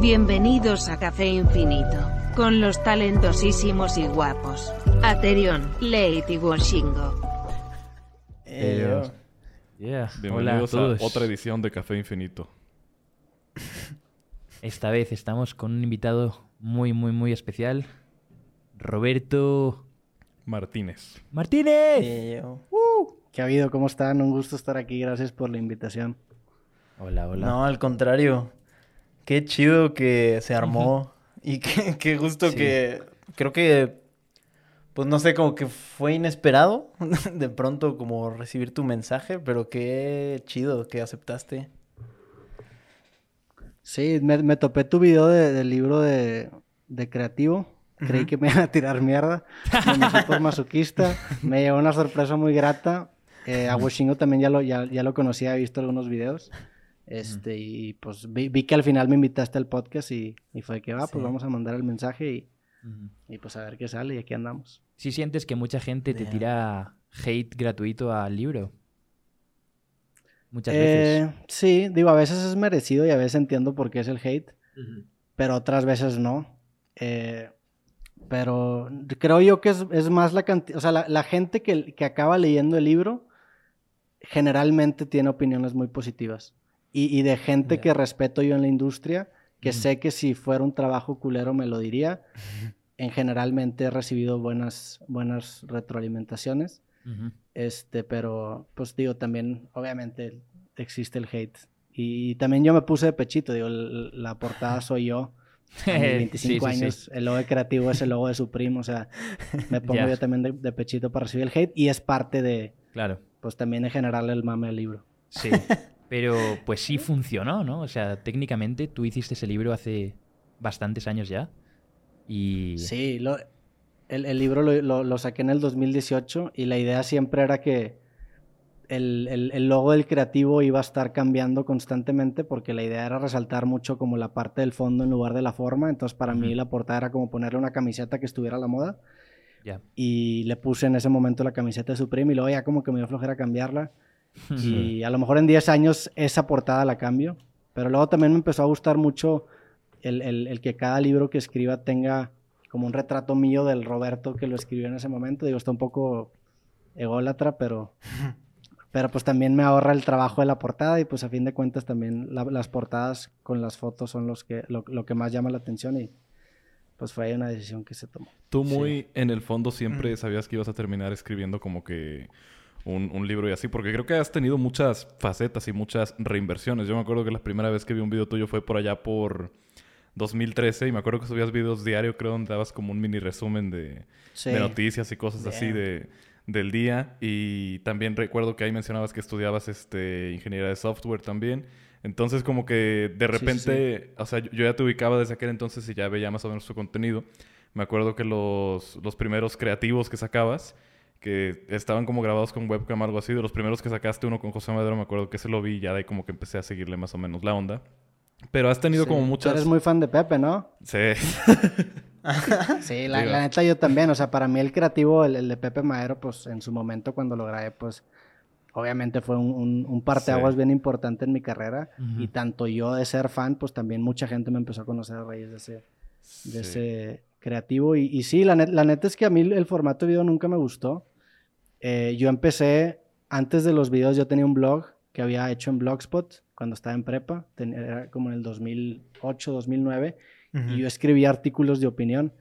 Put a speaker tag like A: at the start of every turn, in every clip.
A: Bienvenidos a Café Infinito, con los talentosísimos y guapos. Aterion, Leit y Washingo.
B: Yeah. Hola a
C: bienvenidos a, otra edición de Café Infinito.
B: Esta vez estamos con un invitado muy, muy, muy especial. Roberto
C: Martínez.
B: Martínez.
D: Eh, yo.
E: ¿Qué ha habido? ¿Cómo están? Un gusto estar aquí. Gracias por la invitación.
B: Hola, hola.
D: No, al contrario. Qué chido que se armó. y qué, qué gusto
B: Sí.
D: que. Creo que. Pues no sé, como que fue inesperado de pronto como recibir tu mensaje, pero qué chido que aceptaste.
E: Sí, me, me topé tu video de- del libro de, de creativo. Creí que me iban a tirar mierda. Me metí por masoquista. Me llevó una sorpresa muy grata. Eh, a Washingo también ya lo, ya, ya lo conocía, he visto algunos videos. Este, y pues vi, vi que al final me invitaste al podcast y, y fue que va,
D: Sí.
E: pues vamos a mandar el mensaje y, y pues a ver qué sale y aquí andamos.
B: ¿Sí sientes que mucha gente te tira hate gratuito al libro? Muchas
E: Eh,
B: veces.
E: sí, digo, a veces es merecido y a veces entiendo por qué es el hate. pero otras veces no. Eh, pero creo yo que es, es más la cantidad, o sea, la, la gente que, que acaba leyendo el libro generalmente tiene opiniones muy positivas. Y, y de gente
D: Ya.
E: que respeto yo en la industria, que
B: Ujú.
E: sé que si fuera un trabajo culero me lo diría. En generalmente he recibido buenas, buenas retroalimentaciones.
B: Ujú.
E: Este, pero pues digo, también obviamente existe el hate. Y, también yo me puse de pechito, digo, la portada soy yo. A mis 25
B: Sí, sí, sí.
E: años, el logo de creativo es el logo de su primo, o sea, me pongo
B: Ya.
E: yo también de, de pechito para recibir el hate y es parte de,
B: Claro,
E: pues también de generarle el mame al libro.
B: sí. Pero pues sí funcionó, ¿no? O sea, técnicamente tú hiciste ese libro hace bastantes años ya. Y...
E: Sí, lo- el, el libro lo, lo- lo saqué en el 2018 y la idea siempre era que el, el- el logo del creativo iba a estar cambiando constantemente porque la idea era resaltar mucho como la parte del fondo en lugar de la forma. Entonces para mí la portada era como ponerle una camiseta que estuviera a la moda y le puse en ese momento la camiseta de Supreme y luego ya como que me dio flojera cambiarla. Y a lo mejor en 10 años esa portada la cambio. Pero luego también me empezó a gustar mucho el, el- el que cada libro que escriba tenga como un retrato mío del Roberto que lo escribió en ese momento. Digo, está un poco ególatra, pero, pero pues también me ahorra el trabajo de la portada y pues a fin de cuentas también la- las portadas con las fotos son los que, lo, lo que más llama la atención y pues fue ahí una decisión que se tomó.
C: Tú muy en el fondo siempre sabías que ibas a terminar escribiendo como que un, un libro y así, porque creo que has tenido muchas facetas y muchas reinversiones. Yo me acuerdo que la primera vez que vi un video tuyo fue por allá por 2013 y me acuerdo que subías videos diario, creo, donde dabas como un mini resumen de,
E: Sí.
C: de noticias y cosas así de, del día. Y también recuerdo que ahí mencionabas que estudiabas este, ingeniería de software también. Entonces como que de
E: Sí, sí,
C: repente, o sea, yo yo ya te ubicaba desde aquel entonces y ya veía más o menos tu contenido. Me acuerdo que los, los primeros creativos que sacabas, que estaban como grabados con webcam, algo así, de los primeros que sacaste, uno con José Madero, me acuerdo que ese lo vi y ya de ahí como que empecé a seguirle más o menos la onda. Pero has tenido
E: Sí.
C: como
E: Tú
C: muchas...
E: eres muy fan de Pepe, ¿no?
C: Sí.
E: Sí, la, la neta yo también, o sea, para mí el creativo, el, el de Pepe Madero, pues en su momento cuando lo grabé, pues obviamente fue un, un, un parteaguas
C: Sí.
E: bien importante en mi carrera
B: Ujú.
E: y tanto yo de ser fan, pues también mucha gente me empezó a conocer a raíz de ese, de
C: Sí.
E: ese creativo y, y sí, la, net- la neta es que a mí el formato de video nunca me gustó. Eh, yo empecé, antes de los videos yo tenía un blog que había hecho en Blogspot cuando estaba en prepa, ten- era como en el 2008, 2009
D: Ujú.
E: y yo escribía artículos de opinión.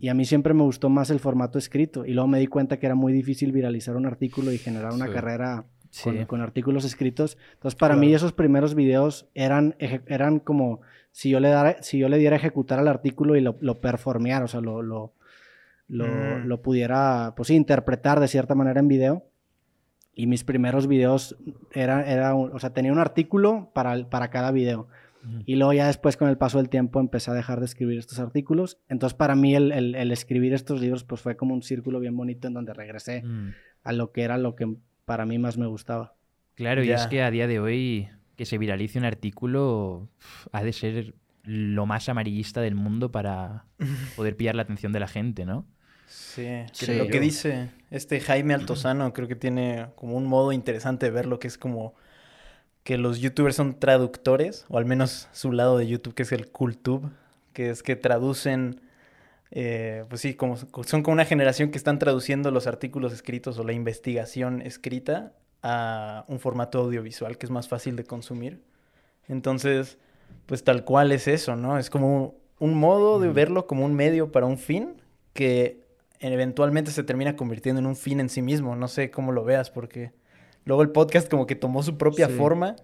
E: Y a mí siempre me gustó más el formato escrito. Y luego me di cuenta que era muy difícil viralizar un artículo y generar una
C: Sí.
E: carrera
B: Sí.
E: con, con artículos escritos. Entonces, para
D: Claro.
E: mí esos primeros videos eran, eran como si yo, le dara, si yo le diera a ejecutar al artículo y lo, lo performeara, o sea, lo, lo, lo,
D: Mm.
E: lo pudiera, pues interpretar de cierta manera en video. Y mis primeros videos era, era un- o sea, tenía un artículo para, para cada video. Y luego ya después con el paso del tiempo empecé a dejar de escribir estos artículos. Entonces para mí el, el- el escribir estos libros pues fue como un círculo bien bonito en donde regresé
B: Mm.
E: a lo que era lo que para mí más me gustaba.
B: Claro, y es
D: Ya.
B: que a día de hoy que se viralice un artículo ha de ser lo más amarillista del mundo para poder pillar la atención de la gente, ¿no?
D: Sí,
E: Sí.
D: lo que dice este Jaime Altozano creo que tiene como un modo interesante de verlo que es como que los youtubers son traductores, o al menos su lado de YouTube, que es el Cultube, que es que traducen, eh, pues sí, como, son como una generación que están traduciendo los artículos escritos o la investigación escrita a un formato audiovisual que es más fácil de consumir. Entonces, pues tal cual es eso, ¿no? Es como un modo de verlo como un medio para un fin que eventualmente se termina convirtiendo en un fin en sí mismo. No sé cómo lo veas, porque luego el podcast como que tomó su propia forma.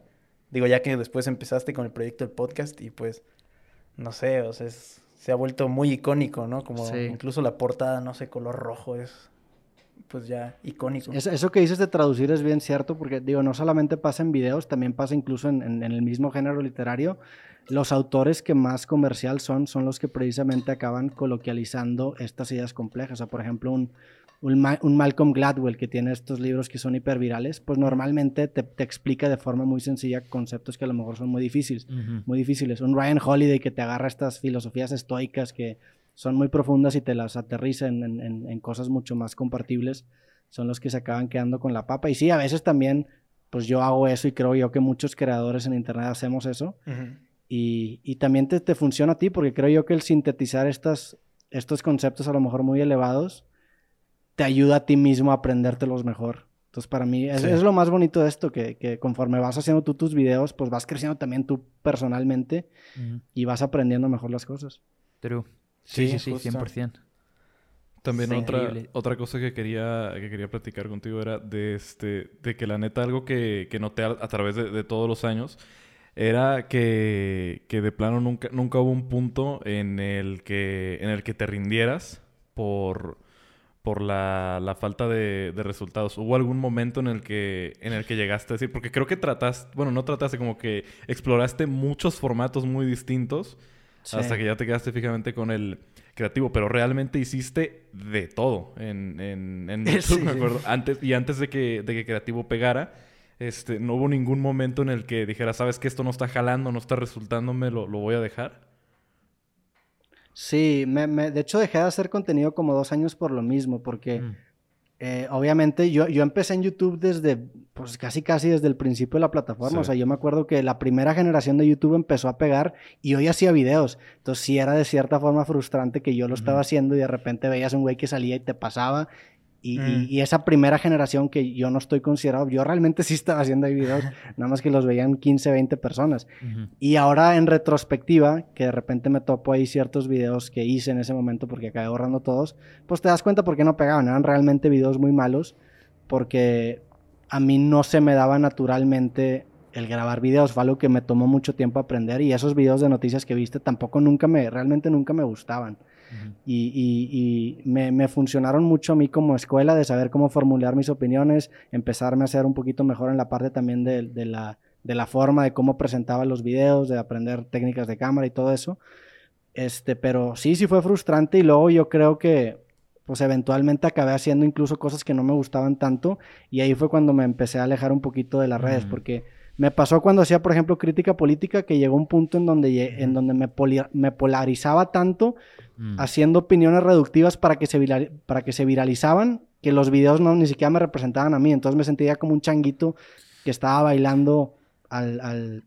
D: Digo, ya que después empezaste con el proyecto del podcast y pues, no sé, o sea, se ha vuelto muy icónico, ¿no? Como incluso la portada, no sé, color rojo es pues ya icónico.
E: Eso, que dices de traducir es bien cierto, porque digo, no solamente pasa en videos, también pasa incluso en, el mismo género literario. Los autores que más comercial son, son los que precisamente acaban coloquializando estas ideas complejas. O sea, por ejemplo, un, un, Malcolm Gladwell que tiene estos libros que son hipervirales, pues normalmente te, explica de forma muy sencilla conceptos que a lo mejor son muy difíciles. Muy difíciles. Un Ryan Holiday que te agarra estas filosofías estoicas que son muy profundas y te las aterriza en, cosas mucho más compartibles, son los que se acaban quedando con la papa. Y sí, a veces también, pues yo hago eso y creo yo que muchos creadores en Internet hacemos eso. y, también te, te, funciona a ti, porque creo yo que el sintetizar estas, estos conceptos a lo mejor muy elevados, te ayuda a ti mismo a aprendértelos mejor. Entonces, para mí, es, es lo más bonito de esto, que, que, conforme vas haciendo tú tus videos, pues vas creciendo también tú personalmente y vas aprendiendo mejor las cosas.
B: True. Sí, sí, sí, 100%.
C: También otra, otra cosa que quería, que quería platicar contigo era de, este, de que la neta algo que, que noté a, través de, todos los años era que, que, de plano nunca, nunca hubo un punto en el que, en el que te rindieras por, por la, la falta de, de, resultados. ¿Hubo algún momento en el que en el que llegaste a decir? Porque creo que trataste, bueno, no trataste, como que exploraste muchos formatos muy distintos hasta que ya te quedaste fijamente con el creativo, pero realmente hiciste de todo en, en, en YouTube, me acuerdo. Antes, y antes de que, de que creativo pegara, este, no hubo ningún momento en el que dijera, sabes que esto no está jalando, no está resultándome, lo, lo voy a dejar.
E: Sí, me, me, de hecho dejé de hacer contenido como dos años por lo mismo, porque... Mm. Eh, obviamente yo, yo empecé en YouTube desde, pues casi casi desde el principio de la plataforma. O sea, yo me acuerdo que la primera generación de YouTube empezó a pegar y yo hacía videos. Entonces sí era de cierta forma frustrante que yo lo estaba haciendo y de repente veías un güey que salía y te pasaba Mm. Y, esa primera generación que yo no estoy considerado, yo realmente sí estaba haciendo ahí videos, nada más que los veían 15, 20 personas. Y ahora en retrospectiva, que de repente me topo ahí ciertos videos que hice en ese momento porque acabé borrando todos, pues te das cuenta por qué no pegaban, eran realmente videos muy malos, porque a mí no se me daba naturalmente el grabar videos, fue algo que me tomó mucho tiempo aprender y esos videos de noticias que viste tampoco nunca me, realmente nunca me gustaban y, me, funcionaron mucho a mí como escuela de saber cómo formular mis opiniones, empezarme a hacer un poquito mejor en la parte también de, la, de la forma de cómo presentaba los videos, de aprender técnicas de cámara y todo eso. Este, pero sí, sí fue frustrante y luego yo creo que pues eventualmente acabé haciendo incluso cosas que no me gustaban tanto y ahí fue cuando me empecé a alejar un poquito de las redes porque me pasó cuando hacía, por ejemplo, crítica política, que llegó un punto en donde, en donde me, me polarizaba tanto mm. haciendo opiniones reductivas para que, se para que se viralizaban, que los videos no ni siquiera me representaban a mí. Entonces me sentía como un changuito que estaba bailando al,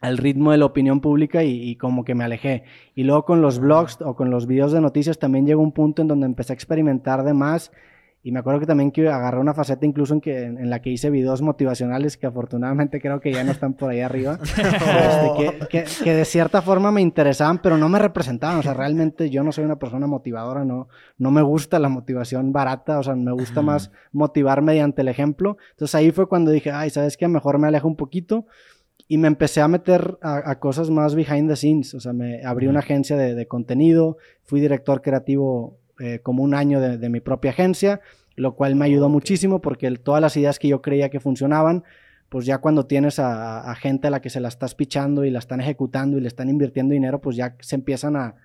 E: al, ritmo de la opinión pública y, y, como que me alejé. Y luego con los blogs o con los videos de noticias también llegó un punto en donde empecé a experimentar de más y me acuerdo que también que agarré una faceta incluso en, que, en, la que hice videos motivacionales que afortunadamente creo que ya no están por ahí arriba. Este, que, que, de cierta forma me interesaban, pero no me representaban. O sea, realmente yo no soy una persona motivadora, no, no me gusta la motivación barata, o sea, me gusta más motivar mediante el ejemplo. Entonces ahí fue cuando dije, ay, ¿sabes qué? Mejor me alejo un poquito. Y me empecé a meter a, cosas más behind the scenes. O sea, me abrí una agencia de, de contenido, fui director creativo eh, como un año de, mi propia agencia, lo cual me ayudó muchísimo porque todas las ideas que yo creía que funcionaban, pues ya cuando tienes a, gente a la que se la estás pichando y la están ejecutando y le están invirtiendo dinero, pues ya se empiezan a,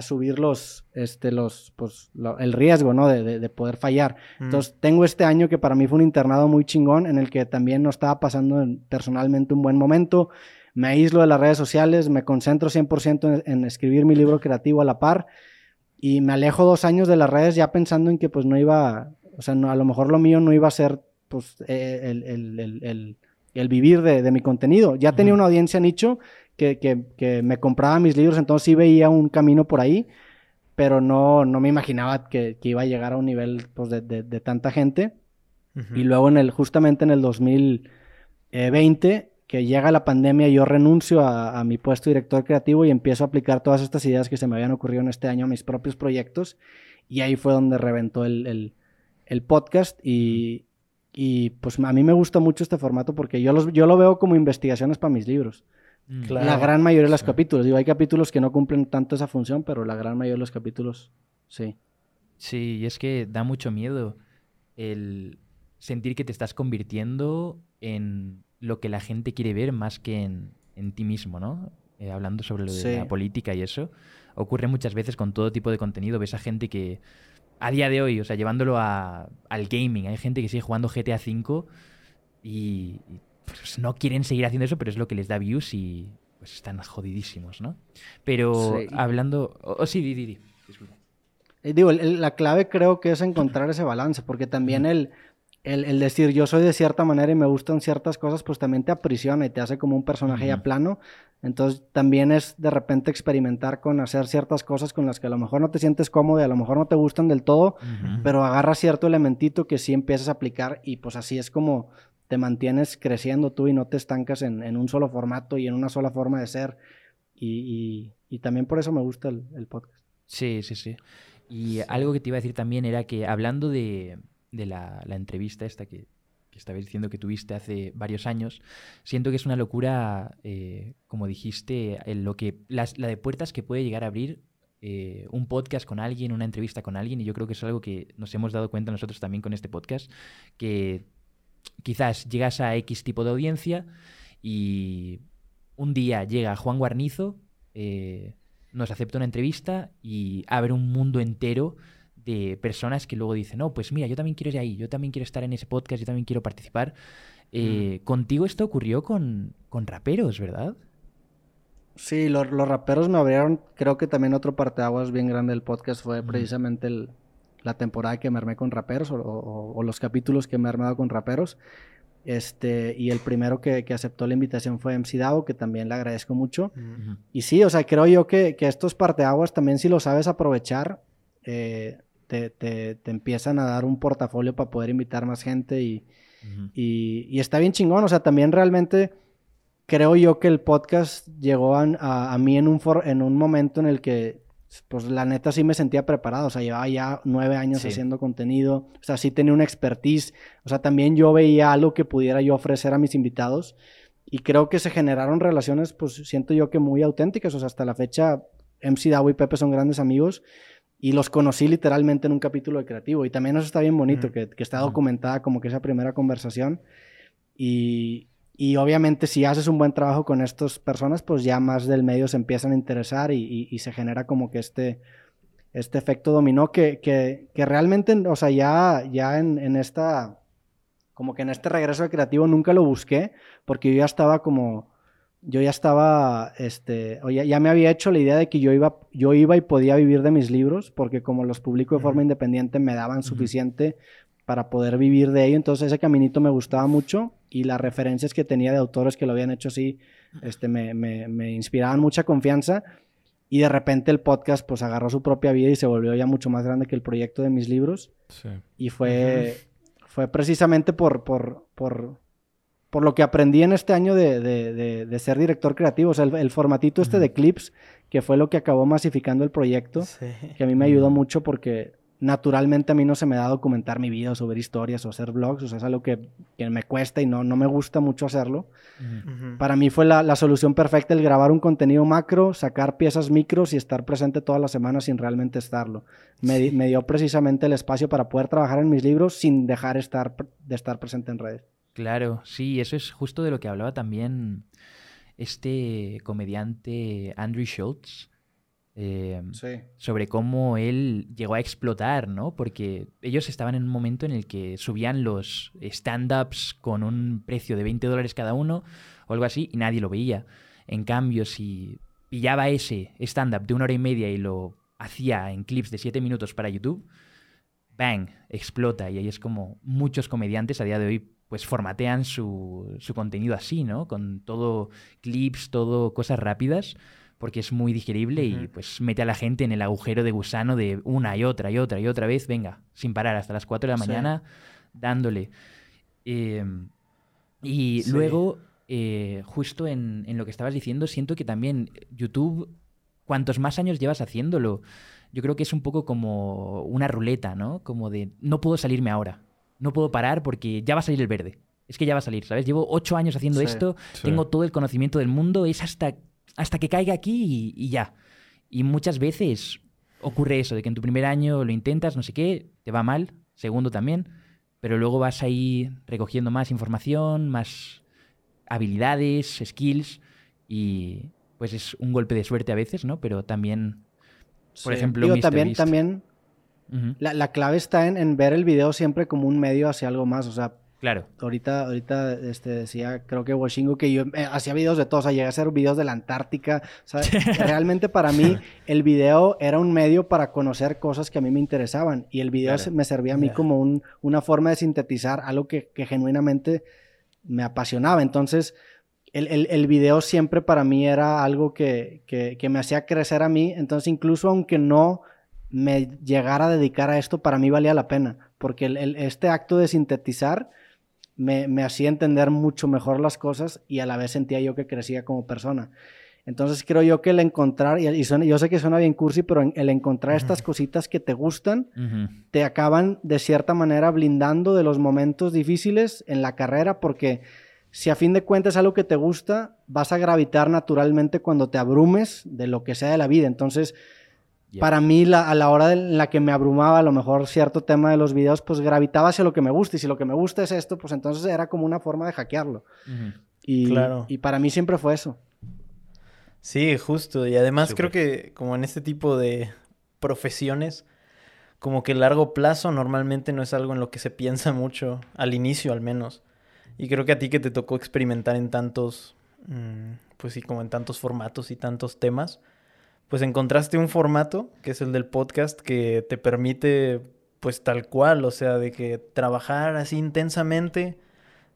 E: subir los, este, los, pues, el riesgo, ¿no? De, poder fallar. Mm. Entonces, tengo este año que para mí fue un internado muy chingón, en el que también no estaba pasando personalmente un buen momento. Me aíslo de las redes sociales, me concentro 100% en, en, escribir mi libro creativo a la par y me alejo dos años de las redes ya pensando en que pues no iba, o sea, no, a lo mejor lo mío no iba a ser pues eh, el, el, el, el vivir de, de mi contenido. Ya tenía una audiencia nicho que, que, que, me compraba mis libros, entonces sí veía un camino por ahí, pero no, no me imaginaba que, que iba a llegar a un nivel pues, de, de, de, tanta gente. Uh -huh. Y luego en el, justamente en el 2020, que llega la pandemia, yo renuncio a, a, mi puesto de director creativo y empiezo a aplicar todas estas ideas que se me habían ocurrido en este año a mis propios proyectos. Y ahí fue donde reventó el, el, el podcast y, y, pues a mí me gusta mucho este formato porque yo, los, yo lo veo como investigaciones para mis libros. Claro. La gran mayoría de los sí. capítulos. Digo, hay capítulos que no cumplen tanto esa función, pero la gran mayoría de los capítulos, sí.
B: Sí, y es que da mucho miedo el sentir que te estás convirtiendo en lo que la gente quiere ver más que en, en ti mismo, ¿no? Eh, hablando sobre lo de sí. la política y eso. Ocurre muchas veces con todo tipo de contenido. Ves a gente que a día de hoy, o sea, llevándolo a, al gaming, hay gente que sigue jugando GTA V y, y pues no quieren seguir haciendo eso, pero es lo que les da views y pues están jodidísimos, ¿no? Pero sí. hablando... Oh, oh, sí, di, di, di. Disculpa.
E: Eh, digo, el, la clave creo que es encontrar ese balance, porque también el, el, el, decir yo soy de cierta manera y me gustan ciertas cosas, pues también te aprisiona y te hace como un personaje uh -huh. ya plano. Entonces también es de repente experimentar con hacer ciertas cosas con las que a lo mejor no te sientes cómodo y a lo mejor no te gustan del todo, uh -huh. pero agarras cierto elementito que sí empiezas a aplicar y pues así es como te mantienes creciendo tú y no te estancas en, en un solo formato y en una sola forma de ser. Y, y, y también por eso me gusta el, el, podcast.
B: Sí, sí, sí. Y algo que te iba a decir también era que hablando de, de la, entrevista esta que, que estabas diciendo que tuviste hace varios años, siento que es una locura, eh, como dijiste, en lo que las, la de puertas que puede llegar a abrir eh, un podcast con alguien, una entrevista con alguien, y yo creo que es algo que nos hemos dado cuenta nosotros también con este podcast, que quizás llegas a X tipo de audiencia y un día llega Juan Guarnizo, eh, nos acepta una entrevista y abre un mundo entero de personas que luego dicen, no, pues mira, yo también quiero ir ahí, yo también quiero estar en ese podcast, yo también quiero participar. Eh, mm. Contigo esto ocurrió con, con raperos, ¿verdad?
E: Sí, los, los, raperos me abrieron, creo que también otro parteaguas bien grande del podcast fue mm. precisamente el, la temporada que me armé con raperos o, o, o, los capítulos que me he armado con raperos. Este, y el primero que, que aceptó la invitación fue MC Dao, que también le agradezco mucho. Uh -huh. Y sí, o sea, creo yo que, que estos parteaguas también si lo sabes aprovechar, eh, te, te, te, empiezan a dar un portafolio para poder invitar más gente y, uh -huh. y, y, está bien chingón, o sea, también realmente creo yo que el podcast llegó a, a, a mí en un, for, en un momento en el que pues la neta sí me sentía preparado, o sea, llevaba ya nueve años sí. haciendo contenido, o sea, sí tenía una expertise, o sea, también yo veía algo que pudiera yo ofrecer a mis invitados y creo que se generaron relaciones, pues siento yo que muy auténticas, o sea, hasta la fecha MC Dawo y Pepe son grandes amigos y los conocí literalmente en un capítulo de creativo. Y también eso está bien bonito, mm. que, que, está documentada como que esa primera conversación. Y, y obviamente si haces un buen trabajo con estas personas, pues ya más del medio se empiezan a interesar y, y, y se genera como que este, este efecto dominó que, que, que realmente, o sea, ya, ya en, en, esta, como que en este regreso creativo nunca lo busqué, porque yo ya estaba como, yo ya estaba, este, o ya, ya, me había hecho la idea de que yo iba, yo iba y podía vivir de mis libros, porque como los publico de forma uh -huh. independiente me daban uh -huh. suficiente para poder vivir de ello, entonces ese caminito me gustaba mucho y las referencias que tenía de autores que lo habían hecho así, este, me, me, me, inspiraban mucha confianza y de repente el podcast pues agarró su propia vida y se volvió ya mucho más grande que el proyecto de mis libros sí. y fue, uh -huh. fue precisamente por, por, por, por, lo que aprendí en este año de, de, de, de ser director creativo, o sea, el, el formatito este uh -huh. de clips que fue lo que acabó masificando el proyecto, sí. que a mí me ayudó mucho porque naturalmente a mí no se me da documentar mi vida o subir historias o hacer vlogs, o sea, es algo que, que me cuesta y no, no me gusta mucho hacerlo. Uh -huh. Para mí fue la, la, solución perfecta el grabar un contenido macro, sacar piezas micros y estar presente toda la semana sin realmente estarlo. Me, sí. me dio precisamente el espacio para poder trabajar en mis libros sin dejar estar, de estar presente en redes.
B: Claro, sí, eso es justo de lo que hablaba también este comediante Andrew Schultz, eh, sí. sobre cómo él llegó a explotar, ¿no? Porque ellos estaban en un momento en el que subían los stand-ups con un precio de 20 dólares cada uno o algo así y nadie lo veía. En cambio, si pillaba ese stand-up de una hora y media y lo hacía en clips de 7 minutos para YouTube, bang, explota. Y ahí es como muchos comediantes a día de hoy pues formatean su, su contenido así, ¿no? Con todo clips, todo cosas rápidas, porque es muy digerible y pues mete a la gente en el agujero de gusano de una y otra y otra y otra vez, venga, sin parar, hasta las 4 de la
D: Sí.
B: mañana, dándole. Eh, y
D: Sí.
B: luego, eh, justo en, en lo que estabas diciendo, siento que también YouTube, cuantos más años llevas haciéndolo, yo creo que es un poco como una ruleta, ¿no? Como de, no puedo salirme ahora, no puedo parar porque ya va a salir el verde. Es que ya va a salir, ¿sabes? Llevo ocho años haciendo
E: Sí.
B: esto,
C: Sí.
B: tengo todo el conocimiento del mundo, es hasta, hasta que caiga aquí y, y ya. Y muchas veces ocurre eso, de que en tu primer año lo intentas, no sé qué, te va mal, segundo también, pero luego vas ahí recogiendo más información, más habilidades, skills, y pues es un golpe de suerte a veces, ¿no? Pero también, por
E: Sí.
B: ejemplo,
E: Digo,
B: Mr.
E: también,
B: Beast.
E: también La, la clave está en, en ver el video siempre como un medio hacia algo más. O sea,
B: Claro.
E: ahorita, ahorita este, decía, creo que Washingo, que yo eh, hacía videos de todo. O sea, llegué a hacer videos de la Antártica. O sea, realmente para mí el video era un medio para conocer cosas que a mí me interesaban. Y el video
B: Claro.
E: me servía a mí como un- una forma de sintetizar algo que, que genuinamente me apasionaba. Entonces, el, el, el video siempre para mí era algo que, que, que me hacía crecer a mí. Entonces, incluso aunque no me llegara a dedicar a esto, para mí valía la pena. Porque el- el- este acto de sintetizar me, me hacía entender mucho mejor las cosas y a la vez sentía yo que crecía como persona. Entonces creo yo que el encontrar, y, y suena- yo sé que suena bien cursi, pero en- el encontrar estas cositas que te gustan, te acaban de cierta manera blindando de los momentos difíciles en la carrera porque si a fin de cuentas es algo que te gusta, vas a gravitar naturalmente cuando te abrumes de lo que sea de la vida. Entonces, Para mí, la- a la hora de- en la que me abrumaba a lo mejor cierto tema de los videos, pues gravitaba hacia lo que me gusta. Y si lo que me gusta es esto, pues entonces era como una forma de hackearlo. Y,
D: Claro.
E: y para mí siempre fue eso.
D: Sí, justo. Y además creo que como en este tipo de profesiones, como que el largo plazo normalmente no es algo en lo que se piensa mucho, al inicio al menos. Y creo que a ti que te tocó experimentar en tantos, mm, pues sí, como en tantos formatos y tantos temas, pues encontraste un formato, que es el del podcast, que te permite, pues tal cual, o sea, de que trabajar así intensamente,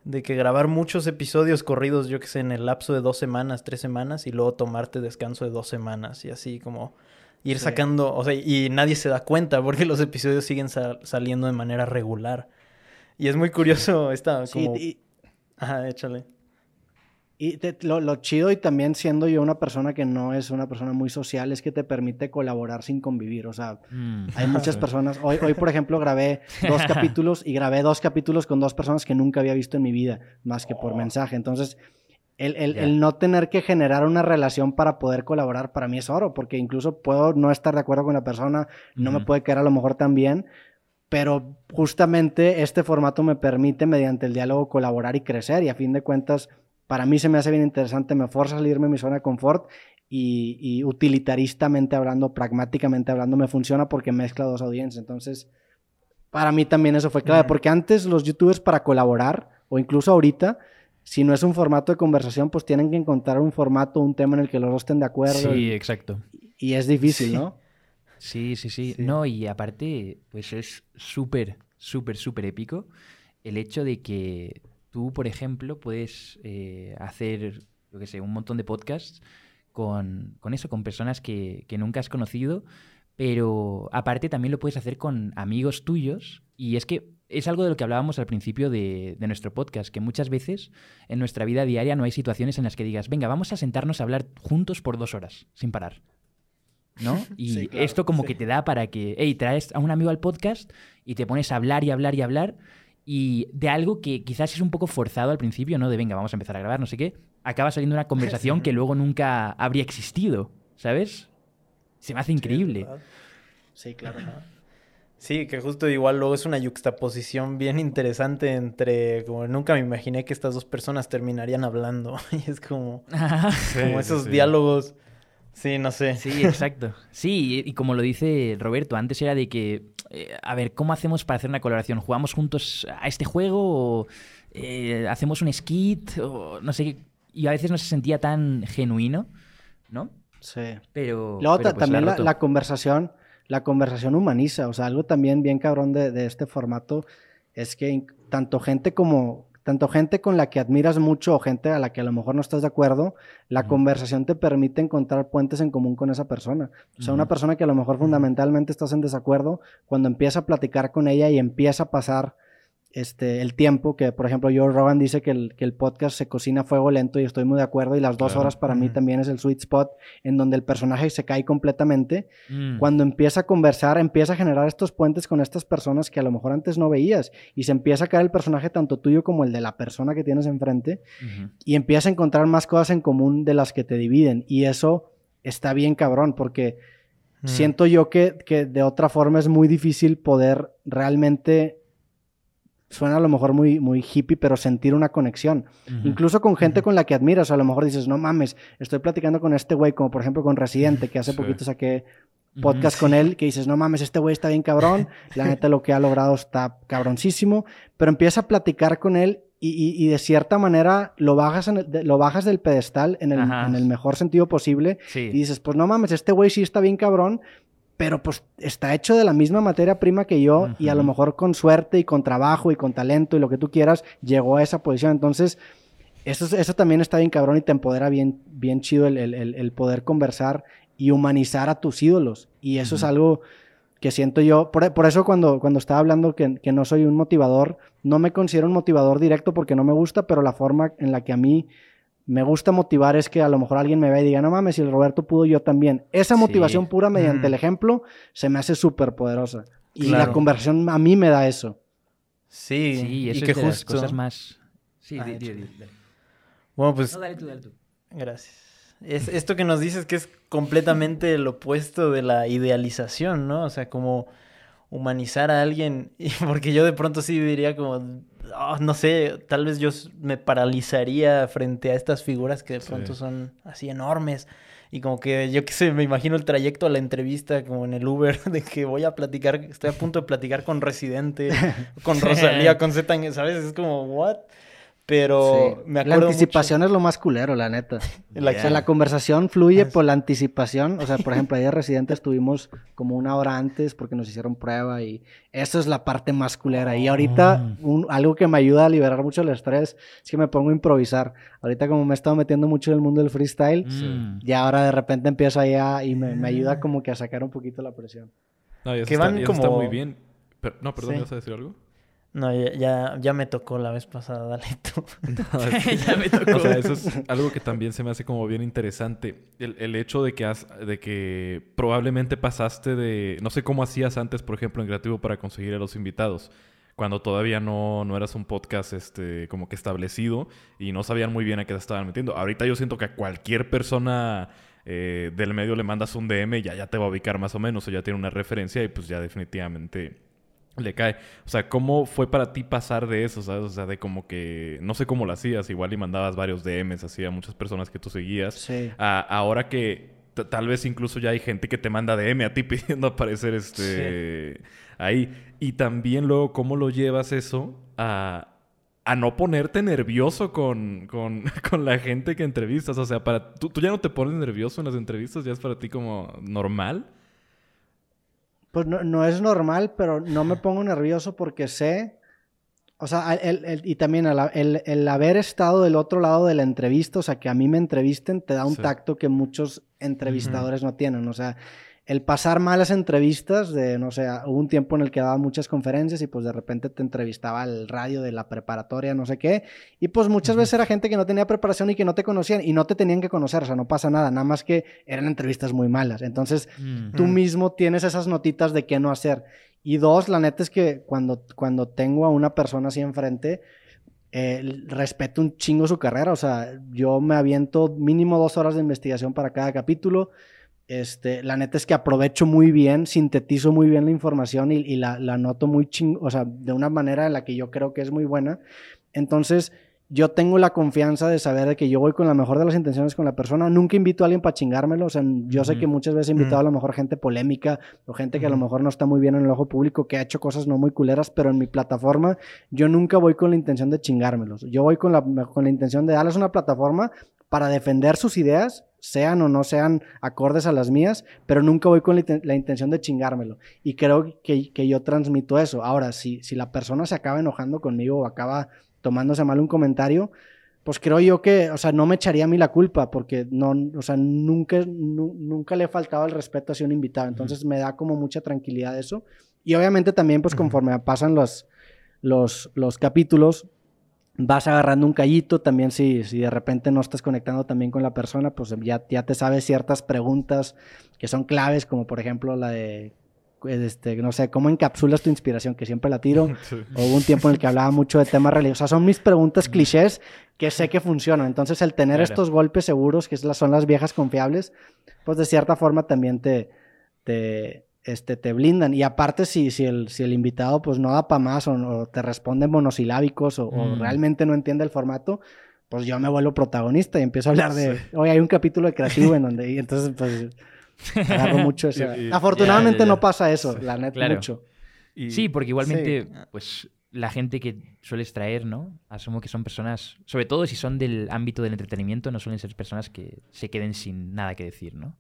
D: de que grabar muchos episodios corridos, yo que sé, en el lapso de dos semanas, tres semanas, y luego tomarte descanso de dos semanas, y así como ir
E: Sí.
D: sacando, o sea, y nadie se da cuenta porque los episodios siguen sa- saliendo de manera regular. Y es muy curioso esta,
E: Sí,
D: como...
E: y,
D: Ajá, échale.
E: Y te- lo, lo chido y también siendo yo una persona que no es una persona muy social es que te permite colaborar sin convivir. O sea,
B: Mm.
E: Hay muchas personas. Hoy, hoy, por ejemplo, grabé dos capítulos y grabé dos capítulos con dos personas que nunca había visto en mi vida, más que por mensaje. Entonces, el, el-
B: Ya.
E: el no tener que generar una relación para poder colaborar para mí es oro, porque incluso puedo no estar de acuerdo con la persona, no me
B: Ujú.
E: puede quedar a lo mejor tan bien, pero justamente este formato me permite, mediante el diálogo, colaborar y crecer. Y a fin de cuentas, para mí se me hace bien interesante, me fuerza a salirme de mi zona de confort y, y utilitaristamente hablando, pragmáticamente hablando, me funciona porque mezcla dos audiencias. Entonces, para mí también eso fue clave, porque antes los youtubers para colaborar, o incluso ahorita, si no es un formato de conversación, pues tienen que encontrar un formato, un tema en el que los dos estén de acuerdo.
B: Sí,
E: y,
B: exacto.
E: y es difícil,
D: Sí.
E: ¿no?
B: Sí, sí, sí,
D: Sí.
B: No, y aparte, pues es súper, súper, súper épico el hecho de que tú, por ejemplo, puedes eh, hacer, yo qué sé, un montón de podcasts con, con eso, con personas que, que nunca has conocido, pero aparte también lo puedes hacer con amigos tuyos. Y es que es algo de lo que hablábamos al principio de, de nuestro podcast, que muchas veces en nuestra vida diaria no hay situaciones en las que digas, venga, vamos a sentarnos a hablar juntos por dos horas, sin parar. ¿No? Y
E: Sí, claro,
B: esto como
D: sí.
B: que te da para que, hey, traes a un amigo al podcast y te pones a hablar y hablar y hablar y de algo que quizás es un poco forzado al principio, ¿no? De venga, vamos a empezar a grabar, no sé qué, acaba saliendo una conversación que luego nunca habría existido, ¿sabes? Se me hace increíble.
E: Sí, claro.
D: Sí, que justo igual luego es una yuxtaposición bien interesante entre, como nunca me imaginé que estas dos personas terminarían hablando. Y es como, como
C: Sí,
D: esos
C: sí.
D: diálogos. Sí, no sé.
B: Sí, exacto. Sí, y como lo dice Roberto, antes era de que, eh, a ver, ¿cómo hacemos para hacer una colaboración? ¿Jugamos juntos a este juego o eh, hacemos un skit o no sé? Y a veces no se sentía tan genuino, ¿no?
E: Sí.
B: Pero...
E: Luego
B: pero pues
E: también
B: la
E: conversación, la conversación humaniza. O sea, algo también bien cabrón de, de este formato es que tanto gente como, tanto gente con la que admiras mucho o gente a la que a lo mejor no estás de acuerdo, la conversación te permite encontrar puentes en común con esa persona. O sea, una persona que a lo mejor fundamentalmente estás en desacuerdo, cuando empieza a platicar con ella y empieza a pasar este, el tiempo, que por ejemplo Joe Rogan dice que el, que el podcast se cocina a fuego lento y estoy muy de acuerdo, y las dos
C: Claro.
E: horas para mí también es el sweet spot en donde el personaje se cae completamente.
B: Mm.
E: Cuando empieza a conversar, empieza a generar estos puentes con estas personas que a lo mejor antes no veías y se empieza a caer el personaje tanto tuyo como el de la persona que tienes enfrente y empiezas a encontrar más cosas en común de las que te dividen y eso está bien cabrón porque
D: Mm.
E: siento yo que, que de otra forma es muy difícil poder realmente suena a lo mejor muy, muy hippie, pero sentir una conexión. Incluso con gente con la que admiras, a lo mejor dices, no mames, estoy platicando con este güey, como por ejemplo con Residente, que hace
C: Sí.
E: poquito saqué podcast con él, que dices, no mames, este güey está bien cabrón, la neta lo que ha logrado está cabroncísimo, pero empieza a platicar con él y, y- y de cierta manera lo bajas, en el- de- lo bajas del pedestal en el, en el mejor sentido posible
B: Sí.
E: y dices, pues no mames, este güey sí está bien cabrón, pero pues está hecho de la misma materia prima que yo y a lo mejor con suerte y con trabajo y con talento y lo que tú quieras llegó a esa posición. Entonces, eso, es- eso también está bien cabrón y te empodera bien, bien chido el, el- el- poder conversar y humanizar a tus ídolos. Y eso es algo que siento yo. Por, por eso cuando, cuando estaba hablando que, que no soy un motivador, no me considero un motivador directo porque no me gusta, pero la forma en la que a mí me gusta motivar es que a lo mejor alguien me vea y diga, no mames, si el Roberto pudo, yo también. Esa
B: Sí.
E: motivación pura mediante el ejemplo se me hace súper poderosa. Y la
D: Claro.
E: conversación a mí me da eso.
D: Sí,
B: Sí,
D: y
B: eso
D: que
B: es de las
D: justo.
B: cosas más... Sí,
D: Ah,
B: di- di-
D: échale.
B: di- dale.
D: Bueno, pues
B: No, dale tú, dale tú.
D: Gracias. Es, esto que nos dices que es completamente el opuesto de la idealización, ¿no? O sea, como humanizar a alguien. Y porque yo de pronto sí diría como, "Ah, no sé, tal vez yo me paralizaría frente a estas figuras que de
C: Sí.
D: pronto son así enormes. Y como que yo qué sé, me imagino el trayecto a la entrevista como en el Uber de que voy a platicar, estoy a punto de platicar con Residente, con Rosalía, con Z, ¿sabes? Es como, ¿what? Pero
E: Sí.
D: me
E: la
D: acuerdo
E: anticipación es lo más culero, la neta.
D: La
E: O sea, la conversación fluye por la anticipación. O sea, por ejemplo, ahí de Residente estuvimos como una hora antes porque nos hicieron prueba y eso es la parte más culera. Y ahorita
B: Mm.
E: un- algo que me ayuda a liberar mucho el estrés es que me pongo a improvisar. Ahorita como me he estado metiendo mucho en el mundo del freestyle,
B: Mm.
E: y ahora de repente empiezo allá y me, me ayuda como que a sacar un poquito la presión.
C: No, y eso
D: Que
C: está,
D: van
C: y eso está
D: como-
C: muy bien. Pero- no, perdón,
D: Sí.
C: ¿ibas a decir algo?
D: No, ya, ya, me tocó la vez pasada, dale tú.
B: ya me tocó.
C: O sea, eso es algo que también se me hace como bien interesante. El, el hecho de que, has, de que probablemente pasaste de... No sé cómo hacías antes, por ejemplo, en Creativo para conseguir a los invitados. Cuando todavía no, no eras un podcast este, como que establecido y no sabían muy bien a qué te estaban metiendo. Ahorita yo siento que a cualquier persona eh, del medio le mandas un DM y ya, ya te va a ubicar más o menos o ya tiene una referencia y pues ya definitivamente le cae. O sea, ¿cómo fue para ti pasar de eso? ¿sabes? O sea, de como que, no sé cómo lo hacías, igual y mandabas varios DMs así a muchas personas que tú seguías.
E: Sí.
C: A- ahora que tal vez incluso ya hay gente que te manda DM a ti pidiendo aparecer este ahí. Y también luego, ¿cómo lo llevas eso a, a no ponerte nervioso con, con, con la gente que entrevistas? O sea, para ¿tú, tú ya no te pones nervioso en las entrevistas, ya es para ti como normal.
E: Pues no, no es normal, pero no me pongo nervioso porque sé, o sea, el- el- y también el, el- haber estado del otro lado de la entrevista, o sea, que a mí me entrevisten, te da un
C: Sí.
E: tacto que muchos entrevistadores no tienen, o sea, el pasar malas entrevistas, de, no sé, hubo un tiempo en el que daba muchas conferencias y pues de repente te entrevistaba el radio de la preparatoria, no sé qué, y pues muchas veces era gente que no tenía preparación y que no te conocían y no te tenían que conocer, o sea, no pasa nada, nada más que eran entrevistas muy malas, entonces tú mismo tienes esas notitas de qué no hacer. Y dos, la neta es que cuando, cuando tengo a una persona así enfrente, eh, respeto un chingo su carrera. O sea, yo me aviento mínimo dos horas de investigación para cada capítulo. Este, la neta es que aprovecho muy bien, sintetizo muy bien la información y, y la, la noto muy chingo, o sea, de una manera en la que yo creo que es muy buena. Entonces, yo tengo la confianza de saber de que yo voy con la mejor de las intenciones con la persona. Nunca invito a alguien para chingármelo. O sea, yo sé que muchas veces he invitado a lo mejor gente polémica o gente que a lo mejor no está muy bien en el ojo público, que ha hecho cosas no muy culeras, pero en mi plataforma yo nunca voy con la intención de chingármelos. Yo voy con la, con la intención de darles una plataforma para defender sus ideas sean o no sean acordes a las mías, pero nunca voy con la, inten- la intención de chingármelo. Y creo que, que yo transmito eso. Ahora, si, si la persona se acaba enojando conmigo o acaba tomándose mal un comentario, pues creo yo que, o sea, no me echaría a mí la culpa porque no, o sea, nunca, nu- nunca le he faltado el respeto hacia un invitado. Entonces me da como mucha tranquilidad eso. Y obviamente también, pues conforme pasan los, los, los capítulos, vas agarrando un callito. También si, si de repente no estás conectando también con la persona, pues ya, ya te sabes ciertas preguntas que son claves, como por ejemplo la de, este, no sé, ¿cómo encapsulas tu inspiración? Que siempre la tiro.
C: Sí.
E: Hubo un tiempo en el que hablaba mucho de temas religiosos. O sea, son mis preguntas clichés que sé que funcionan. Entonces, el tener
B: Claro.
E: estos golpes seguros, que son las viejas confiables, pues de cierta forma también te, te, este, te blindan. Y aparte, si, si, el, si el invitado pues no da para más o, o te responde monosilábicos o, o
B: Mm.
E: realmente no entiende el formato, pues yo me vuelvo protagonista y empiezo a hablar de, oye, hay un capítulo de creativo en donde, y entonces pues agarro mucho eso.
C: Y- y-
E: Afortunadamente
B: Ya, ya, ya.
E: no pasa eso, la neta,
B: Claro.
E: mucho.
C: Y-
B: Sí, porque igualmente,
D: Sí.
B: pues la gente que sueles traer, ¿no? Asumo que son personas, sobre todo si son del ámbito del entretenimiento, no suelen ser personas que se queden sin nada que decir, ¿no?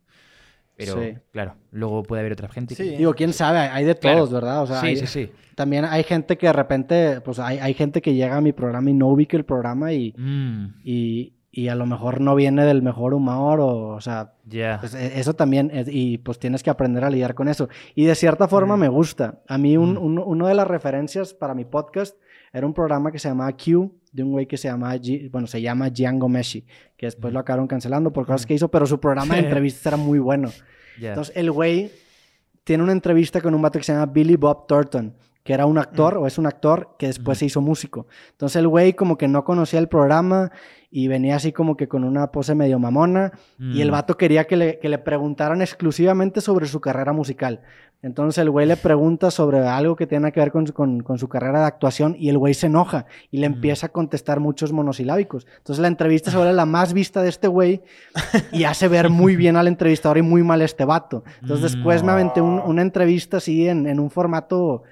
B: Pero,
E: Sí.
B: claro, luego puede haber otra gente. que-
D: Sí.
E: Digo, quién sabe, hay de
B: Claro.
E: todos, ¿verdad? O sea,
B: sí,
E: hay-
B: sí, sí.
E: también hay gente que de repente, pues hay, hay gente que llega a mi programa y no ubica el programa y,
B: Mm,
E: y, y a lo mejor no viene del mejor humor o, o sea, pues, e- eso también, es- y pues tienes que aprender a lidiar con eso. Y de cierta forma me gusta. A mí un,
B: Mm.
E: un- uno de las referencias para mi podcast era un programa que se llamaba Q, de un güey que se llama, bueno, se llama Django Meshi, que después lo acabaron cancelando por cosas que hizo, pero su programa de entrevistas era muy bueno.
B: ya.
E: Entonces, el güey tiene una entrevista con un vato que se llama Billy Bob Thornton, que era un actor o es un actor que después se hizo músico. Entonces, el güey como que no conocía el programa y venía así como que con una pose medio mamona y el
B: Mm,
E: vato quería que le, que le preguntaran exclusivamente sobre su carrera musical. Entonces el güey le pregunta sobre algo que tiene que ver con, su- con- con su carrera de actuación y el güey se enoja y le empieza a contestar muchos monosilábicos. Entonces la entrevista se vuelve la más vista de este güey y hace ver muy bien al entrevistador y muy mal a este vato. Entonces después me aventé un- una entrevista así en, en un formato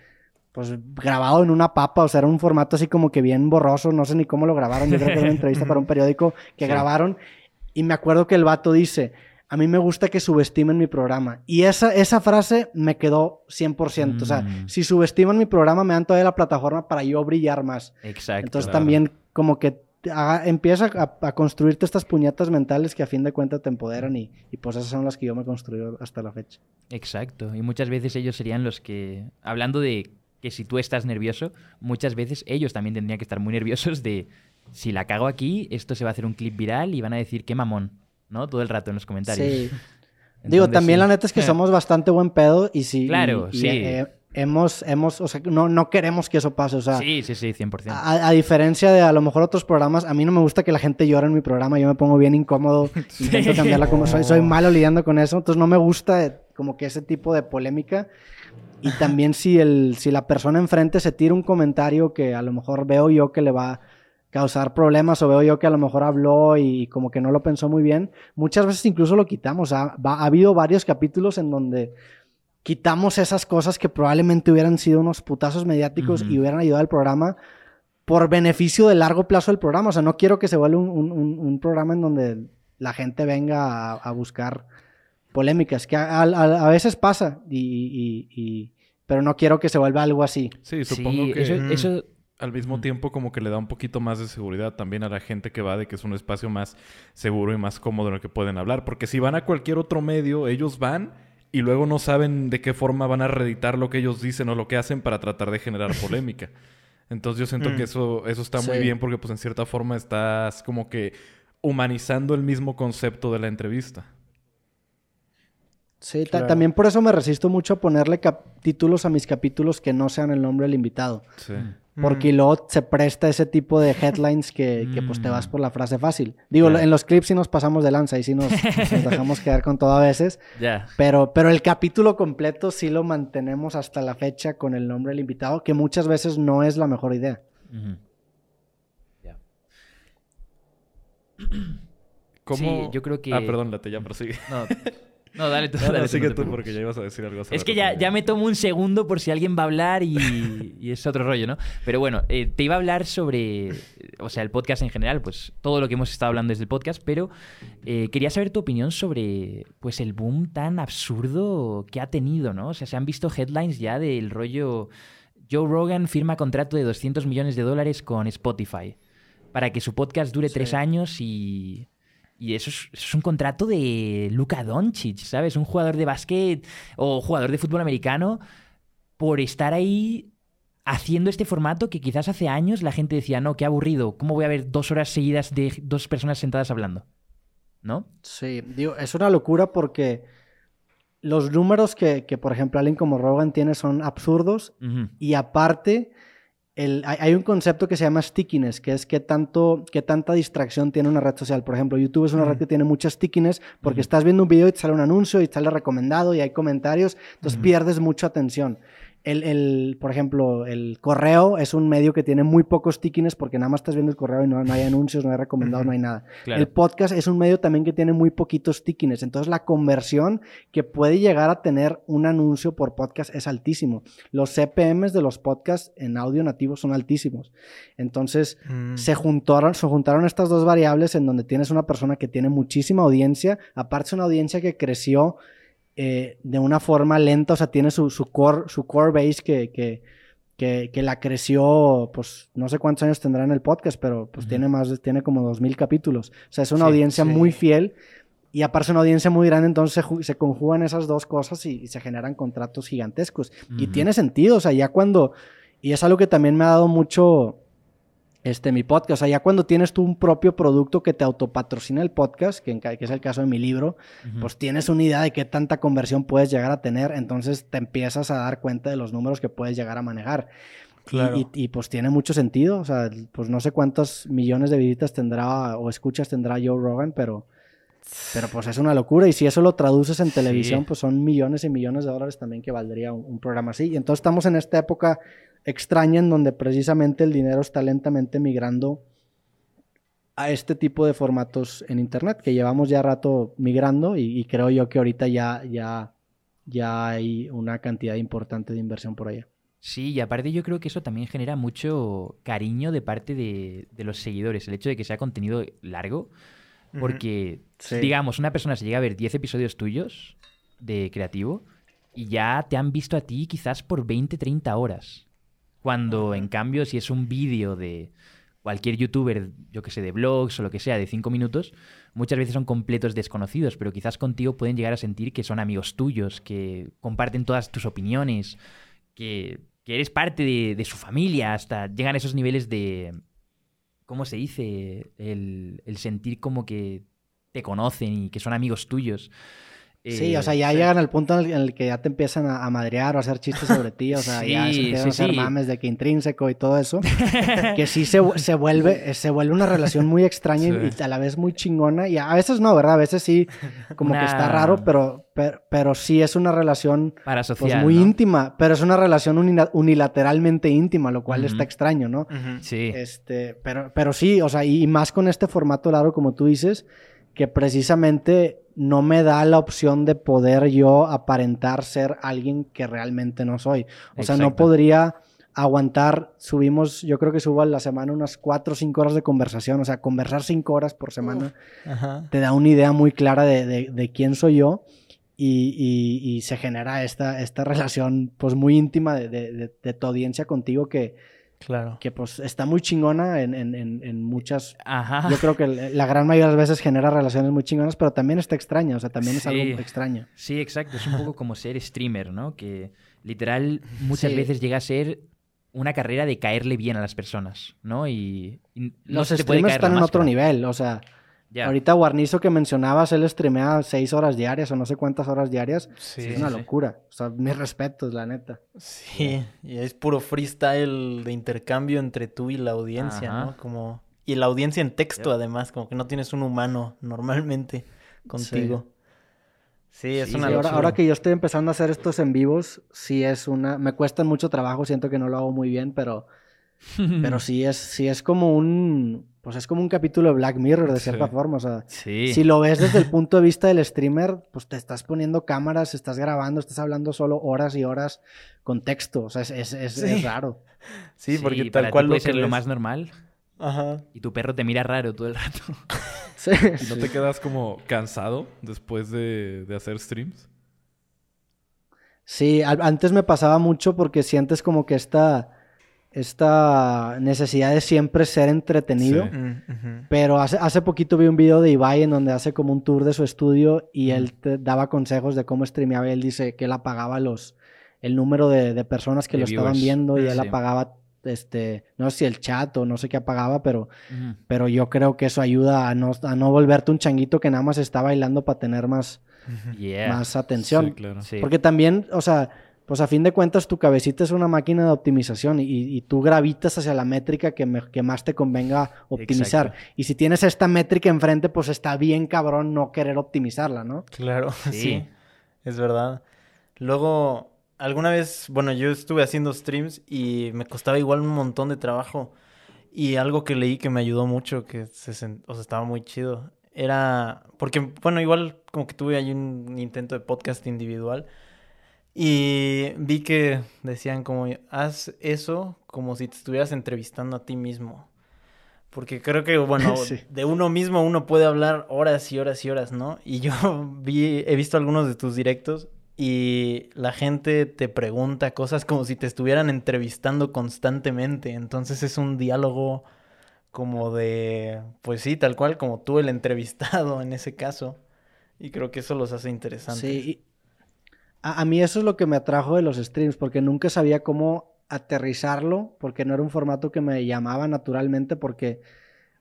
E: pues grabado en una papa, o sea, era un formato así como que bien borroso, no sé ni cómo lo grabaron, yo creo que era una entrevista para un periódico que
B: Sí.
E: grabaron y me acuerdo que el vato dice, a mí me gusta que subestimen mi programa. Y esa, esa frase me quedó 100%. O sea,
B: Mm.
E: si subestiman mi programa, me dan todavía la plataforma para yo brillar más.
B: Exacto.
E: Entonces
C: claro.
E: también como que haga- empieza a, a construirte estas puñetas mentales que a fin de cuentas te empoderan y, y pues esas son las que yo me he construido hasta la fecha.
B: Exacto. Y muchas veces ellos serían los que, hablando de que si tú estás nervioso, muchas veces ellos también tendrían que estar muy nerviosos de si la cago aquí, esto se va a hacer un clip viral y van a decir qué mamón, ¿no? Todo el rato en los comentarios.
E: Sí. Digo, también
B: sí.
E: la neta es que somos bastante buen pedo y sí. y-
B: Claro,
E: y,
B: sí.
E: eh, hemos, hemos, o sea, no, no queremos que eso pase. O sea,
B: Sí, sí, sí, 100%.
E: A, a diferencia de a lo mejor otros programas, a mí no me gusta que la gente llore en mi programa, yo me pongo bien incómodo, intento cambiarla como soy, soy malo lidiando con eso, entonces no me gusta como que ese tipo de polémica. Y también si, el, si la persona enfrente se tira un comentario que a lo mejor veo yo que le va a causar problemas o veo yo que a lo mejor habló y como que no lo pensó muy bien, muchas veces incluso lo quitamos. Ha, va- ha habido varios capítulos en donde quitamos esas cosas que probablemente hubieran sido unos putazos mediáticos y hubieran ayudado al programa por beneficio de largo plazo del programa. O sea, no quiero que se vuelva un, un- un- un programa en donde la gente venga a, a buscar polémicas, que a, a- a veces pasa, y, y- y- pero no quiero que se vuelva algo así.
C: Sí, supongo
B: sí,
C: que
B: eso,
D: Mm.
B: eso-
C: al mismo
B: Ujú.
C: tiempo como que le da un poquito más de seguridad también a la gente que va de que es un espacio más seguro y más cómodo en el que pueden hablar. Porque si van a cualquier otro medio, ellos van y luego no saben de qué forma van a reeditar lo que ellos dicen o lo que hacen para tratar de generar polémica. Entonces yo siento
D: Mm.
C: que eso, eso está muy bien porque pues en cierta forma estás como que humanizando el mismo concepto de la entrevista.
E: Sí,
D: Claro.
E: también por eso me resisto mucho a ponerle cap- títulos a mis capítulos que no sean el nombre del invitado.
C: Sí.
E: Porque luego se presta ese tipo de headlines que, que, pues te vas
B: Mm.
E: por la frase fácil. Digo, en los clips sí nos pasamos de lanza y sí nos, nos dejamos quedar con todo a veces.
B: ya.
E: Pero, pero el capítulo completo sí lo mantenemos hasta la fecha con el nombre del invitado, que muchas veces no es la mejor idea.
B: Ya.
C: ¿Cómo...
B: Sí, yo creo que-
C: Ah, perdón, Late, ya prosigue.
B: No, No, dale tú.
C: No, no,
B: dale tú,
C: sigue
B: no te
C: tú
B: preocupes.
C: porque ya ibas a decir algo. hace
B: Es que ya, ya me tomo un segundo por si alguien va a hablar y, y es otro rollo, ¿no? Pero bueno, eh, te iba a hablar sobre, o sea, el podcast en general, pues todo lo que hemos estado hablando desde el podcast, pero eh, quería saber tu opinión sobre, pues, el boom tan absurdo que ha tenido, ¿no? O sea, se han visto headlines ya del rollo Joe Rogan firma contrato de 200 millones de dólares con Spotify para que su podcast dure
D: Sí.
B: tres años y... Y eso es, eso es un contrato de Luka Doncic, ¿sabes? Un jugador de básquet o jugador de fútbol americano por estar ahí haciendo este formato que quizás hace años la gente decía, no, qué aburrido, ¿cómo voy a ver dos horas seguidas de dos personas sentadas hablando? ¿No?
E: Sí, digo, es una locura porque los números que, que, por ejemplo, alguien como Rogan tiene son absurdos y aparte el- hay, un concepto que se llama stickiness, que es qué, tanto, qué tanta distracción tiene una red social. Por ejemplo, YouTube es una red que tiene mucha stickiness porque estás viendo un video y te sale un anuncio y te sale recomendado y hay comentarios, entonces
D: Ujú.
E: pierdes mucha atención. El, el, por ejemplo, el correo es un medio que tiene muy pocos stickiness porque nada más estás viendo el correo y no, no hay anuncios, no hay recomendados, no hay nada.
B: Claro.
E: El podcast es un medio también que tiene muy poquitos stickiness. Entonces la conversión que puede llegar a tener un anuncio por podcast es altísimo. Los CPMs de los podcasts en audio nativo son altísimos. Entonces
D: Mm.
E: se, juntaron, se juntaron estas dos variables en donde tienes una persona que tiene muchísima audiencia. Aparte es una audiencia que creció eh, de una forma lenta. O sea, tiene su, su, core, su core base que... que que, que la creció, pues no sé cuántos años tendrá en el podcast, pero pues
B: Ujú.
E: tiene más, tiene como dos mil capítulos. O sea, es una
D: Sí,
E: audiencia
D: sí.
E: muy fiel y aparte una audiencia muy grande, entonces se, se conjugan esas dos cosas y, y se generan contratos gigantescos. Y
B: Ujú.
E: tiene sentido, o sea, ya cuando, y es algo que también me ha dado mucho este, mi podcast, o sea, ya cuando tienes tú un propio producto que te autopatrocina el podcast, que, en ca- que es el caso de mi libro, pues tienes una idea de qué tanta conversión puedes llegar a tener, entonces te empiezas a dar cuenta de los números que puedes llegar a manejar. Y-
D: Claro.
E: Y, y, pues tiene mucho sentido, o sea, pues no sé cuántos millones de visitas tendrá o escuchas tendrá Joe Rogan, pero, pero pues es una locura. Y si eso lo traduces en televisión,
B: Sí.
E: pues son millones y millones de dólares también que valdría un, un programa así. Y entonces estamos en esta época extraña en donde precisamente el dinero está lentamente migrando a este tipo de formatos en internet que llevamos ya rato migrando y, y creo yo que ahorita ya, ya, ya hay una cantidad importante de inversión por allá.
B: Sí, y aparte yo creo que eso también genera mucho cariño de parte de, de los seguidores, el hecho de que sea contenido largo, porque,
E: Sí.
B: digamos, una persona se llega a ver 10 episodios tuyos de creativo y ya te han visto a ti quizás por 20, 30 horas. Cuando, en cambio, si es un vídeo de cualquier youtuber, yo que sé, de blogs o lo que sea, de 5 minutos, muchas veces son completos desconocidos, pero quizás contigo pueden llegar a sentir que son amigos tuyos, que comparten todas tus opiniones, que, que eres parte de, de su familia, hasta llegan a esos niveles de, ¿cómo se dice? El, el sentir como que te conocen y que son amigos tuyos.
E: Sí,
B: Eh,
E: o sea, ya
D: sí.
E: llegan al punto en el, en el que ya te empiezan a, a madrear o a hacer chistes sobre ti, o sea, ya se
B: Sí,
E: empiezan a
B: sí,
E: hacer
B: sí.
E: mames de que intrínseco y todo eso, que sí se, se vuelve eh, se vuelve una relación muy extraña y-
C: Sí.
E: y a la vez muy chingona, y a veces no, ¿verdad? A veces sí, como que está raro, pero, pero, pero sí es una relación
B: para
E: pues,
B: asociar.
E: muy
B: ¿no?
E: íntima, pero es una relación unina- unilateralmente íntima, lo cual
B: Ujú.
E: está extraño, ¿no?
D: Ujú.
B: Sí.
E: Este, pero, pero sí, o sea, y, y más con este formato largo, como tú dices, que precisamente no me da la opción de poder yo aparentar ser alguien que realmente no soy. O sea, no podría aguantar, subimos, yo creo que subo a la semana unas cuatro o cinco horas de conversación, o sea, conversar cinco horas por semana te da una idea muy clara de, de- de quién soy yo y, y- y se genera esta, esta relación pues muy íntima de, de- de- de tu audiencia contigo que,
D: Claro.
E: que pues está muy chingona en, en- en- muchas...
B: Ajá.
E: Yo creo que la gran mayoría de las veces genera relaciones muy chingonas, pero también está extraña, o sea, también es algo extraño.
B: Sí, exacto. Es un poco como ser streamer, ¿no? Que literal muchas
E: Sí.
B: veces llega a ser una carrera de caerle bien a las personas, ¿no? Y, y no
E: Los
B: se te puede caer
E: están en otro nivel, o sea, Ahorita Guarnizo que mencionabas, él streamea seis horas diarias o no sé cuántas horas diarias,
D: Sí.
E: es una
B: sí.
E: locura, o sea, mis respetos, la neta.
D: Sí, y es puro freestyle de intercambio entre tú y la audiencia,
B: Ajá.
D: ¿no? Como... Y la audiencia en texto, además, como que no tienes un humano normalmente contigo. Sí, es
B: Sí,
D: una
E: Sí, ahora,
D: locura.
E: ahora que yo estoy empezando a hacer estos en vivos, sí es una... Me cuesta mucho trabajo, siento que no lo hago muy bien, pero, Pero sí es, sí es como un. Pues es como un capítulo de Black Mirror, de cierta
C: Sí.
E: forma. O sea,
B: Sí.
E: si lo ves desde el punto de vista del streamer, pues te estás poniendo cámaras, estás grabando, estás hablando solo horas y horas con texto. O sea, es, es, es-
D: Sí.
E: es raro.
D: Sí, porque tal cual lo que
B: ser lo más normal
D: Ajá.
B: y tu perro te mira raro todo el rato.
E: Sí,
C: ¿Y no te quedas como cansado después de, de hacer streams?
E: Sí, al- antes me pasaba mucho porque sientes como que esta, esta necesidad de siempre ser entretenido.
C: Sí.
D: Mm.
E: Pero hace, hace poquito vi un video de Ibai en donde hace como un tour de su estudio y él te daba consejos de cómo streameaba. Él dice que él apagaba los, el número de, de personas que
B: De
E: lo estaban viendo y él
B: Sí.
E: apagaba, este, no sé si el chat o no sé qué apagaba, pero, pero yo creo que eso ayuda a no, a no volverte un changuito que nada más está bailando para tener más,
B: Yeah.
E: más atención.
C: Sí, claro.
B: Sí.
E: Porque también, o sea, pues a fin de cuentas tu cabecita es una máquina de optimización y, y tú gravitas hacia la métrica que, me- que más te convenga optimizar.
B: Exacto.
E: Y si tienes esta métrica enfrente, pues está bien cabrón no querer optimizarla, ¿no?
D: Claro, sí.
B: Sí.
D: es verdad. Luego, alguna vez, bueno, yo estuve haciendo streams y me costaba igual un montón de trabajo. Y algo que leí que me ayudó mucho, que se sen- o sea, estaba muy chido, era, porque, bueno, igual como que tuve ahí un intento de podcast individual y vi que decían como, haz eso como si te estuvieras entrevistando a ti mismo. Porque creo que, bueno,
E: Sí.
D: de uno mismo uno puede hablar horas y horas y horas, ¿no? Y yo vi, he visto algunos de tus directos y la gente te pregunta cosas como si te estuvieran entrevistando constantemente. Entonces es un diálogo como de, pues sí, tal cual como tú el entrevistado en ese caso. Y creo que eso los hace interesantes.
E: Sí. y A, a mí eso es lo que me atrajo de los streams, porque nunca sabía cómo aterrizarlo, porque no era un formato que me llamaba naturalmente, porque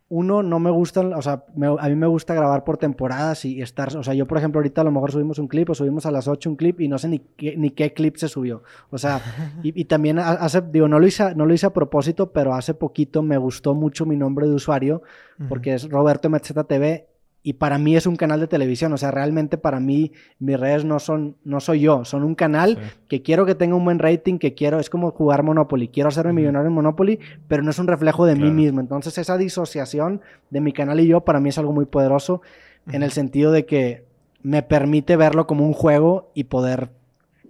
E: uno, no me gustan, o sea, me- a mí me gusta grabar por temporadas y estar, o sea, yo por ejemplo ahorita a lo mejor subimos un clip o subimos a las 8 un clip y no sé ni qué, ni qué clip se subió. O sea, y, y también ha- hace, digo, no lo, hice, no lo hice a propósito, pero hace poquito me gustó mucho mi nombre de usuario porque es Roberto Metzeta TV y para mí es un canal de televisión, o sea, realmente para mí mis redes no son no soy yo, son un canal
C: Sí.
E: que quiero que tenga un buen rating, que quiero es como jugar Monopoly, quiero hacerme millonario en Monopoly, pero no es un reflejo de mí mismo. Entonces, esa disociación de mi canal y yo para mí es algo muy poderoso en el sentido de que me permite verlo como un juego y poder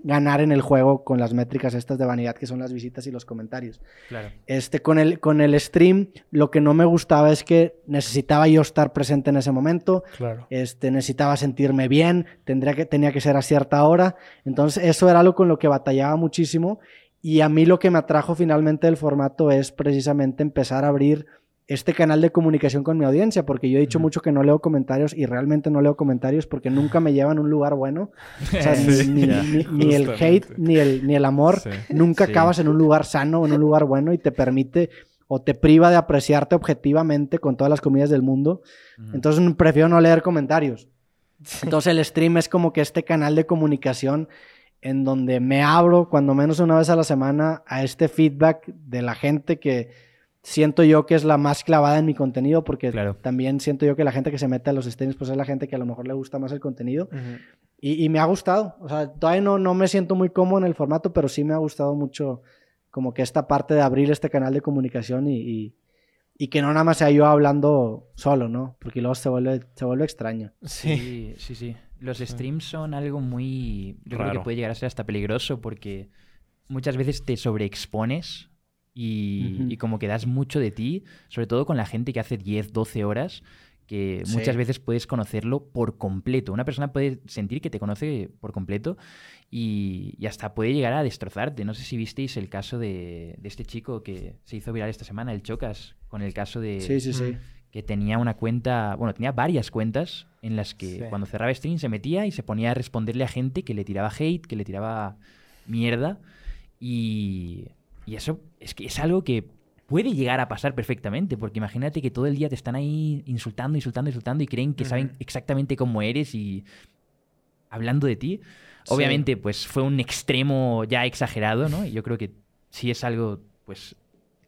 E: ganar en el juego con las métricas estas de vanidad que son las visitas y los comentarios.
B: Claro.
E: Este, con, el, con el stream, lo que no me gustaba es que necesitaba yo estar presente en ese momento,
D: Claro.
E: este, necesitaba sentirme bien, tendría que, tenía que ser a cierta hora. Entonces, eso era algo con lo que batallaba muchísimo. Y a mí lo que me atrajo finalmente del formato es precisamente empezar a abrir este canal de comunicación con mi audiencia, porque yo he dicho
B: Ujú.
E: mucho que no leo comentarios y realmente no leo comentarios porque nunca me llevan a un lugar bueno. O sea,
C: Sí,
E: ni, ni- ni el hate, ni el, ni el amor
C: Sí.
E: nunca
B: Sí.
E: acabas en un lugar sano en un lugar bueno y te permite o te priva de apreciarte objetivamente con todas las comidas del mundo.
B: Ujú.
E: Entonces prefiero no leer comentarios. Entonces el stream es como que este canal de comunicación en donde me abro cuando menos una vez a la semana a este feedback de la gente que siento yo que es la más clavada en mi contenido porque
B: Claro.
E: también siento yo que la gente que se mete a los streams pues es la gente que a lo mejor le gusta más el contenido
D: Ujú.
E: y, y me ha gustado. O sea, todavía no, no me siento muy cómodo en el formato, pero sí me ha gustado mucho como que esta parte de abrir este canal de comunicación y, y- y que no nada más sea yo hablando solo, ¿no? Porque luego se vuelve, se vuelve extraño.
D: Sí.
B: Sí, sí, sí. Los streams son algo muy... Yo creo
C: Raro.
B: que puede llegar a ser hasta peligroso porque muchas veces te sobreexpones y, como que das mucho de ti, sobre todo con la gente que hace 10, 12 horas, que
D: Sí.
B: muchas veces puedes conocerlo por completo. Una persona puede sentir que te conoce por completo y, y hasta puede llegar a destrozarte. No sé si visteis el caso de, de este chico que se hizo viral esta semana, el Chocas, con el caso de
E: Sí, sí, sí.
D: Mm.
B: que tenía una cuenta, bueno, tenía varias cuentas en las que
D: Sí.
B: cuando cerraba stream se metía y se ponía a responderle a gente que le tiraba hate, que le tiraba mierda. Y, y eso es que es algo que puede llegar a pasar perfectamente, porque imagínate que todo el día te están ahí insultando, insultando, insultando y creen que saben
D: Ujú.
B: exactamente cómo eres y hablando de ti.
E: Sí.
B: Obviamente, pues fue un extremo ya exagerado, ¿no? Y yo creo que sí es algo, pues,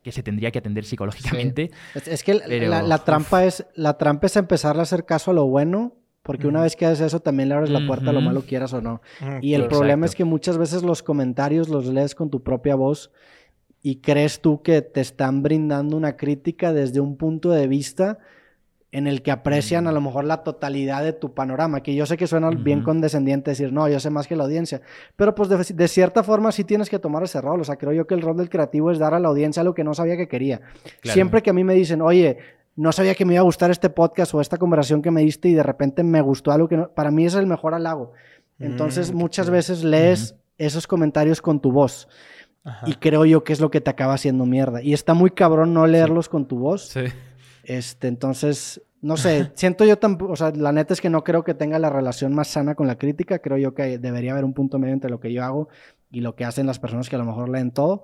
B: que se tendría que atender psicológicamente.
E: Es, es que la-
B: Pero,
E: la, la trampa es, la trampa es empezarle a hacer caso a lo bueno, porque una
D: Ujú.
E: vez que haces eso también le abres la puerta a lo malo, quieras o no.
D: Mm,
E: Y el problema
B: Exacto.
E: es que muchas veces los comentarios los lees con tu propia voz y crees tú que te están brindando una crítica desde un punto de vista en el que aprecian a lo mejor la totalidad de tu panorama, que yo sé que suena bien condescendiente decir, no, yo sé más que la audiencia, pero pues de, de cierta forma sí tienes que tomar ese rol, o sea, creo yo que el rol del creativo es dar a la audiencia algo que no sabía que quería.
B: Claro.
E: Siempre que a mí me dicen, oye, no sabía que me iba a gustar este podcast o esta conversación que me diste y de repente me gustó algo que no, para mí es el mejor halago. Entonces
D: Mm,
E: muchas veces lees esos comentarios con tu voz
D: Ajá.
E: y creo yo que es lo que te acaba haciendo mierda. Y está muy cabrón no leerlos con tu voz.
C: Sí.
E: Este, entonces, no sé, siento yo tampoco, o sea, la neta es que no creo que tenga la relación más sana con la crítica, creo yo que debería haber un punto medio entre lo que yo hago y lo que hacen las personas que a lo mejor leen todo,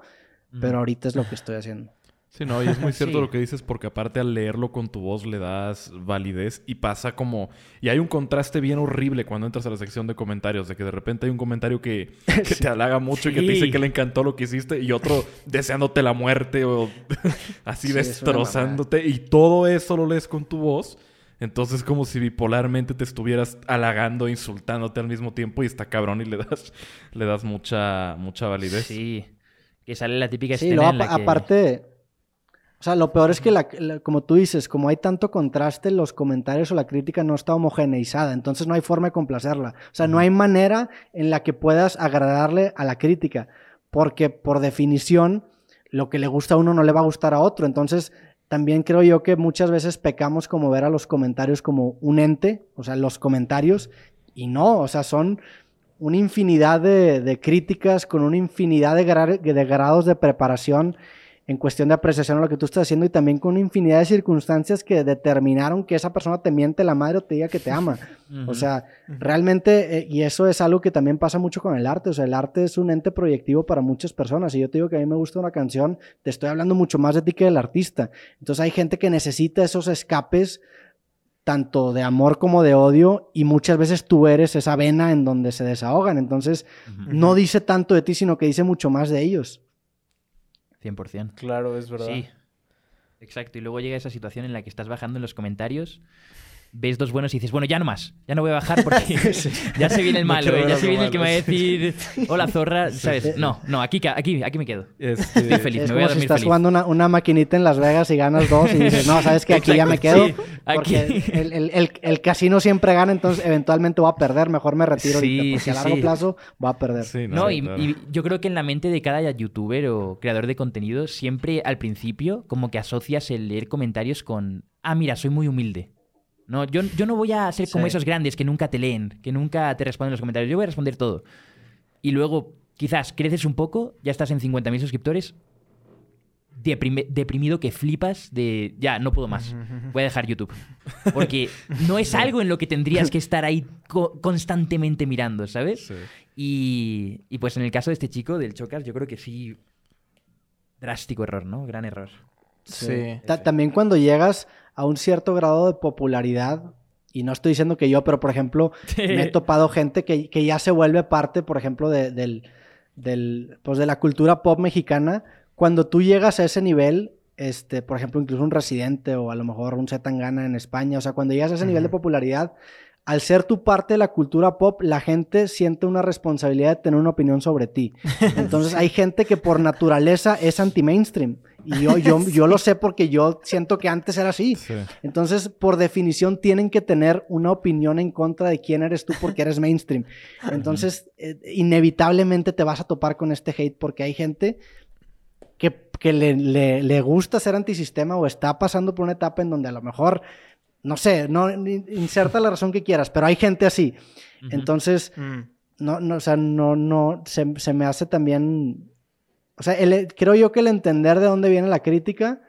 E: pero ahorita es lo que estoy haciendo.
C: Sí, no, y es muy cierto
B: Sí.
C: lo que dices porque aparte al leerlo con tu voz le das validez y pasa como... Y hay un contraste bien horrible cuando entras a la sección de comentarios, de que de repente hay un comentario que, que te halaga mucho y que te dice
B: Sí.
C: que le encantó lo que hiciste y otro deseándote la muerte o así
E: Sí,
C: destrozándote y todo eso lo lees con tu voz. Entonces como si bipolarmente te estuvieras halagando, insultándote al mismo tiempo y está cabrón y le das, le das mucha, mucha validez.
B: Sí. Que sale la típica
E: Sí,
B: escena
E: luego,
B: en la
E: apa-
B: que...
E: aparte, o sea, lo peor es que, la- la- como tú dices, como hay tanto contraste, los comentarios o la crítica no está homogeneizada, entonces no hay forma de complacerla. O sea, no hay manera en la que puedas agradarle a la crítica, porque por definición, lo que le gusta a uno no le va a gustar a otro. Entonces, también creo yo que muchas veces pecamos como ver a los comentarios como un ente, o sea, los comentarios, y no, o sea, son una infinidad de, de críticas con una infinidad de, gra- de grados de preparación en cuestión de apreciación a lo que tú estás haciendo y también con una infinidad de circunstancias que determinaron que esa persona te miente la madre o te diga que te ama. O sea, realmente, eh, y eso es algo que también pasa mucho con el arte, o sea, el arte es un ente proyectivo para muchas personas. Y yo te digo que a mí me gusta una canción, te estoy hablando mucho más de ti que del artista. Entonces hay gente que necesita esos escapes tanto de amor como de odio y muchas veces tú eres esa vena en donde se desahogan. Entonces, no dice tanto de ti, sino que dice mucho más de ellos.
B: 100%.
D: Claro, es verdad.
B: Sí. Exacto. Y luego llega esa situación en la que estás bajando en los comentarios, ves dos buenos y dices, bueno, ya no más. Ya no voy a bajar porque ya se viene el
C: No
B: malo, ¿eh? Ya se viene el que me va a decir, hola zorra, ¿sabes? No, no, aquí, aquí, aquí me quedo.
C: Este,
B: Estoy feliz,
E: es
B: me voy a
E: como si
B: dormir
E: estás
B: feliz.
E: jugando una, una maquinita en Las Vegas y ganas dos y dices, no, sabes que aquí ya me quedo.
B: Sí,
E: Porque
B: aquí.
E: el, el- el- el casino siempre gana, entonces eventualmente voy a perder. Mejor me retiro
B: Sí,
E: ahorita, porque
B: sí,
E: a largo
B: sí.
E: plazo voy a perder.
C: sí,
B: No, y,
C: claro.
B: y yo creo que en la mente de cada youtuber o creador de contenido, siempre al principio como que asocias el leer comentarios con, ah, mira, soy muy humilde. No, yo, yo no voy a ser como
D: Sí.
B: esos grandes que nunca te leen, que nunca te responden los comentarios. Yo voy a responder todo. Y luego, quizás creces un poco, ya estás en 50.000 suscriptores, deprimido que flipas de, ya, no puedo más, voy a dejar YouTube. Porque no es algo en lo que tendrías que estar ahí co- constantemente mirando, ¿sabes?
C: Sí.
B: Y, y pues en el caso de este chico, del Chocas, yo creo que sí. Drástico error, ¿no? Gran error.
D: Sí.
E: Ta- También cuando llegas a un cierto grado de popularidad, y no estoy diciendo que yo, pero por ejemplo, me he topado gente que, que ya se vuelve parte, por ejemplo, de, del, del, pues de la cultura pop mexicana. Cuando tú llegas a ese nivel, este, por ejemplo, incluso un residente o a lo mejor un Zetangana en España, o sea, cuando llegas a ese nivel de popularidad, al ser tu parte de la cultura pop, la gente siente una responsabilidad de tener una opinión sobre ti. Entonces hay gente que por naturaleza es anti-mainstream. Y yo, yo, yo lo sé porque yo siento que antes era así.
C: Sí.
E: Entonces, por definición, tienen que tener una opinión en contra de quién eres tú porque eres mainstream. Entonces, eh, inevitablemente te vas a topar con este hate porque hay gente que, que le, le- le gusta ser antisistema o está pasando por una etapa en donde a lo mejor, no sé, no in- inserta la razón que quieras, pero hay gente así. Entonces,
D: Mm.
E: no, no, o sea, no, no, se, se me hace también, o sea, el- creo yo que el entender de dónde viene la crítica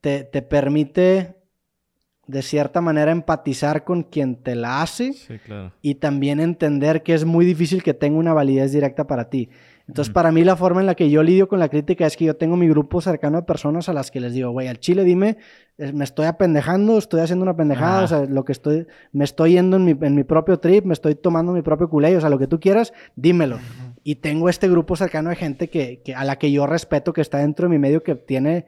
E: te, te permite de cierta manera empatizar con quien te la hace
C: Sí, claro.
E: y también entender que es muy difícil que tenga una validez directa para ti. Entonces, para mí la forma en la que yo lidio con la crítica es que yo tengo mi grupo cercano de personas a las que les digo, güey, al chile dime, eh, me estoy apendejando, estoy haciendo una pendejada,
B: Ah.
E: o sea, lo que estoy, me estoy yendo en mi, en mi propio trip, me estoy tomando mi propio culé, o sea, lo que tú quieras, dímelo. Y tengo este grupo cercano de gente que, que- a la que yo respeto, que está dentro de mi medio, que tiene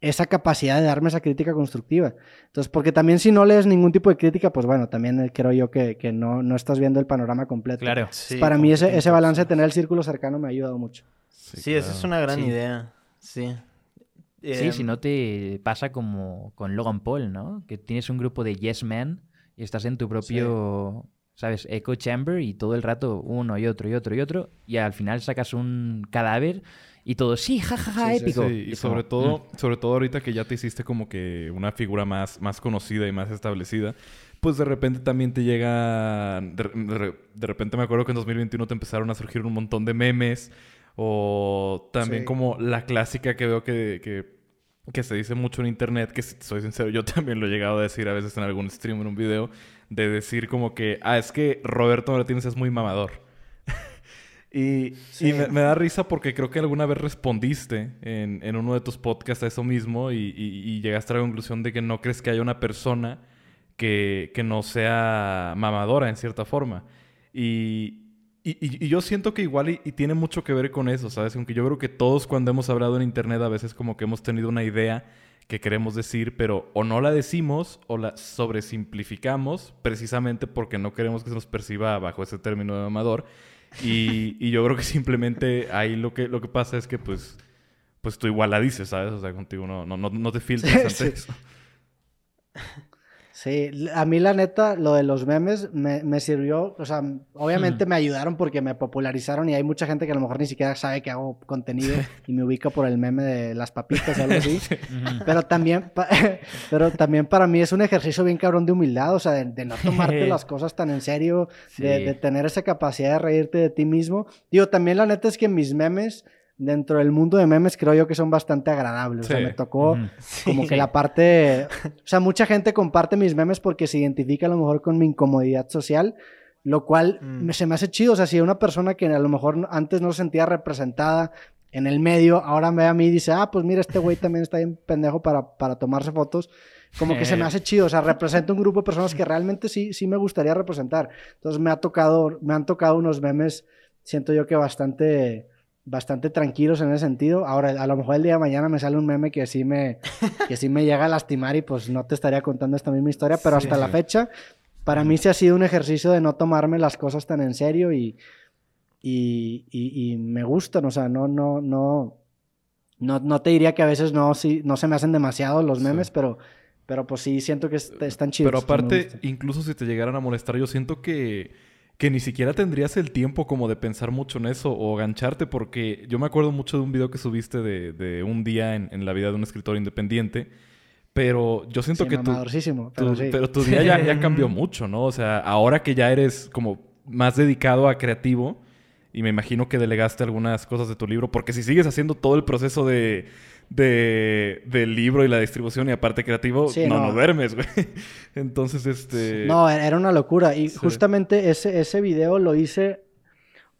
E: esa capacidad de darme esa crítica constructiva. Entonces, porque también si no lees ningún tipo de crítica, pues bueno, también eh, creo yo que, que no, no estás viendo el panorama completo.
B: Claro.
D: Sí,
E: Para mí ese, ese balance de tener el círculo cercano me ha ayudado mucho.
D: Sí, esa es una gran
B: Sí.
D: idea. Sí.
B: Sí,
D: Em,
B: si no te pasa como con Logan Paul, ¿no? Que tienes un grupo de Yes Men y estás en tu propio, ¿sabes? Echo chamber y todo el rato uno y otro y otro y otro y al final sacas un cadáver y todo, sí, jajaja,
E: Sí, sí,
B: épico.
C: Sí,
B: Y
C: y
B: es
C: sobre
B: como,
C: todo,
B: mm.
C: sobre todo ahorita que ya te hiciste como que una figura más, más conocida y más establecida, pues de repente también te llega, de, de- de repente me acuerdo que en 2021 te empezaron a surgir un montón de memes o también
E: Sí.
C: como la clásica que veo que, que, que se dice mucho en internet, que soy sincero, yo también lo he llegado a decir a veces en algún stream, en un video, de decir como que, ah, es que Roberto Martínez es muy mamador. Y,
E: Sí.
C: y me, me da risa porque creo que alguna vez respondiste en, en uno de tus podcasts a eso mismo y, y- y llegaste a la conclusión de que no crees que haya una persona que, que no sea mamadora en cierta forma. Y, y- y- yo siento que igual y, y tiene mucho que ver con eso, ¿sabes? Aunque yo creo que todos cuando hemos hablado en internet a veces como que hemos tenido una idea que queremos decir, pero o no la decimos o la sobresimplificamos precisamente porque no queremos que se nos perciba bajo ese término de mamador. Y, y yo creo que simplemente ahí lo que, lo que pasa es que pues, pues tú igual la dices, ¿sabes? O sea, contigo no, no, no, no te filtras ante
E: Sí.
C: eso.
E: Sí, a mí la neta, lo de los memes me, me sirvió, o sea, obviamente me ayudaron porque me popularizaron y hay mucha gente que a lo mejor ni siquiera sabe que hago contenido y me ubica por el meme de las papitas o algo así. Pero también, pero también para mí es un ejercicio bien cabrón de humildad, o sea, de, de no tomarte las cosas tan en serio, de, de tener esa capacidad de reírte de ti mismo. Digo, también la neta es que mis memes, dentro del mundo de memes, creo yo que son bastante agradables. O sea,
C: Sí.
E: me tocó
B: Ujú.
E: como
D: Sí.
E: que la parte, o sea, mucha gente comparte mis memes porque se identifica a lo mejor con mi incomodidad social. Lo cual
D: Mm.
E: me- se me hace chido. O sea, si una persona que a lo mejor antes no se sentía representada en el medio, ahora me ve a mí y dice, ah, pues mira, este güey también está bien pendejo para, para tomarse fotos. Como que se me hace chido. O sea, representa un grupo de personas que realmente sí, sí me gustaría representar. Entonces me ha tocado, me han tocado unos memes, siento yo que bastante, bastante tranquilos en ese sentido. Ahora, a lo mejor el día de mañana me sale un meme que sí me, que sí me llega a lastimar y pues no te estaría contando esta misma historia, pero
D: Sí.
E: hasta la fecha, para mí sí ha sido un ejercicio de no tomarme las cosas tan en serio y, y, y- y me gustan, o sea, no, no, no, no, no te diría que a veces no, sí, no se me hacen demasiado los
C: Sí.
E: memes, pero, pero pues sí siento que est- están chidos.
C: Pero
E: sí
C: aparte, incluso si te llegaran a molestar, yo siento que, que ni siquiera tendrías el tiempo como de pensar mucho en eso o gancharte, porque yo me acuerdo mucho de un video que subiste de, de un día en, en la vida de un escritor independiente, pero yo siento
E: Sí,
C: que tu,
E: mamadorcísimo,
C: tu-
E: pero sí.
C: pero tu día ya, ya cambió mucho, ¿no? O sea, ahora que ya eres como más dedicado a creativo, y me imagino que delegaste algunas cosas de tu libro, porque si sigues haciendo todo el proceso de, de- del libro y la distribución y aparte creativo,
E: Sí,
C: no,
E: no.
C: no duermes, güey. Entonces, este...
E: No, era una locura. Y
C: Sí.
E: justamente ese, ese video lo hice,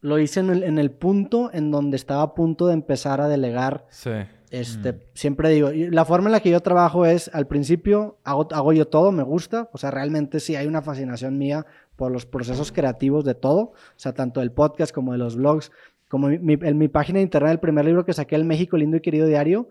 E: lo hice en el, en el punto en donde estaba a punto de empezar a delegar
C: Sí.
E: Este,
B: Mm.
E: siempre digo, la forma en la que yo trabajo es, al principio hago, hago yo todo, me gusta, o sea, realmente sí hay una fascinación mía por los procesos creativos de todo, o sea, tanto del podcast como de los blogs, como mi, mi- en mi página de internet, el primer libro que saqué, El México Lindo y Querido Diario,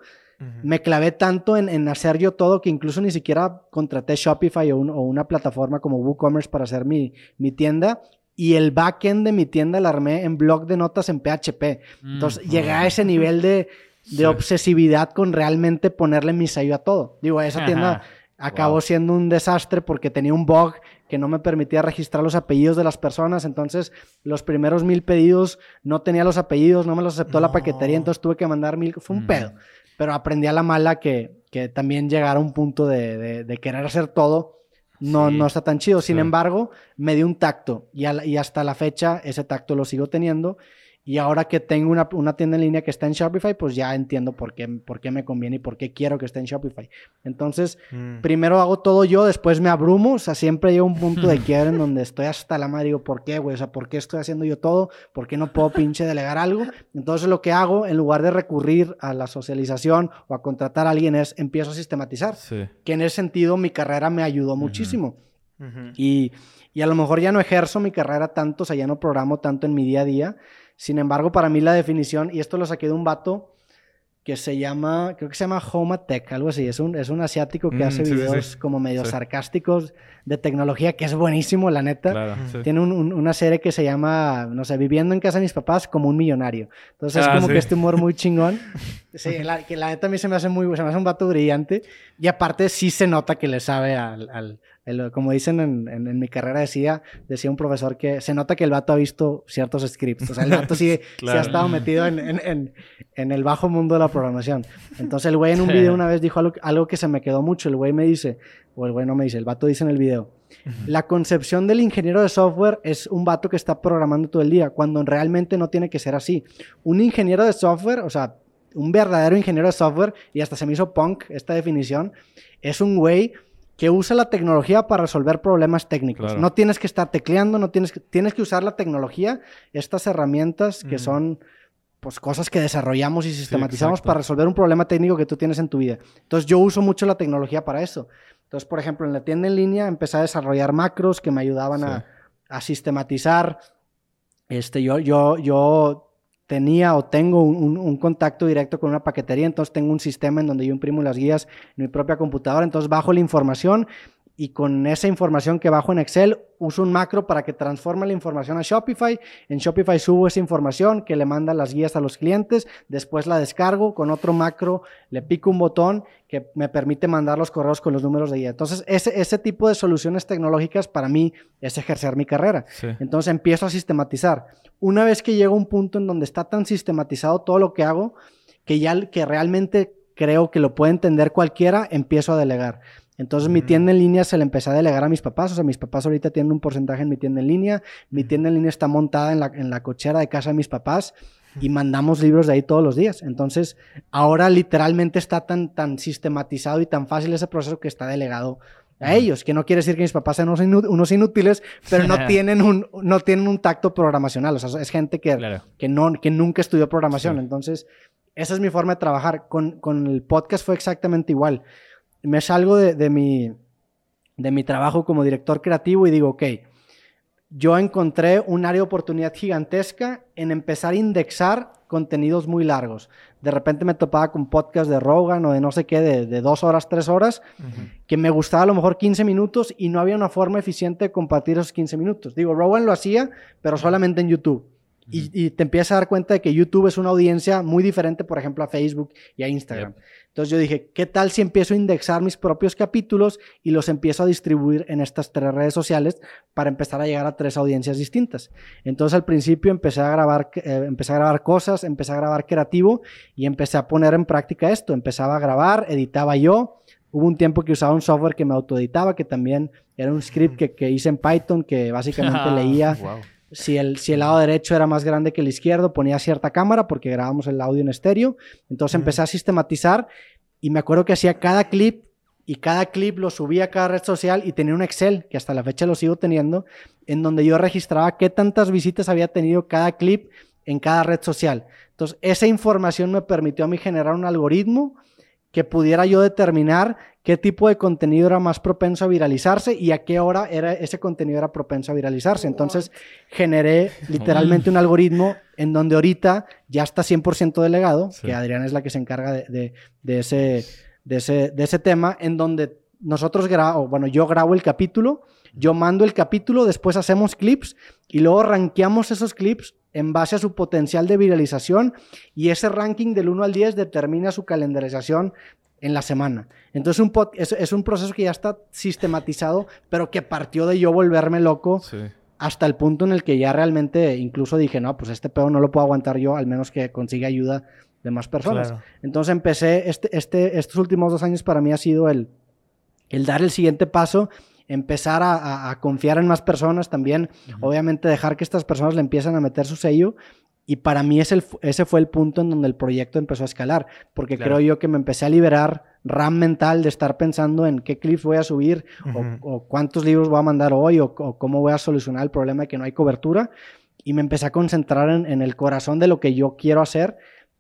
E: me clavé tanto en, en hacer yo todo que incluso ni siquiera contraté Shopify o, un- o una plataforma como WooCommerce para hacer mi, mi tienda. Y el backend de mi tienda la armé en blog de notas en PHP. Entonces llegué a ese nivel de, de
C: Sí.
E: obsesividad con realmente ponerle mi sello a todo. Digo, esa tienda
B: Ajá.
E: acabó
B: Wow.
E: siendo un desastre porque tenía un bug que no me permitía registrar los apellidos de las personas. Entonces, los primeros mil pedidos no tenía los apellidos, no me los aceptó la paquetería, entonces tuve que mandar mil. Fue un
B: Mm.
E: pedo. Pero aprendí a la mala que, que también llegar a un punto de, de- de querer hacer todo no,
B: Sí.
E: no está tan chido. Sin
C: Sí.
E: embargo, me dio un tacto y, a y hasta la fecha ese tacto lo sigo teniendo. Y ahora que tengo una, una tienda en línea que está en Shopify, pues ya entiendo por qué, por qué me conviene y por qué quiero que esté en Shopify. Entonces,
D: Mm.
E: primero hago todo yo, después me abrumo. O sea, siempre llega un punto de quiebre en donde estoy hasta la madre. Digo, ¿por qué, güey? O sea, ¿por qué estoy haciendo yo todo? ¿Por qué no puedo pinche delegar algo? Entonces, lo que hago, en lugar de recurrir a la socialización o a contratar a alguien, es empiezo a sistematizar.
C: Sí.
E: Que en ese sentido, mi carrera me ayudó muchísimo. Y, y a lo mejor ya no ejerzo mi carrera tanto, o sea, ya no programo tanto en mi día a día. Sin embargo, para mí la definición, y esto lo saqué de un vato que se llama, creo que se llama Homa Tech, algo así. Es un, es un asiático que
C: Mm,
E: hace
C: sí,
E: videos
C: sí.
E: como medio
C: Sí.
E: sarcásticos de tecnología, que es buenísimo, la neta.
C: Claro, sí.
E: Tiene un- un- una serie que se llama, no sé, Viviendo en casa de mis papás como un millonario. Entonces es
C: Ah,
E: como
C: sí.
E: que este humor muy chingón. Sí, la, que la neta a mí se me hace muy, se me hace un vato brillante. Y aparte sí se nota que le sabe al, al- el- como dicen en, en- en mi carrera decía, decía un profesor que se nota que el vato ha visto ciertos scripts. O sea, el vato sí, sí
C: Claro.
E: ha estado metido en, en- en- en el bajo mundo de la programación. Entonces el güey en un video una vez dijo algo, algo que se me quedó mucho. El güey me dice, o el güey no me dice, el vato dice en el video, la concepción del ingeniero de software es un vato que está programando todo el día, cuando realmente no tiene que ser así. Un ingeniero de software, o sea, un verdadero ingeniero de software, y hasta se me hizo punk esta definición, es un güey que usa la tecnología para resolver problemas técnicos.
C: Claro.
E: No tienes que estar tecleando, no tienes que, tienes que usar la tecnología, estas herramientas que
D: Ujú.
E: son pues cosas que desarrollamos y sistematizamos para resolver un problema técnico que tú tienes en tu vida. Entonces yo uso mucho la tecnología para eso. Entonces, por ejemplo, en la tienda en línea empecé a desarrollar macros que me ayudaban
C: Sí.
E: a, a sistematizar. Este, yo, yo, yo tenía o tengo un, contacto directo con una paquetería, entonces tengo un sistema en donde yo imprimo las guías en mi propia computadora, entonces bajo la información y con esa información que bajo en Excel uso un macro para que transforme la información a Shopify. En Shopify subo esa información que le manda las guías a los clientes, después la descargo con otro macro, le pico un botón que me permite mandar los correos con los números de guía. Entonces, ese, ese tipo de soluciones tecnológicas para mí es ejercer mi carrera.
C: Sí.
E: Entonces empiezo a sistematizar. Una vez que llego a un punto en donde está tan sistematizado todo lo que hago, que ya que realmente creo que lo puede entender cualquiera, empiezo a delegar. Entonces mi
D: Ujú.
E: tienda en línea se la empecé a delegar a mis papás, o sea, mis papás ahorita tienen un porcentaje en mi tienda en línea, mi tienda en línea está montada en la, en la cochera de casa de mis papás y mandamos libros de ahí todos los días. Entonces, ahora literalmente está tan, tan sistematizado y tan fácil ese proceso que está delegado a ellos, que no quiere decir que mis papás sean unos, inú- unos inútiles, pero no tienen un, no tienen un tacto programacional, o sea, es gente que,
B: Claro.
E: que, no, que nunca estudió programación.
C: Sí.
E: Entonces, esa es mi forma de trabajar. Con, con el podcast fue exactamente igual. Me salgo de, de mi, de mi trabajo como director creativo y digo, ok, yo encontré un área de oportunidad gigantesca en empezar a indexar contenidos muy largos. De repente me topaba con podcast de Rogan o de no sé qué, de, de dos horas, tres horas, que me gustaba a lo mejor 15 minutos y no había una forma eficiente de compartir esos 15 minutos. Digo, Rogan lo hacía, pero solamente en YouTube. Y, y te empiezas a dar cuenta de que YouTube es una audiencia muy diferente, por ejemplo, a Facebook y a Instagram. Entonces yo dije, ¿qué tal si empiezo a indexar mis propios capítulos y los empiezo a distribuir en estas tres redes sociales para empezar a llegar a tres audiencias distintas? Entonces al principio empecé a grabar, eh, empecé a grabar cosas, empecé a grabar creativo y empecé a poner en práctica esto. Empezaba a grabar, editaba yo. Hubo un tiempo que usaba un software que me autoeditaba, que también era un script que, que hice en Python, que básicamente leía
B: Wow.
E: Si el, si el lado derecho era más grande que el izquierdo, ponía cierta cámara porque grabamos el audio en estéreo. Entonces empecé a sistematizar y me acuerdo que hacía cada clip y cada clip lo subía a cada red social y tenía un Excel, que hasta la fecha lo sigo teniendo, en donde yo registraba qué tantas visitas había tenido cada clip en cada red social. Entonces, esa información me permitió a mí generar un algoritmo que pudiera yo determinar qué tipo de contenido era más propenso a viralizarse y a qué hora era ese contenido era propenso a viralizarse. Entonces generé literalmente un algoritmo en donde ahorita ya está 100% delegado,
C: Sí.
E: que Adriana es la que se encarga de, de- de ese, de, ese, de ese tema, en donde nosotros grabamos, bueno, yo grabo el capítulo, yo mando el capítulo, después hacemos clips y luego rankeamos esos clips en base a su potencial de viralización y ese ranking del 1 al 10 determina su calendarización en la semana. Entonces un pod- es, es un proceso que ya está sistematizado, pero que partió de yo volverme loco
C: Sí.
E: hasta el punto en el que ya realmente incluso dije, no, pues este pedo no lo puedo aguantar yo, al menos que consiga ayuda de más personas.
D: Claro.
E: Entonces empecé, este, este, estos últimos dos años para mí ha sido el, el dar el siguiente paso, empezar a, a- a confiar en más personas también, obviamente dejar que estas personas le empiezan a meter su sello. Y para mí ese, ese fue el punto en donde el proyecto empezó a escalar, porque
B: Claro.
E: creo yo que me empecé a liberar RAM mental de estar pensando en qué clips voy a subir o- cuántos libros voy a mandar hoy o, o cómo voy a solucionar el problema de que no hay cobertura. Y me empecé a concentrar en, en el corazón de lo que yo quiero hacer.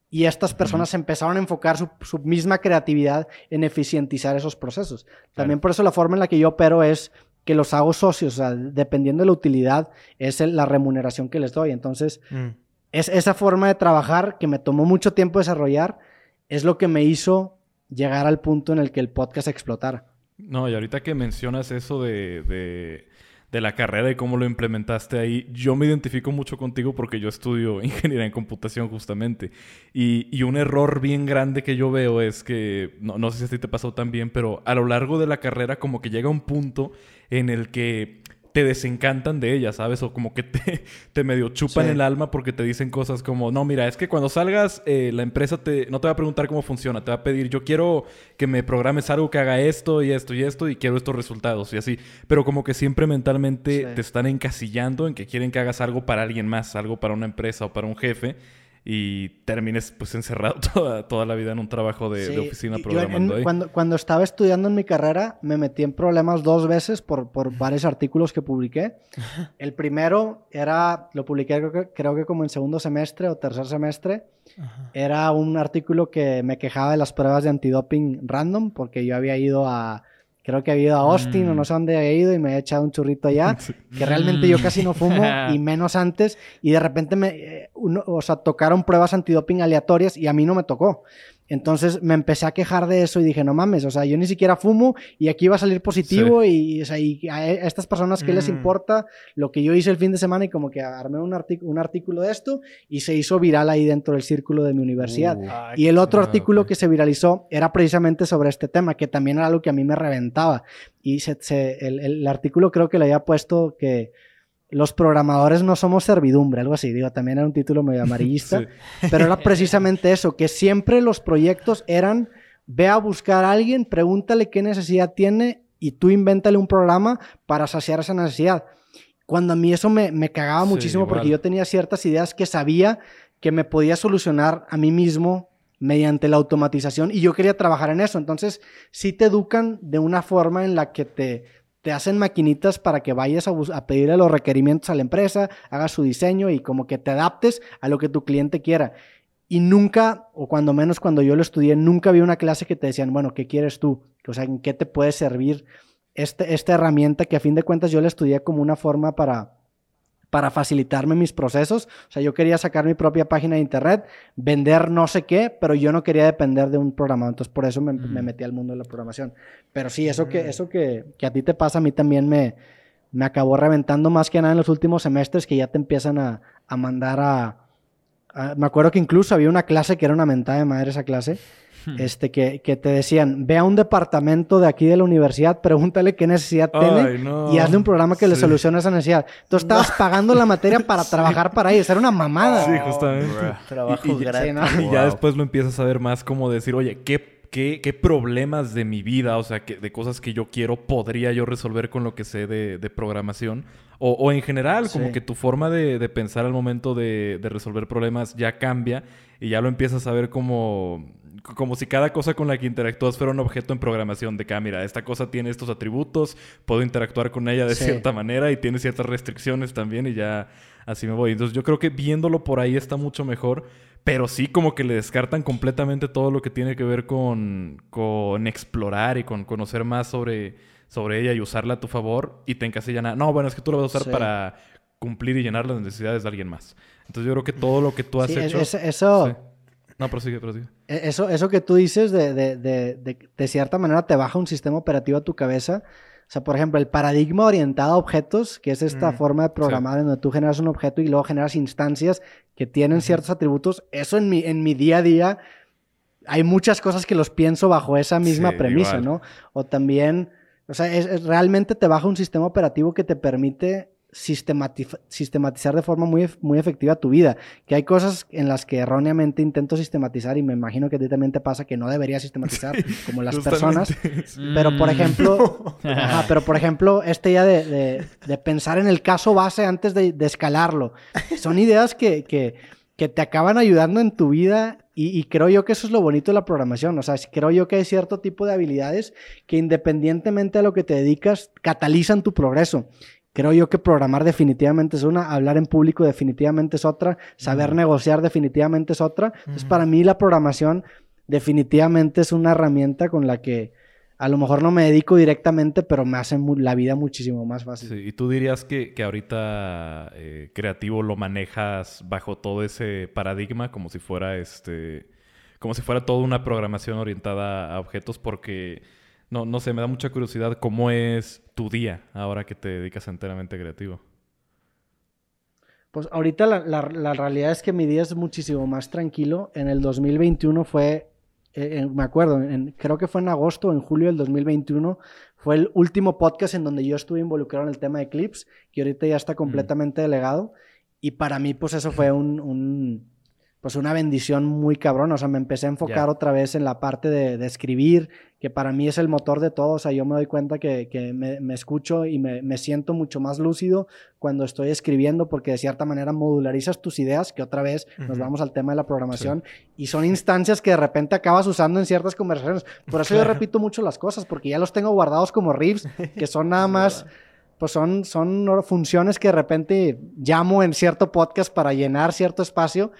E: Y estas personas empezaron a enfocar su, su misma creatividad en eficientizar esos procesos. También por eso la forma en la que yo opero es que los hago socios, o sea, dependiendo de la utilidad, es el- la remuneración que les doy. Entonces,
D: Mm.
E: es esa forma de trabajar que me tomó mucho tiempo desarrollar, es lo que me hizo llegar al punto en el que el podcast explotara.
C: No, y ahorita que mencionas eso de, de, de, la carrera y cómo lo implementaste ahí, yo me identifico mucho contigo porque yo estudio ingeniería en computación justamente. Y, y un error bien grande que yo veo es que, no, no sé si a ti te pasó también, pero a lo largo de la carrera como que llega un punto en el que te desencantan de ella, ¿sabes? O como que te, te medio chupan
D: Sí.
C: el alma porque te dicen cosas como, no, mira, es que cuando salgas, eh, la empresa te, no te va a preguntar cómo funciona, te va a pedir, yo quiero que me programes algo que haga esto y esto y esto y quiero estos resultados y así. Pero como que siempre mentalmente
D: Sí.
C: te están encasillando en que quieren que hagas algo para alguien más, algo para una empresa o para un jefe. Y termines pues encerrado toda, toda la vida en un trabajo de, de
E: Sí,
C: oficina
E: y- yo en-
C: programando ahí.
E: Cuando, cuando estaba estudiando en mi carrera, me metí en problemas dos veces por, por varios artículos que publiqué. El primero era, lo publiqué creo que, creo que como en segundo semestre o tercer semestre. Era un artículo que me quejaba de las pruebas de antidoping random, porque yo había ido a, creo que había ido a Austin o
B: Mm.
E: no sé dónde había ido y me he echado un churrito allá,
C: Sí.
E: que realmente yo
B: Mm.
E: casi no fumo y menos antes, y de repente me, eh, uno- o sea, tocaron pruebas antidoping aleatorias y a mí no me tocó. Entonces me empecé a quejar de eso y dije, no mames, o sea, yo ni siquiera fumo y aquí va a salir positivo y, o sea, y a e- a estas personas, ¿qué les
D: Mm.
E: importa lo que yo hice el fin de semana? Y como que armé un, artículo de esto y se hizo viral ahí dentro del círculo de mi universidad.
C: Uh.
D: Ay,
E: Y el otro
C: Ah,
E: artículo que se viralizó era precisamente sobre este tema, que también era algo que a mí me reventaba. Y se- se- el, el artículo creo que le había puesto que los programadores no somos servidumbre, algo así. Digo, también era un título medio amarillista.
C: Sí.
E: Pero era precisamente eso, que siempre los proyectos eran, ve a buscar a alguien, pregúntale qué necesidad tiene y tú invéntale un programa para saciar esa necesidad. Cuando a mí eso me, me cagaba
C: Sí,
E: muchísimo porque yo tenía ciertas ideas que sabía que me podía solucionar a mí mismo mediante la automatización y yo quería trabajar en eso. Entonces, sí te educan de una forma en la que te, te hacen maquinitas para que vayas a, pedirle los requerimientos a la empresa, hagas su diseño y como que te adaptes a lo que tu cliente quiera. Y nunca, o cuando menos cuando yo lo estudié, nunca vi una clase que te decían, bueno, ¿qué quieres tú? O sea, ¿en qué te puede servir este, esta herramienta que a fin de cuentas yo la estudié como una forma para, para facilitarme mis procesos? O sea, yo quería sacar mi propia página de internet, vender no sé qué, pero yo no quería depender de un programador. Entonces, por eso me,
B: Mm.
E: me metí al mundo de la programación. Pero sí, eso, que,
D: Mm.
E: eso que, que a ti te pasa, a mí también me, me acabó reventando más que nada en los últimos semestres que ya te empiezan a, a mandar a, a- Me acuerdo que incluso había una clase que era una mentada de madre esa clase,
B: Hmm.
E: este, que, que te decían, ve a un departamento de aquí de la universidad, pregúntale qué necesidad tiene
C: Ay, no.
E: y hazle un programa que le solucione esa necesidad. Tú estabas pagando la materia para trabajar para ellos, era una mamada.
C: Sí, justamente.
D: Trabajo
C: Y- y-
D: gratis.
E: Sí, ¿no?
C: Y ya
B: Wow.
C: después lo empiezas a ver más como decir, oye, ¿qué, qué, qué problemas de mi vida, o sea, que, de cosas que yo quiero, podría yo resolver con lo que sé de, de programación? O, o en general, como
E: Sí.
C: que tu forma de, de pensar al momento de, de resolver problemas ya cambia y ya lo empiezas a ver como, como si cada cosa con la que interactúas fuera un objeto en programación. De que, ah, esta cosa tiene estos atributos, puedo interactuar con ella de
E: Sí.
C: cierta manera y tiene ciertas restricciones también y ya así me voy. Entonces yo creo que viéndolo por ahí está mucho mejor, pero sí como que le descartan completamente todo lo que tiene que ver con, con explorar y con conocer más sobre, sobre ella y usarla a tu favor y te encasillan a, no, bueno, es que tú la vas a usar
E: Sí.
C: para cumplir y llenar las necesidades de alguien más. Entonces yo creo que todo lo que tú has
E: Sí,
C: hecho...
E: es- eso.
C: No, prosigue, prosigue.
E: E- Eso, eso que tú dices de, de, de, de, cierta manera te baja un sistema operativo a tu cabeza. O sea, por ejemplo, el paradigma orientado a objetos, que es esta
D: Mm,
E: forma de programar en donde tú generas un objeto y luego generas instancias que tienen ciertos atributos. Eso en mi, en mi día a día, hay muchas cosas que los pienso bajo esa misma
C: Sí,
E: premisa,
C: igual.
E: ¿no? O también, o sea, es- es- realmente te baja un sistema operativo que te permite sistematizar de forma muy, muy efectiva tu vida. Que hay cosas en las que erróneamente intento sistematizar y me imagino que a ti también te pasa que no deberías sistematizar como las personas. Pero por
B: Mm.
E: ejemplo, ajá, pero por ejemplo, esta idea de, de- de pensar en el caso base antes de, de escalarlo, son ideas que, que, que te acaban ayudando en tu vida y, y creo yo que eso es lo bonito de la programación. O sea, creo yo que hay cierto tipo de habilidades que independientemente a lo que te dedicas, catalizan tu progreso. Creo yo que programar definitivamente es una, hablar en público definitivamente es otra, saber negociar definitivamente es otra. Entonces, para mí la programación definitivamente es una herramienta con la que a lo mejor no me dedico directamente, pero me hace la vida muchísimo más fácil.
C: Sí, y tú dirías que, que ahorita eh, creativo lo manejas bajo todo ese paradigma como si fuera este como si fuera toda una programación orientada a objetos porque no, no sé, me da mucha curiosidad cómo es tu día ahora que te dedicas enteramente creativo.
E: Pues ahorita la, la, la, realidad es que mi día es muchísimo más tranquilo. En el 2021 fue, eh, me acuerdo, en, creo que fue en agosto o en julio del 2021, fue el último podcast en donde yo estuve involucrado en el tema de clips, que ahorita ya está mm. completamente delegado. Y para mí, pues eso fue un, un pues una bendición muy cabrón. O sea, me empecé a enfocar otra vez en la parte de, de, escribir, que para mí es el motor de todo. O sea, yo me doy cuenta que, que me, me, escucho y me, me, siento mucho más lúcido cuando estoy escribiendo, porque de cierta manera modularizas tus ideas, que otra vez uh -huh. nos vamos al tema de la programación, sí. y son instancias que de repente acabas usando en ciertas conversaciones. Por eso claro. yo repito mucho las cosas, porque ya los tengo guardados como riffs, que son nada más pues son, son funciones que de repente llamo en cierto podcast para llenar cierto espacio.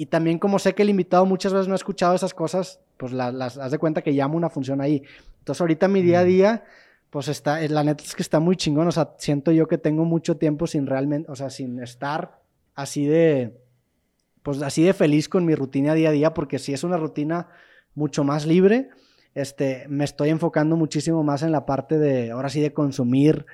E: Y también como sé que el invitado muchas veces no ha escuchado esas cosas, pues las, las haz de cuenta que llamo una función ahí. Entonces ahorita mi día a día, pues está, la neta es que está muy chingón. O sea, siento yo que tengo mucho tiempo sin realmente, o sea, sin estar así de, pues así de feliz con mi rutina día a día, porque si es una rutina mucho más libre, este, me estoy enfocando muchísimo más en la parte de, ahora sí, de consumir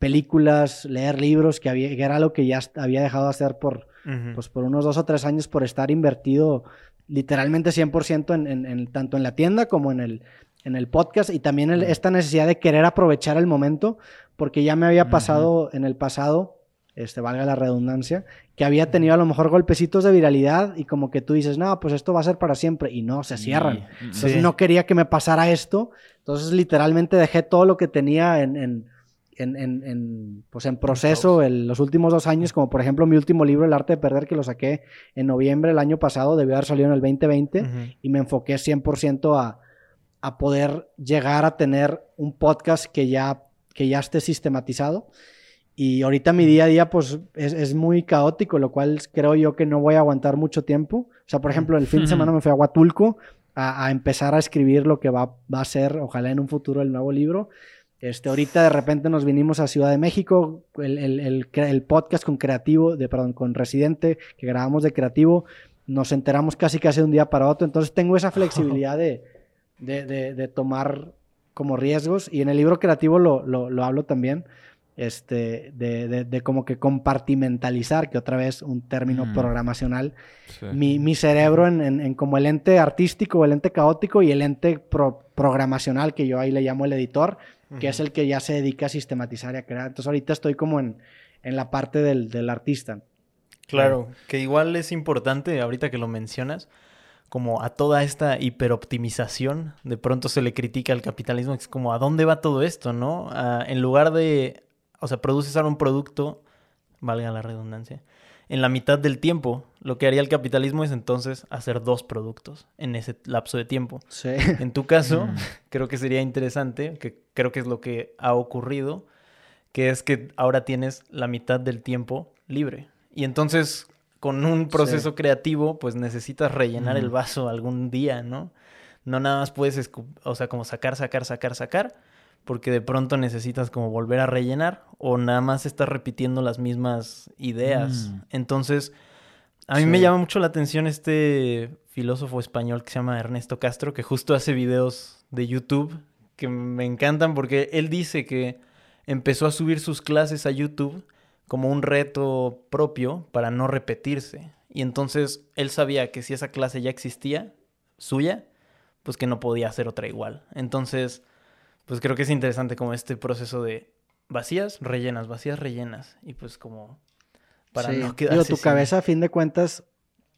E: películas, leer libros, que, había, que era lo que ya había dejado de hacer por, uh -huh. pues por unos dos o tres años por estar invertido literalmente 100% en, en, en, tanto en la tienda como en el, en el podcast y también el, esta necesidad de querer aprovechar el momento, porque ya me había pasado uh -huh. en el pasado, este, valga la redundancia, que había tenido a lo mejor golpecitos de viralidad y como que tú dices, no, pues esto va a ser para siempre y no, se cierran. Sí. Entonces sí. no quería que me pasara esto, entonces literalmente dejé todo lo que tenía en, en en, en, en, pues en proceso en los últimos dos años, como por ejemplo mi último libro, El arte de perder, que lo saqué en noviembre del año pasado, debió haber salido en el 2020, uh -huh. y me enfoqué 100% a, a poder llegar a tener un podcast que ya, que ya esté sistematizado. Y ahorita mi día a día pues es, es, muy caótico, lo cual creo yo que no voy a aguantar mucho tiempo. O sea, por ejemplo, el fin de semana me fui a Huatulco a, a empezar a escribir lo que va, va a ser, ojalá en un futuro, el nuevo libro este, ahorita de repente nos vinimos a Ciudad de México, el, el, el, el, podcast con Creativo, de, perdón, con Residente, que grabamos de Creativo, nos enteramos casi casi de un día para otro, entonces tengo esa flexibilidad de, de, de, de tomar como riesgos y en el libro creativo lo, lo, lo hablo también, este, de, de, de, como que compartimentalizar, que otra vez un término mm. programacional, sí. mi, mi, cerebro en, en, en, como el ente artístico, el ente caótico y el ente pro, programacional, que yo ahí le llamo el editor, que es el que ya se dedica a sistematizar y a crear. Entonces ahorita estoy como en, en la parte del, del artista.
D: Claro, que igual es importante, ahorita que lo mencionas, como a toda esta hiperoptimización, de pronto se le critica al capitalismo, es como, ¿a dónde va todo esto, no? Uh, en lugar de, o sea, produces ahora un producto, valga la redundancia, en la mitad del tiempo. Lo que haría el capitalismo es entonces hacer dos productos en ese lapso de tiempo.
E: Sí.
D: En tu caso, mm. creo que sería interesante, que creo que es lo que ha ocurrido, que es que ahora tienes la mitad del tiempo libre. Y entonces, con un proceso sí. creativo, pues necesitas rellenar mm. el vaso algún día, ¿no? No nada más puedes, o sea, como sacar, sacar, sacar, sacar porque de pronto necesitas como volver a rellenar o nada más estás repitiendo las mismas ideas. Mm. Entonces, a mí sí. me llama mucho la atención este filósofo español que se llama Ernesto Castro, que justo hace videos de YouTube que me encantan porque él dice que empezó a subir sus clases a YouTube como un reto propio para no repetirse. Y entonces él sabía que si esa clase ya existía, suya, pues que no podía hacer otra igual. Entonces pues creo que es interesante como este proceso de vacías, rellenas, vacías, rellenas. Y pues como
E: para sí. no quedarse Digo, tu sin... cabeza a fin de cuentas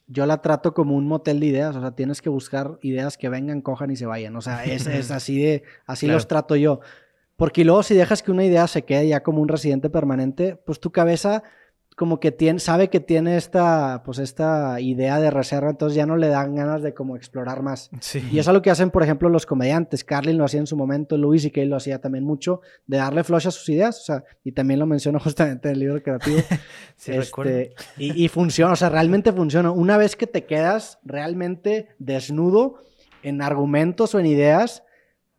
E: yo la trato como un motel de ideas, o sea, tienes que buscar ideas que vengan, cojan y se vayan. O sea, es, es así de, así claro. los trato yo. Porque luego si dejas que una idea se quede ya como un residente permanente, pues tu cabeza como que tiene, sabe que tiene esta, pues esta idea de reserva, entonces ya no le dan ganas de como explorar más.
D: Sí.
E: Y eso es lo que hacen, por ejemplo, los comediantes. Carlin lo hacía en su momento, Luis y Kay lo hacía también mucho, de darle flush a sus ideas, o sea, y también lo menciono justamente en el libro creativo.
D: sí,
E: este, y, y funciona, o sea, realmente funciona. Una vez que te quedas realmente desnudo en argumentos o en ideas,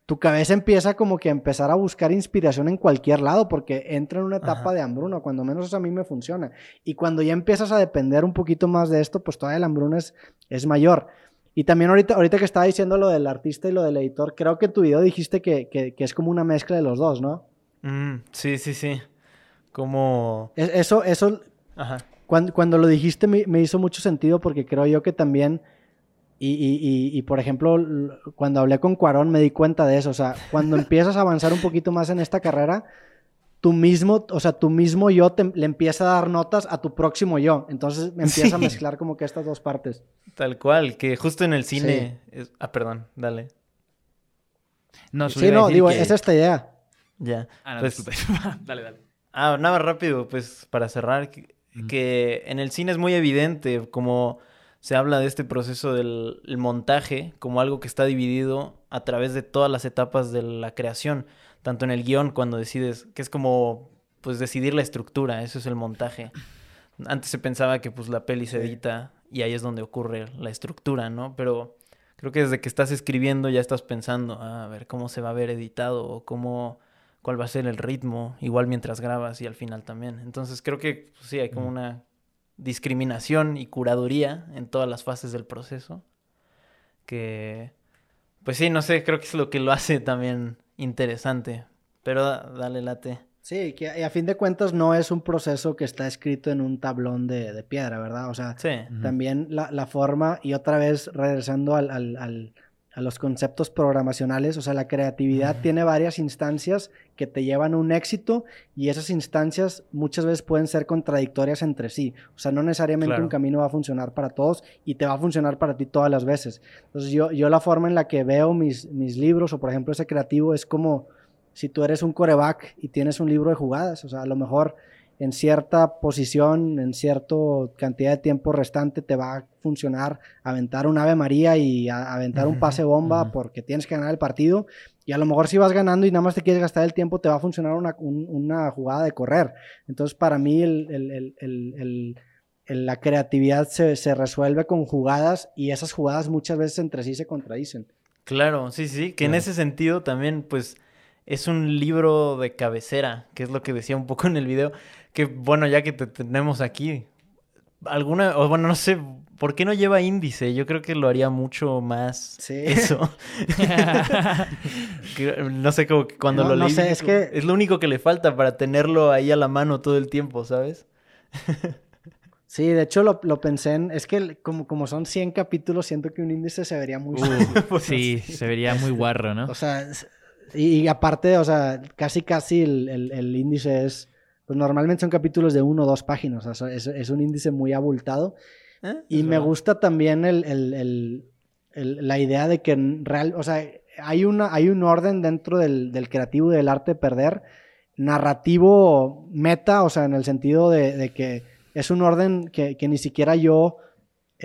E: tu cabeza empieza como que a empezar a buscar inspiración en cualquier lado porque entra en una etapa Ajá. de hambruna, cuando menos eso a mí me funciona. Y cuando ya empiezas a depender un poquito más de esto, pues todavía la hambruna es, es mayor. Y también ahorita, ahorita que estaba diciendo lo del artista y lo del editor, creo que en tu video dijiste que, que, que es como una mezcla de los dos, ¿no?
D: Mm, sí, sí, sí. Como...
E: Es- Eso, eso
D: Ajá.
E: Cuando, cuando lo dijiste me, me hizo mucho sentido porque creo yo que también, y, y- y- y, por ejemplo, cuando hablé con Cuarón me di cuenta de eso, o sea, cuando empiezas a avanzar un poquito más en esta carrera, tú mismo, o sea, tu mismo yo te- le empieza a dar notas a tu próximo yo, entonces me empieza a
D: Sí.
E: mezclar como que estas dos partes.
D: Tal cual, que justo en el cine... es- Ah, perdón, dale.
B: No,
E: Sí,
B: a
E: no, digo,
B: que-
E: es esta idea.
D: Ya.
B: Ah, no,
D: Pues-
B: dale, dale.
D: Ah, nada más rápido, pues para cerrar, que,
B: Ujú.
D: que en el cine es muy evidente como se habla de este proceso del el montaje como algo que está dividido a través de todas las etapas de la creación, tanto en el guion cuando decides, que es como pues decidir la estructura, eso es el montaje. Antes se pensaba que pues la peli se edita y ahí es donde ocurre la estructura, ¿no? Pero creo que desde que estás escribiendo ya estás pensando, "Ah, a ver cómo se va a ver editado o cómo cuál va a ser el ritmo, igual mientras grabas y al final también. Entonces creo que pues, sí hay como una discriminación y curaduría en todas las fases del proceso que pues sí, no sé, creo que es lo que lo hace también interesante. Pero da- dale late.
E: Sí, que a fin de cuentas no es un proceso que está escrito en un tablón de, de piedra, ¿verdad? O sea,
D: Sí.
E: También la, la forma, y otra vez regresando al, al- al- a los conceptos programacionales, o sea, la creatividad tiene varias instancias que te llevan a un éxito y esas instancias muchas veces pueden ser contradictorias entre sí. O sea, no necesariamente
D: Claro.
E: un camino va a funcionar para todos y te va a funcionar para ti todas las veces. Entonces yo, yo la forma en la que veo mis, mis libros o por ejemplo ese creativo es como si tú eres un coreback y tienes un libro de jugadas, o sea, a lo mejor en cierta posición, en cierta cantidad de tiempo restante, te va a funcionar aventar un Ave María y aventar un pase bomba porque tienes que ganar el partido. Y a lo mejor si vas ganando y nada más te quieres gastar el tiempo, te va a funcionar una, un- una jugada de correr. Entonces, para mí, el- el- el- la creatividad se, se resuelve con jugadas y esas jugadas muchas veces entre sí se contradicen.
D: Claro, sí, sí, que en ese sentido también, pues, es un libro de cabecera, que es lo que decía un poco en el video, que bueno, ya que te tenemos aquí, alguna, o bueno, no sé, ¿por qué no lleva índice? Yo creo que lo haría mucho más
E: Sí.
D: eso. No sé, como que cuando
E: No,
D: lo
E: no
D: leí,
E: sé, es que-
D: es lo único que le falta para tenerlo ahí a la mano todo el tiempo, ¿sabes?
E: Sí, de hecho lo, lo pensé en, es que como, como son 100 capítulos, siento que un índice se vería muy...
B: Uh, sí, se vería muy guarro, ¿no?
E: O sea, y, y aparte, o sea, casi casi el, el- el índice es, pues normalmente son capítulos de uno o dos páginas, o sea, es, es un índice muy abultado.
D: ¿Eh?
E: Y
D: Es
E: me
D: verdad.
E: gusta también el, el- el- el- la idea de que real, o sea, hay, una, hay un orden dentro del, del creativo y del arte de perder, narrativo meta, o sea, en el sentido de, de que es un orden que, que ni siquiera yo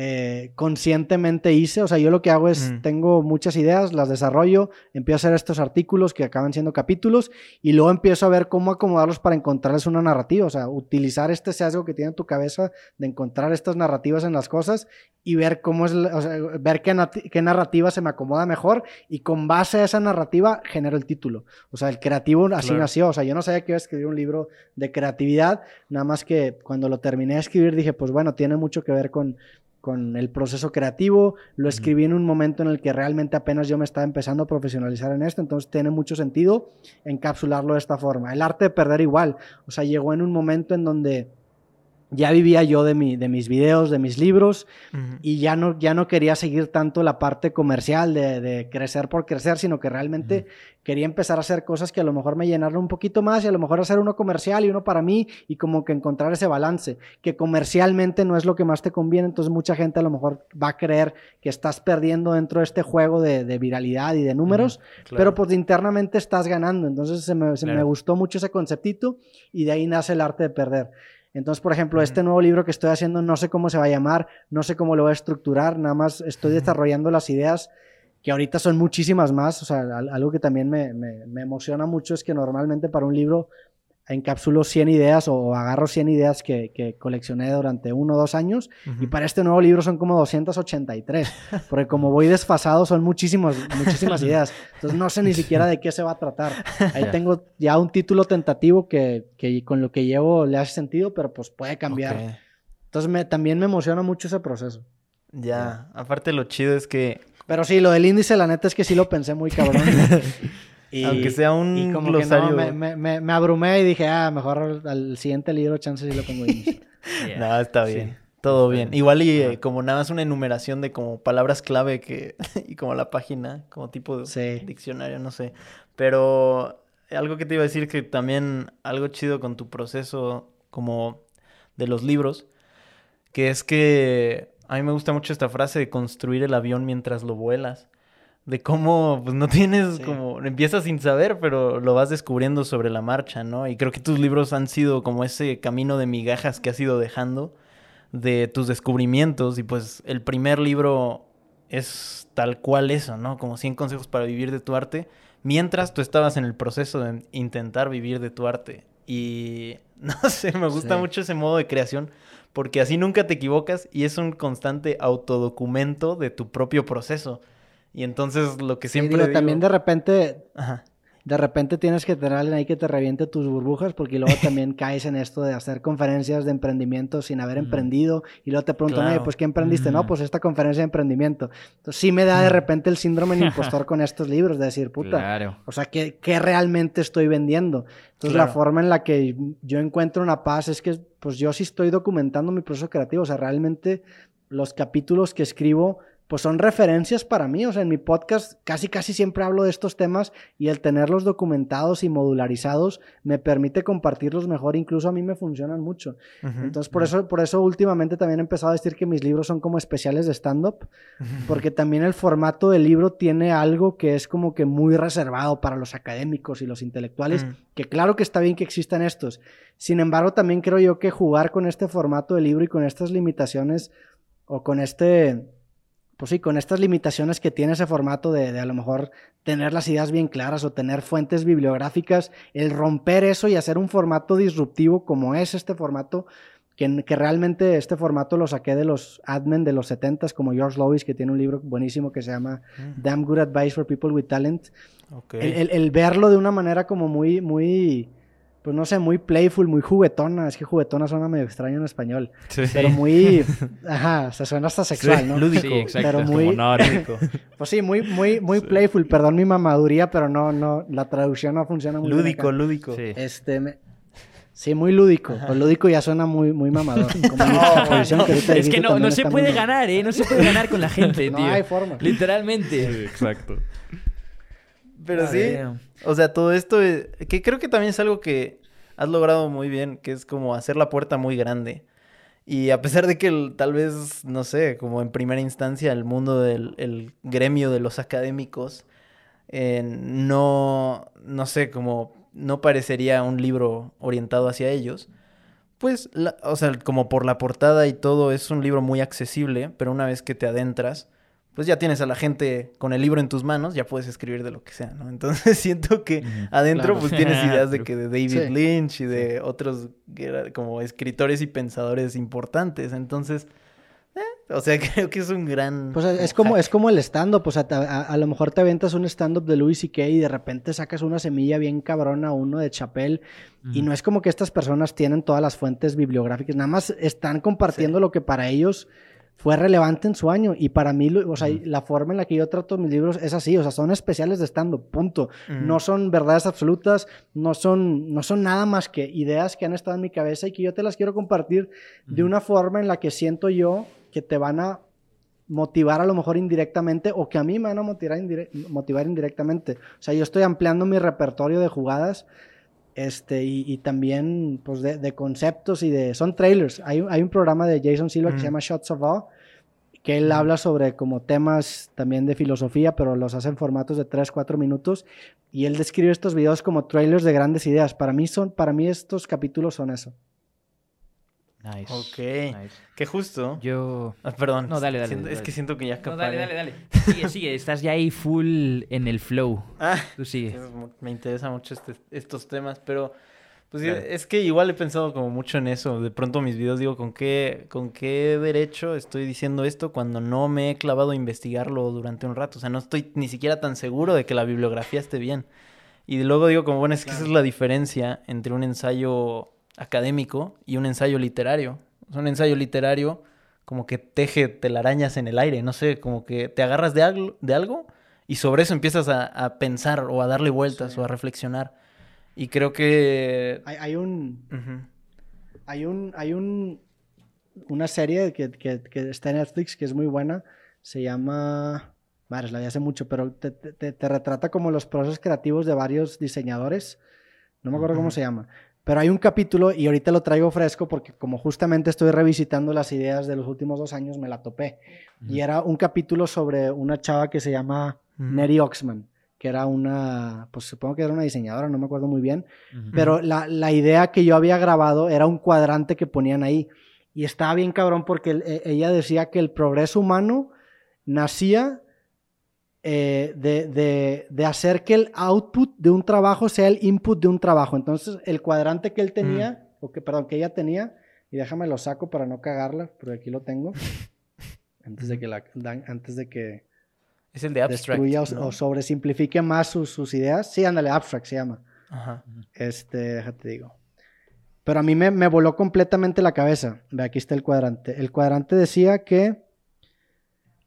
E: eh, conscientemente hice, o sea, yo lo que hago es,
D: Mm.
E: tengo muchas ideas, las desarrollo, empiezo a hacer estos artículos que acaban siendo capítulos y luego empiezo a ver cómo acomodarlos para encontrarles una narrativa, o sea, utilizar este sesgo que tiene tu cabeza de encontrar estas narrativas en las cosas y ver cómo es, o sea, ver qué narrativa se me acomoda mejor y con base a esa narrativa genero el título. O sea, el creativo así
D: Claro.
E: nació, o sea, yo no sabía que iba a escribir un libro de creatividad, nada más que cuando lo terminé de escribir dije, pues bueno, tiene mucho que ver con con el proceso creativo, lo escribí en un momento en el que realmente apenas yo me estaba empezando a profesionalizar en esto, entonces tiene mucho sentido encapsularlo de esta forma. El arte de perder igual, o sea, llegó en un momento en donde ya vivía yo de, mi, de mis videos, de mis libros, y ya no, ya no quería seguir tanto la parte comercial de, de crecer por crecer, sino que realmente quería empezar a hacer cosas que a lo mejor me llenaron un poquito más y a lo mejor hacer uno comercial y uno para mí y como que encontrar ese balance, que comercialmente no es lo que más te conviene, entonces mucha gente a lo mejor va a creer que estás perdiendo dentro de este juego de, de viralidad y de números,
D: Claro.
E: pero pues internamente estás ganando, entonces se me, se me gustó mucho ese conceptito y de ahí nace el arte de perder. Entonces, por ejemplo, este nuevo libro que estoy haciendo, no sé cómo se va a llamar, no sé cómo lo voy a estructurar, nada más estoy desarrollando las ideas, que ahorita son muchísimas más. O sea, al- algo que también me, me- me emociona mucho es que normalmente para un libro encapsulo 100 ideas o agarro 100 ideas que, que coleccioné durante uno o dos años y
D: Ujú.
E: para este nuevo libro son como 283, porque como voy desfasado son muchísimas, muchísimas ideas. Entonces no sé ni siquiera de qué se va a tratar. Ahí
B: Ya.
E: tengo ya un título tentativo que, que con lo que llevo le hace sentido, pero pues puede cambiar.
D: Ok.
E: Entonces me, también me emociona mucho ese proceso.
D: Ya, aparte lo chido es que
E: Pero sí, lo del índice, la neta es que sí lo pensé muy cabrón. Y-
D: Aunque sea un
E: y como
D: glosario.
E: Que no, me, me, me, me abrumé y dije, ah, mejor al, al siguiente libro, chance sí lo pongo.
B: Yeah.
D: No, está
B: Sí.
D: bien. Todo bien.
B: bien.
D: Igual y eh, como nada más una enumeración de como palabras clave que y como la página, como tipo de
E: Sí.
D: diccionario, no sé. Pero algo que te iba a decir que también algo chido con tu proceso como de los libros, que es que a mí me gusta mucho esta frase de construir el avión mientras lo vuelas. De cómo, pues no tienes
E: Sí.
D: como, empiezas sin saber, pero lo vas descubriendo sobre la marcha, ¿no? Y creo que tus libros han sido como ese camino de migajas que has ido dejando de tus descubrimientos. Y pues el primer libro es tal cual eso, ¿no? Como 100 consejos para vivir de tu arte, mientras tú estabas en el proceso de intentar vivir de tu arte. Y no sé, me gusta
E: Sí.
D: mucho ese modo de creación, porque así nunca te equivocas y es un constante autodocumento de tu propio proceso. Y entonces lo que
E: Sí,
D: siempre
E: digo,
D: digo-
E: también de repente,
D: Ajá.
E: de repente tienes que tener a alguien ahí que te reviente tus burbujas porque luego también caes en esto de hacer conferencias de emprendimiento sin haber emprendido y luego te preguntan, oye,
D: Claro.
E: pues ¿qué emprendiste? No,
B: Ujú.
E: pues esta conferencia de emprendimiento. Entonces sí me da de repente el síndrome del impostor con estos libros de decir, puta,
B: Claro.
E: o sea, ¿qué, qué realmente estoy vendiendo? Entonces, la forma en la que yo encuentro una paz es que, pues, yo sí estoy documentando mi proceso creativo. O sea, realmente los capítulos que escribo, pues, son referencias para mí. O sea, en mi podcast casi, casi siempre hablo de estos temas y el tenerlos documentados y modularizados me permite compartirlos mejor. Incluso a mí me funcionan mucho. Entonces, por eso, por eso últimamente también he empezado a decir que mis libros son como especiales de stand-up, porque también el formato del libro tiene algo que es como que muy reservado para los académicos y los intelectuales,
D: Mm.
E: que claro que está bien que existan estos. Sin embargo, también creo yo que jugar con este formato de libro y con estas limitaciones o con este, pues sí, con estas limitaciones que tiene ese formato de, de a lo mejor tener las ideas bien claras o tener fuentes bibliográficas, el romper eso y hacer un formato disruptivo como es este formato, que, que realmente este formato lo saqué de los admin de los 70s, como George Lois, que tiene un libro buenísimo que se llama
D: Mm.
E: Damn Good Advice for People with Talent. El- el verlo de una manera como muy, muy, pues no sé, muy playful, muy juguetona. Es que juguetona suena medio extraño en español.
C: Sí.
E: Pero muy, ajá, se suena hasta sexual, ¿no?
D: lúdico.
B: Sí, exacto.
E: Pero
C: Como
E: muy,
C: nórdico.
E: pues sí, muy, muy, muy playful. Perdón mi mamaduría, pero no, no, la traducción no funciona muy bien
D: Lúdico,
E: acá.
D: lúdico.
B: Sí.
E: Este, me- sí, muy lúdico. Pues lúdico ya suena muy, muy mamador. Como mi exposición que
B: Es que no, no se puede
E: muy-
B: ganar, ¿eh? No se puede ganar con la gente,
E: No
B: tío.
E: hay forma.
B: Literalmente.
C: Sí, exacto.
D: Pero
B: Ah,
D: sí,
B: damn.
D: o sea, todo esto, eh, que creo que también es algo que has logrado muy bien, que es como hacer la puerta muy grande. Y a pesar de que el- tal vez, no sé, como en primera instancia el mundo del el gremio de los académicos, eh, no, no sé, como no parecería un libro orientado hacia ellos, pues, la- o sea, como por la portada y todo, es un libro muy accesible, pero una vez que te adentras, pues ya tienes a la gente con el libro en tus manos, ya puedes escribir de lo que sea, ¿no? Entonces siento que adentro
E: Claro.
D: pues tienes ideas de que de David
E: Sí.
D: Lynch y de otros como escritores y pensadores importantes. Entonces, eh, o sea, creo que es un gran...
E: Pues es como,
D: hack.
E: es como el stand-up, o sea, te- a, a lo mejor te aventas un stand-up de Louis C.K. y de repente sacas una semilla bien cabrona, uno de Chappelle, y no es como que estas personas tienen todas las fuentes bibliográficas, nada más están compartiendo lo que para ellos fue relevante en su año, y para mí, o sea, la forma en la que yo trato mis libros es así, o sea, son especiales de stand-up, punto. No son verdades absolutas, no son, no son nada más que ideas que han estado en mi cabeza y que yo te las quiero compartir de una forma en la que siento yo que te van a motivar a lo mejor indirectamente o que a mí me van a motivar, indire- motivar indirectamente. O sea, yo estoy ampliando mi repertorio de jugadas este, y, y también pues de, de conceptos y de... Son trailers. Hay, hay un programa de Jason Silva que se
D: Mm.
E: llama Shots of Awe que él habla sobre como temas también de filosofía, pero los hace en formatos de 3, 4 minutos y él describe estos videos como trailers de grandes ideas. Para mí son para mí estos capítulos son eso.
B: Nice.
D: Ok.
B: nice.
D: Que justo...
B: Yo.
D: Ah, perdón.
B: No, dale, dale,
D: Siento- es
B: dale.
D: que siento que ya
B: No,
D: acaparé.
B: dale, dale, dale. Sigue, sigue. Estás ya ahí full en el flow.
D: Ah,
B: Tú sigue.
D: me interesa mucho este- estos temas, pero pues es que igual he pensado como mucho en eso. De pronto mis videos digo, ¿con qué, ¿con qué derecho estoy diciendo esto cuando no me he clavado a investigarlo durante un rato? O sea, no estoy ni siquiera tan seguro de que la bibliografía esté bien. Y luego digo, como bueno, es que esa es la diferencia entre un ensayo académico y un ensayo literario. Sea, un ensayo literario como que teje telarañas en el aire, no sé, como que te agarras de algo, de algo y sobre eso empiezas a, a pensar o a darle vueltas
E: Sí.
D: o a reflexionar. Y creo que...
E: Hay, hay un. Hay un. Hay un. Una serie que, que- que está en Netflix que es muy buena. Se llama. Madre, la vi hace mucho, pero te, te- retrata como los procesos creativos de varios diseñadores. No me acuerdo cómo se llama. Pero hay un capítulo, y ahorita lo traigo fresco porque como justamente estoy revisitando las ideas de los últimos dos años, me la topé. Y era un capítulo sobre una chava que se llama
D: Ujú.
E: Neri Oxman, que era una, pues supongo que era una diseñadora, no me acuerdo muy bien, pero la, la idea que yo había grabado era un cuadrante que ponían ahí. Y estaba bien cabrón porque el- e- ella decía que el progreso humano nacía eh, de, de- de hacer que el output de un trabajo sea el input de un trabajo. Entonces, el cuadrante que él tenía, o que, perdón, que ella tenía, y déjame lo saco para no cagarla, porque aquí lo tengo. Antes de que, la, antes de que
D: Es el de abstract.
E: destruya o,
D: ¿no?
E: o sobresimplifique más sus, sus ideas. Sí, ándale, abstract se llama.
D: Ajá.
E: Este, déjate digo. Pero a mí me, me voló completamente la cabeza. Ve, aquí está el cuadrante. El cuadrante decía que,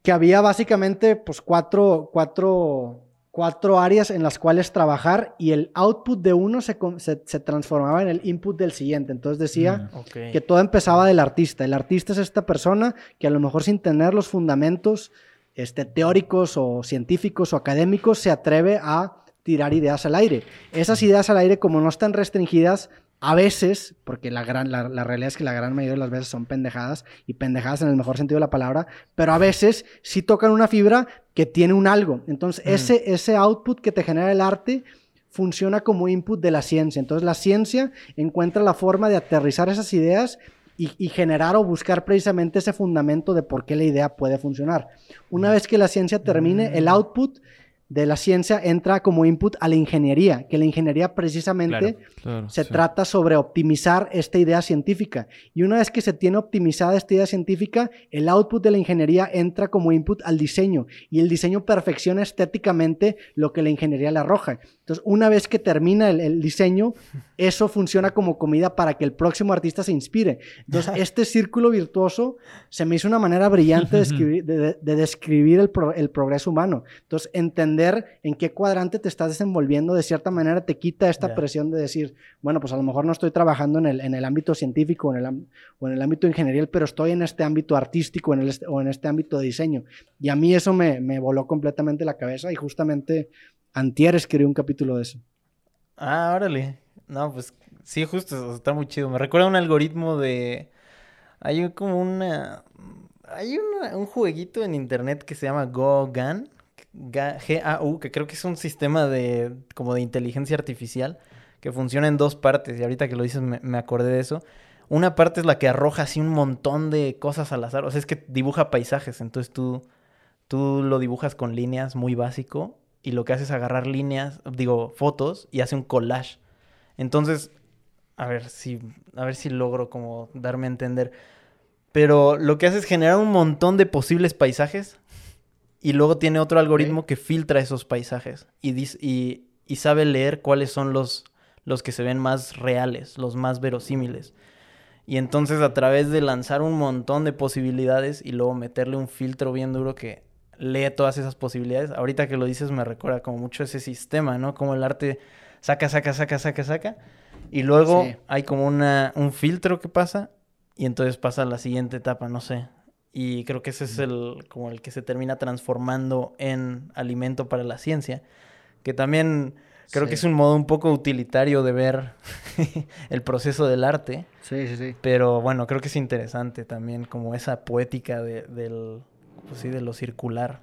E: que había básicamente pues cuatro, cuatro, cuatro áreas en las cuales trabajar y el output de uno se, se, se transformaba en el input del siguiente. Entonces decía
B: Mm.
E: Que todo empezaba del artista. El artista es esta persona que a lo mejor sin tener los fundamentos este, teóricos o científicos o académicos se atreve a tirar ideas al aire. Esas ideas al aire, como no están restringidas, a veces, porque la, gran, la, la realidad es que la gran mayoría de las veces son pendejadas, y pendejadas en el mejor sentido de la palabra, pero a veces sí tocan una fibra que tiene un algo. Entonces, ese, ese output que te genera el arte funciona como input de la ciencia. Entonces, la ciencia encuentra la forma de aterrizar esas ideas y, y generar o buscar precisamente ese fundamento de por qué la idea puede funcionar. Una vez que la ciencia termine, el output de la ciencia entra como input a la ingeniería, que la ingeniería precisamente
C: Claro,
E: se
C: sí.
E: trata sobre optimizar esta idea científica. Y una vez que se tiene optimizada esta idea científica, el output de la ingeniería entra como input al diseño. Y el diseño perfecciona estéticamente lo que la ingeniería le arroja. Entonces, una vez que termina el, el diseño, eso funciona como comida para que el próximo artista se inspire. Entonces, este círculo virtuoso se me hizo una manera brillante de, escribir- de- de- de describir el, pro- el progreso humano. Entonces, entender en qué cuadrante te estás desenvolviendo, de cierta manera, te quita esta presión de decir, bueno, pues a lo mejor no estoy trabajando en el, en el ámbito científico o en el, am- o en el ámbito ingenierial, pero estoy en este ámbito artístico en el est- o en este ámbito de diseño. Y a mí eso me, me voló completamente la cabeza y justamente antier escribí un capítulo de eso.
D: Ah, órale. No, pues sí, justo, está muy chido. Me recuerda a un algoritmo de... Hay como una... Hay un jueguito en internet que se llama GoGAN, Ga- G-A-U, que creo que es un sistema de como de inteligencia artificial que funciona en dos partes. Y ahorita que lo dices me, me acordé de eso. Una parte es la que arroja así un montón de cosas al azar. O sea, es que dibuja paisajes. Entonces tú, tú lo dibujas con líneas muy básico y lo que hace es agarrar líneas, digo, fotos y hace un collage. Entonces, a ver si, a ver si logro como darme a entender. Pero lo que hace es generar un montón de posibles paisajes y luego tiene otro algoritmo que filtra esos paisajes y, y sabe leer cuáles son los, los que se ven más reales, los más verosímiles. Y entonces a través de lanzar un montón de posibilidades y luego meterle un filtro bien duro que lee todas esas posibilidades, ahorita que lo dices me recuerda como mucho ese sistema, ¿no? Como el arte saca, saca, saca, saca, saca. Y luego
E: Sí.
D: hay como una, un filtro que pasa y entonces pasa a la siguiente etapa, no sé. Y creo que ese es el, como el que se termina transformando en alimento para la ciencia. Que también creo que es un modo un poco utilitario de ver el proceso del arte.
E: Sí, sí, sí.
D: Pero bueno, creo que es interesante también como esa poética de, del, pues sí, de lo circular.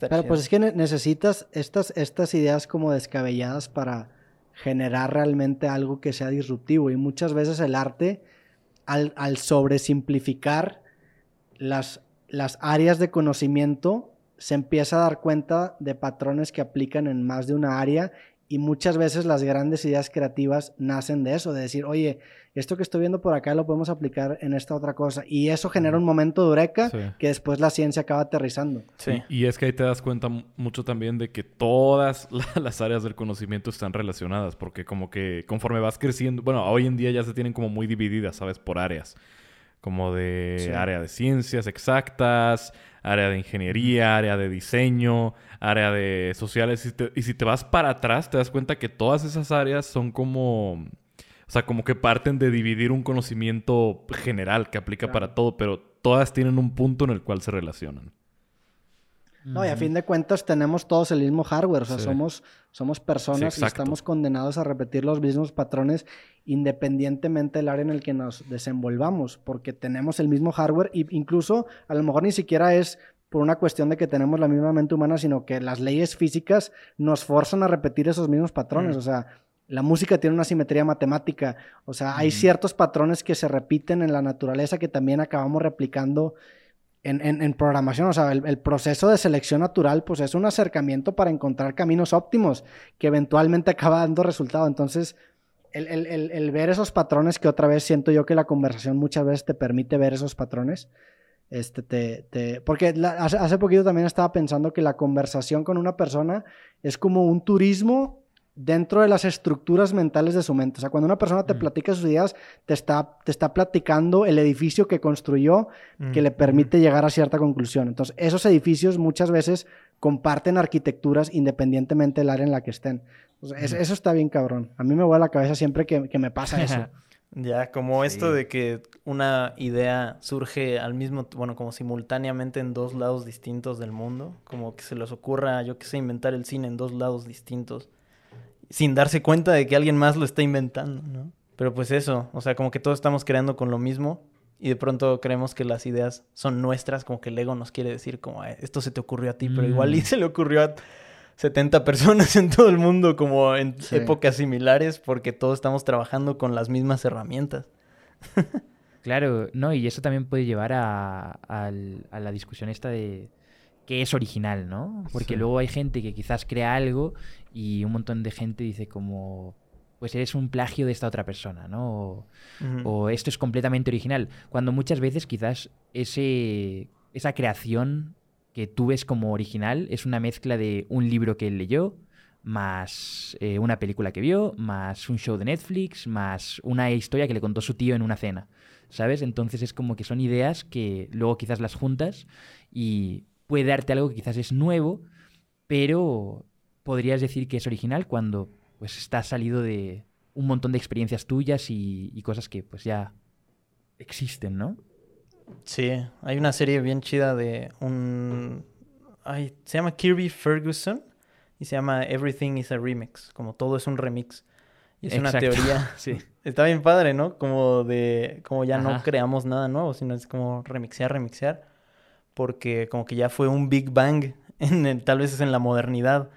D: Está
E: Pero
D: chido.
E: pues es que ne- necesitas estas, estas ideas como descabelladas para generar realmente algo que sea disruptivo. Y muchas veces el arte, al, al sobresimplificar las, las áreas de conocimiento, se empieza a dar cuenta de patrones que aplican en más de una área. Y muchas veces las grandes ideas creativas nacen de eso, de decir, oye, esto que estoy viendo por acá lo podemos aplicar en esta otra cosa. Y eso genera un momento de eureka
C: Sí.
E: que después la ciencia acaba aterrizando.
D: Sí.
C: Y, y es que ahí te das cuenta mu- mucho también de que todas la- las áreas del conocimiento están relacionadas, porque como que conforme vas creciendo, bueno, hoy en día ya se tienen como muy divididas, ¿sabes? Por áreas. como de
D: Sí.
C: área de ciencias exactas, área de ingeniería, área de diseño, área de sociales. Y, te- y si te vas para atrás, te das cuenta que todas esas áreas son como... O sea, como que parten de dividir un conocimiento general que aplica
E: Claro.
C: para todo, pero todas tienen un punto en el cual se relacionan.
E: No, y a fin de cuentas tenemos todos el mismo hardware, o sea,
C: Sí.
E: somos, somos personas
C: Sí,
E: y estamos condenados a repetir los mismos patrones independientemente del área en el que nos desenvolvamos, porque tenemos el mismo hardware e incluso a lo mejor ni siquiera es por una cuestión de que tenemos la misma mente humana, sino que las leyes físicas nos forzan a repetir esos mismos patrones,
D: Mm.
E: o sea, la música tiene una simetría matemática, o sea, hay ciertos patrones que se repiten en la naturaleza que también acabamos replicando en, en- en programación, o sea, el, el proceso de selección natural, pues es un acercamiento para encontrar caminos óptimos que eventualmente acaba dando resultado. Entonces, el, el- el- el ver esos patrones, que otra vez siento yo que la conversación muchas veces te permite ver esos patrones, este, te, te- porque la- hace, hace poquito también estaba pensando que la conversación con una persona es como un turismo dentro de las estructuras mentales de su mente. O sea, cuando una persona te
B: Mm.
E: platica sus ideas, te está, te está platicando el edificio que construyó que
D: Mm,
E: le permite llegar a cierta conclusión. Entonces, esos edificios muchas veces comparten arquitecturas independientemente del área en la que estén. Entonces, es- eso está bien cabrón. A mí me vuela la cabeza siempre que, que me pasa eso.
D: Ya, como esto de que una idea surge al mismo, bueno, como simultáneamente en dos lados distintos del mundo, como que se les ocurra, yo qué sé, inventar el cine en dos lados distintos, sin darse cuenta de que alguien más lo está inventando, ¿no? Pero pues eso, o sea, como que todos estamos creando con lo mismo y de pronto creemos que las ideas son nuestras, como que el ego nos quiere decir como, "Eh, esto se te ocurrió a ti, pero igual y
B: Mm.
D: se le ocurrió a 70 personas en todo el mundo como en
E: Sí.
D: épocas similares porque todos estamos trabajando con las mismas herramientas.
B: Claro, no, y eso también puede llevar a, a la discusión esta de qué es original, ¿no? Porque
C: Sí.
B: luego hay gente que quizás crea algo y un montón de gente dice como, pues eres un plagio de esta otra persona, ¿no? O esto es completamente original. Cuando muchas veces quizás ese, esa creación que tú ves como original es una mezcla de un libro que él leyó, más eh, una película que vio, más un show de Netflix, más una historia que le contó su tío en una cena. ¿Sabes? Entonces es como que son ideas que luego quizás las juntas y puede darte algo que quizás es nuevo, pero podrías decir que es original cuando pues está salido de un montón de experiencias tuyas y, y cosas que pues ya existen, ¿no?
D: Sí, hay una serie bien chida de un... Ay, se llama Kirby Ferguson y se llama Everything is a Remix, como todo es un remix. Y es una teoría...
B: Sí.
D: Está bien padre, ¿no? Como de... Como ya no creamos nada nuevo, sino es como remixear, remixear. Porque como que ya fue un Big Bang, en el- tal vez es en la modernidad.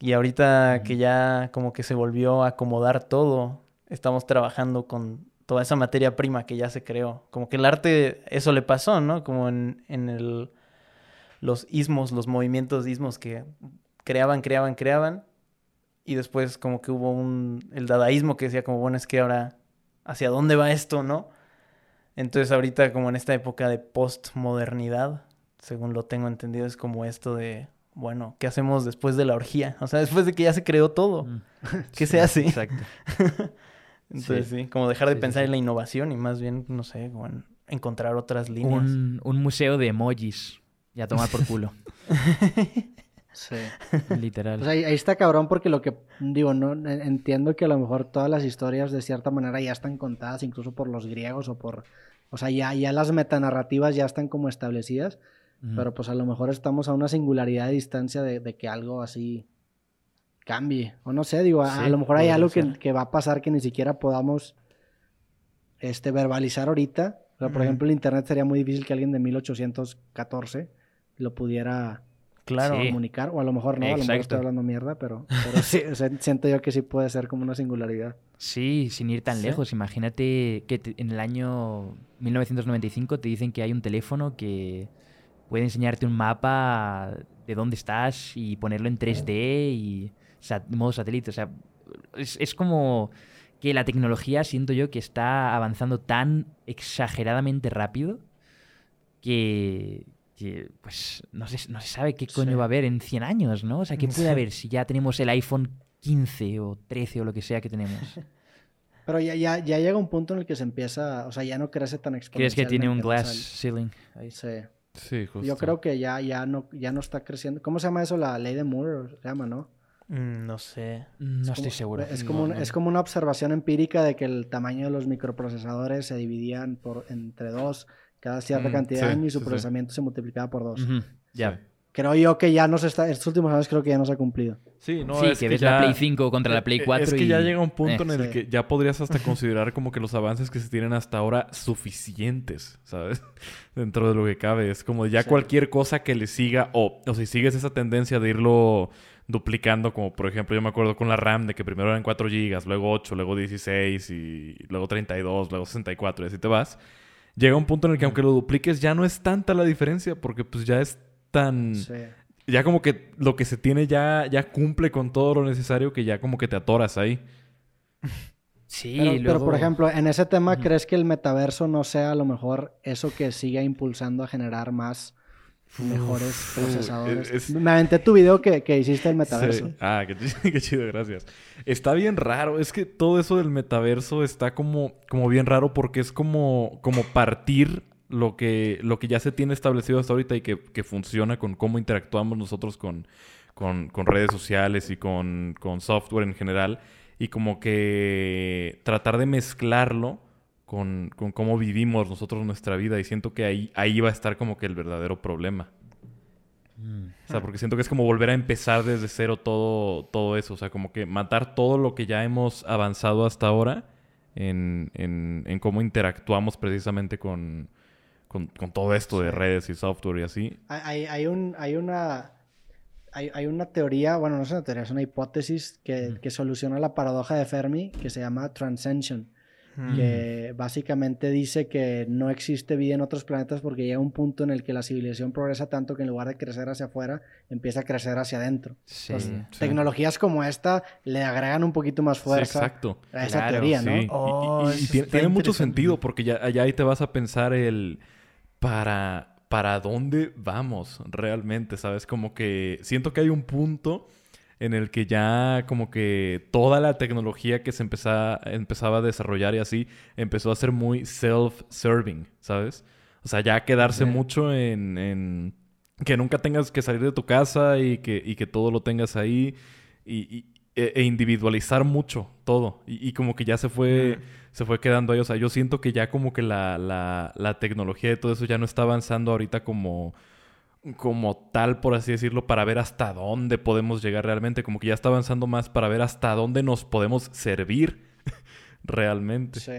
D: Y ahorita que ya como que se volvió a acomodar todo, estamos trabajando con toda esa materia prima que ya se creó. Como que el arte, eso le pasó, ¿no? Como en, en el, los ismos, los movimientos ismos que creaban, creaban, creaban. Y después como que hubo un, el dadaísmo que decía como, bueno, es que ahora, ¿hacia dónde va esto, no? Entonces ahorita como en esta época de postmodernidad, según lo tengo entendido, es como esto de, bueno, ¿qué hacemos después de la orgía? O sea, después de que ya se creó todo,
B: Mm.
D: ¿qué se
B: Sí,
D: hace?
B: Exacto.
D: Entonces
B: Sí.
D: sí, como dejar de
B: Sí,
D: pensar
B: sí.
D: en la innovación y más bien, no sé, encontrar otras líneas.
B: Un, un museo de emojis. Y a tomar por culo.
E: Sí.
B: Literal.
E: Pues ahí, ahí está cabrón porque lo que digo, no en- entiendo que a lo mejor todas las historias de cierta manera ya están contadas, incluso por los griegos o por, o sea, ya, ya las metanarrativas ya están como establecidas, Pero pues a lo mejor estamos a una singularidad de distancia de, de que algo así cambie, o no sé, digo, a, lo mejor hay algo que, que va a pasar que ni siquiera podamos este, verbalizar ahorita, o sea, por ejemplo, el internet sería muy difícil que alguien de 1814 lo pudiera
D: Claro.
B: Sí.
E: comunicar, o a lo mejor no, a lo mejor estoy hablando mierda, pero, pero sí, o sea, siento yo que sí puede ser como una singularidad.
B: Sí, sin ir tan
D: Sí.
B: lejos. Imagínate que te- en el año 1995 te dicen que hay un teléfono que puede enseñarte un mapa de dónde estás y ponerlo en 3D y modo satélite. O sea, es, es como que la tecnología siento yo que está avanzando tan exageradamente rápido que, que, pues no se, no se sabe qué coño
D: Sí.
B: va a haber en 100 años, ¿no? O sea, ¿qué puede haber si ya tenemos el iPhone 15 o 13 o lo que sea que tenemos?
E: Pero ya, ya, ya llega un punto en el que se empieza, o sea, ya no crece tan
B: ¿Crees
E: exponencialmente.
B: que tiene un
E: o sea,
B: glass ceiling? ahí?
E: sí.
C: Sí, justo.
E: Yo creo que ya, ya, no, ya no está creciendo. ¿Cómo se llama eso? La ley de Moore, se llama, ¿no?
D: Mm, no sé.
B: No
E: Es
B: estoy seguro.
E: Es como,
C: No,
E: un-
C: no.
E: es como una observación empírica de que el tamaño de los microprocesadores se dividían por entre dos cada cierta
C: Mm,
E: cantidad
C: sí,
E: de años y su
C: sí, sí.
E: procesamiento se multiplicaba por dos.
B: Ya.
C: Sí.
E: Creo yo que ya no se está, estos últimos años creo que ya no se ha cumplido.
C: Sí, no,
B: sí,
C: es
B: que,
C: que
B: ves
C: ya...
B: la Play 5 contra la Play
C: Eh,
B: 4
C: Es que
B: y...
C: ya llega un punto
B: Eh.
C: en el
E: Sí.
C: que ya podrías hasta considerar como que los avances que se tienen hasta ahora suficientes, ¿sabes? Dentro de lo que cabe. Es como ya
E: Sí.
C: cualquier cosa que le siga, o, o si sigues esa tendencia de irlo duplicando, como por ejemplo, yo me acuerdo con la RAM de que primero eran 4 GB, luego 8, luego 16 y luego 32, luego 64 y así te vas. Llega un punto en el que aunque lo dupliques ya no es tanta la diferencia porque pues ya es tan...
E: Sí.
C: Ya como que lo que se tiene ya, ya cumple con todo lo necesario que ya como que te atoras ahí.
B: Sí,
E: Pero, pero,
B: luego-
E: por ejemplo, en ese tema. ¿crees que el metaverso no sea a lo mejor eso que siga impulsando a generar más mejores procesadores?
C: es-
E: Me aventé tu video que, que hiciste del metaverso.
C: Sí. Ah, qué, qué chido, gracias. Está bien raro. Es que todo eso del metaverso está como, como bien raro porque es como, como partir lo que, lo que ya se tiene establecido hasta ahorita y que, que funciona con cómo interactuamos nosotros con, con, con redes sociales y con, con software en general. Y como que tratar de mezclarlo con, con cómo vivimos nosotros nuestra vida. Y siento que ahí, ahí va a estar como que el verdadero problema.
B: Mm.
C: O sea, porque siento que es como volver a empezar desde cero todo, todo eso. O sea, como que matar todo lo que ya hemos avanzado hasta ahora en, en, en cómo interactuamos precisamente con, con, con todo esto de redes y software y así.
E: Hay, hay, un, hay una... Hay, hay una teoría, bueno, no es una teoría, es una hipótesis que, que soluciona la paradoja de Fermi que se llama transcension.
D: Mm.
E: que básicamente dice que no existe vida en otros planetas porque llega un punto en el que la civilización progresa tanto que en lugar de crecer hacia afuera, empieza a crecer hacia adentro.
B: Sí.
E: Entonces,
C: Sí.
E: Tecnologías como esta le agregan un poquito más
C: Sí,
E: fuerza
C: exacto.
E: a esa
B: Claro,
E: teoría, ¿no?
C: Y-
D: Oh,
C: y, y
D: eso
C: tiene, mucho sentido porque ya, ya ahí te vas a pensar el para, para dónde vamos realmente, ¿sabes? Como que siento que hay un punto en el que ya como que toda la tecnología que se empezaba, empezaba a desarrollar y así empezó a ser muy self-serving, ¿sabes? O sea, ya quedarse mucho en, en que nunca tengas que salir de tu casa y que, y que todo lo tengas ahí y, y- e, e individualizar mucho todo. Y, y como que ya se fue, se fue quedando ahí. O sea, yo siento que ya como que la, la, la tecnología de todo eso ya no está avanzando ahorita como, como tal, por así decirlo, para ver hasta dónde podemos llegar realmente. Como que ya está avanzando más para ver hasta dónde nos podemos servir realmente.
E: Sí.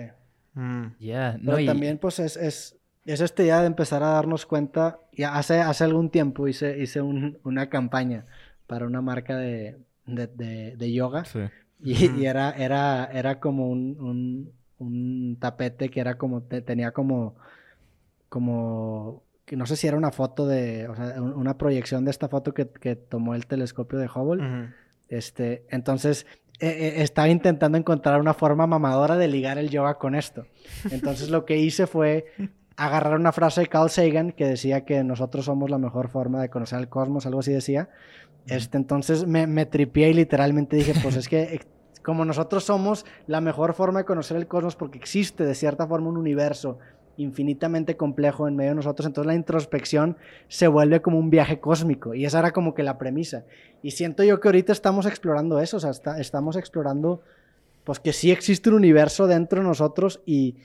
D: Mm.
B: Ya,
E: Pero
B: no, y-
E: también, pues, es, es, es esta idea de empezar a darnos cuenta. Ya hace, hace algún tiempo hice, hice un- una campaña para una marca de, de, de- de yoga.
C: Sí.
E: Y, y era, era, era como un, un, un tapete que era como, te- tenía como, como, que no sé si era una foto de, o sea, un- una proyección de esta foto que, que tomó el telescopio de Hubble.
D: Ujú.
E: Este, entonces, eh, eh, estaba intentando encontrar una forma mamadora de ligar el yoga con esto. Entonces, lo que hice fue agarrar una frase de Carl Sagan que decía que nosotros somos la mejor forma de conocer el cosmos, algo así decía. Este, entonces me, me tripié y literalmente dije, pues es que como nosotros somos la mejor forma de conocer el cosmos porque existe de cierta forma un universo infinitamente complejo en medio de nosotros, entonces la introspección se vuelve como un viaje cósmico y esa era como que la premisa. Y siento yo que ahorita estamos explorando eso, o sea, estamos explorando pues que sí existe un universo dentro de nosotros y,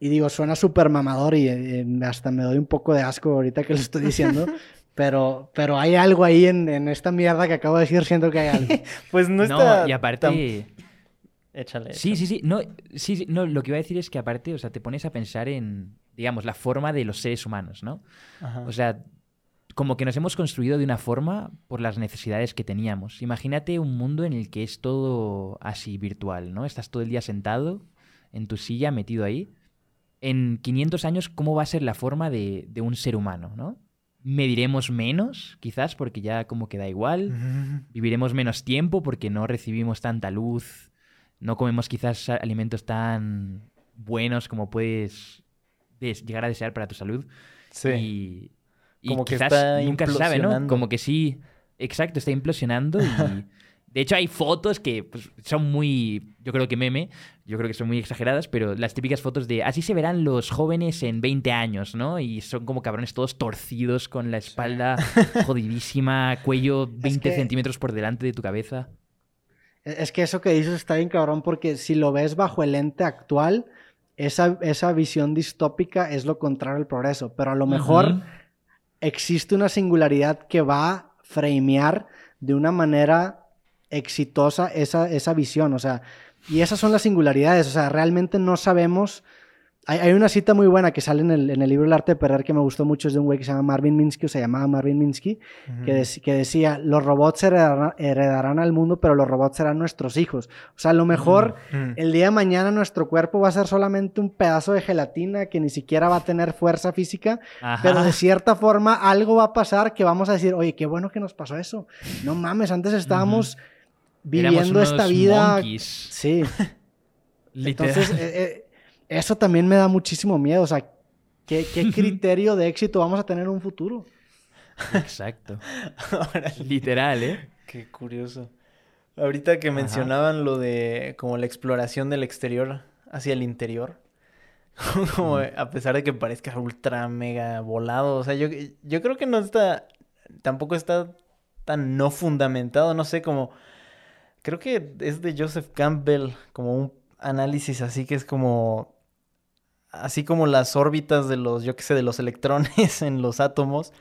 E: y digo, suena súper mamador y eh, hasta me doy un poco de asco ahorita que lo estoy diciendo, pero, pero hay algo ahí en, en esta mierda que acabo de decir, siento que hay algo.
D: Pues no
B: no,
D: está.
B: y aparte...
D: tan- Échale.
B: Sí, sí, sí. No, sí, sí, no, lo que iba a decir es que aparte, o sea, te pones a pensar en, digamos, la forma de los seres humanos, ¿no?
D: Ajá.
B: O sea, como que nos hemos construido de una forma por las necesidades que teníamos. Imagínate un mundo en el que es todo así virtual, ¿no? Estás todo el día sentado en tu silla, metido ahí. En 500 años, ¿cómo va a ser la forma de, de un ser humano, ¿no? Mediremos menos, quizás, porque ya como que da igual. Viviremos menos tiempo porque no recibimos tanta luz. No comemos quizás alimentos tan buenos como puedes des- llegar a desear para tu salud.
D: Sí.
B: Y, y
D: Como que
B: quizás
D: está
B: nunca se sabe, ¿no? Como que sí, exacto, está implosionando y, De hecho, hay fotos que pues, son muy, yo creo que meme, yo creo que son muy exageradas, pero las típicas fotos de así se verán los jóvenes en 20 años, ¿no? Y son como cabrones todos torcidos con la espalda jodidísima, cuello 20
E: que-
B: centímetros por delante de tu cabeza.
E: E-, Es que eso que dices está bien cabrón porque si lo ves bajo el lente actual, esa, esa visión distópica es lo contrario al progreso, pero a lo mejor existe una singularidad que va a framear de una manera exitosa esa, esa visión, o sea, y esas son las singularidades, o sea, realmente no sabemos... Hay, hay una cita muy buena que sale en el, en el libro El arte de perder que me gustó mucho, es de un güey que se llama Marvin Minsky, o se llamaba Marvin Minsky, que, dec- que decía, los robots heredarán, heredarán al mundo, pero los robots serán nuestros hijos. O sea, a lo mejor el día de mañana nuestro cuerpo va a ser solamente un pedazo de gelatina que ni siquiera va a tener fuerza física,
B: Ajá.
E: pero de cierta forma algo va a pasar que vamos a decir, oye, qué bueno que nos pasó eso. No mames, antes estábamos viviendo esta vida.
B: monkeys,
E: Sí.
B: literal.
E: Entonces, eh, eh, eso también me da muchísimo miedo. O sea, ¿qué, qué criterio de éxito vamos a tener en un futuro?
B: Exacto. Literal, ¿eh?
D: qué curioso. Ahorita que
B: Ajá.
D: mencionaban lo de como la exploración del exterior hacia el interior, como a pesar de que parezca ultra mega volado, o sea, yo, yo creo que no está, tampoco está tan no fundamentado, no sé, como, creo que es de Joseph Campbell, como un análisis así que es como, así como las órbitas de los, yo qué sé, de los electrones en los átomos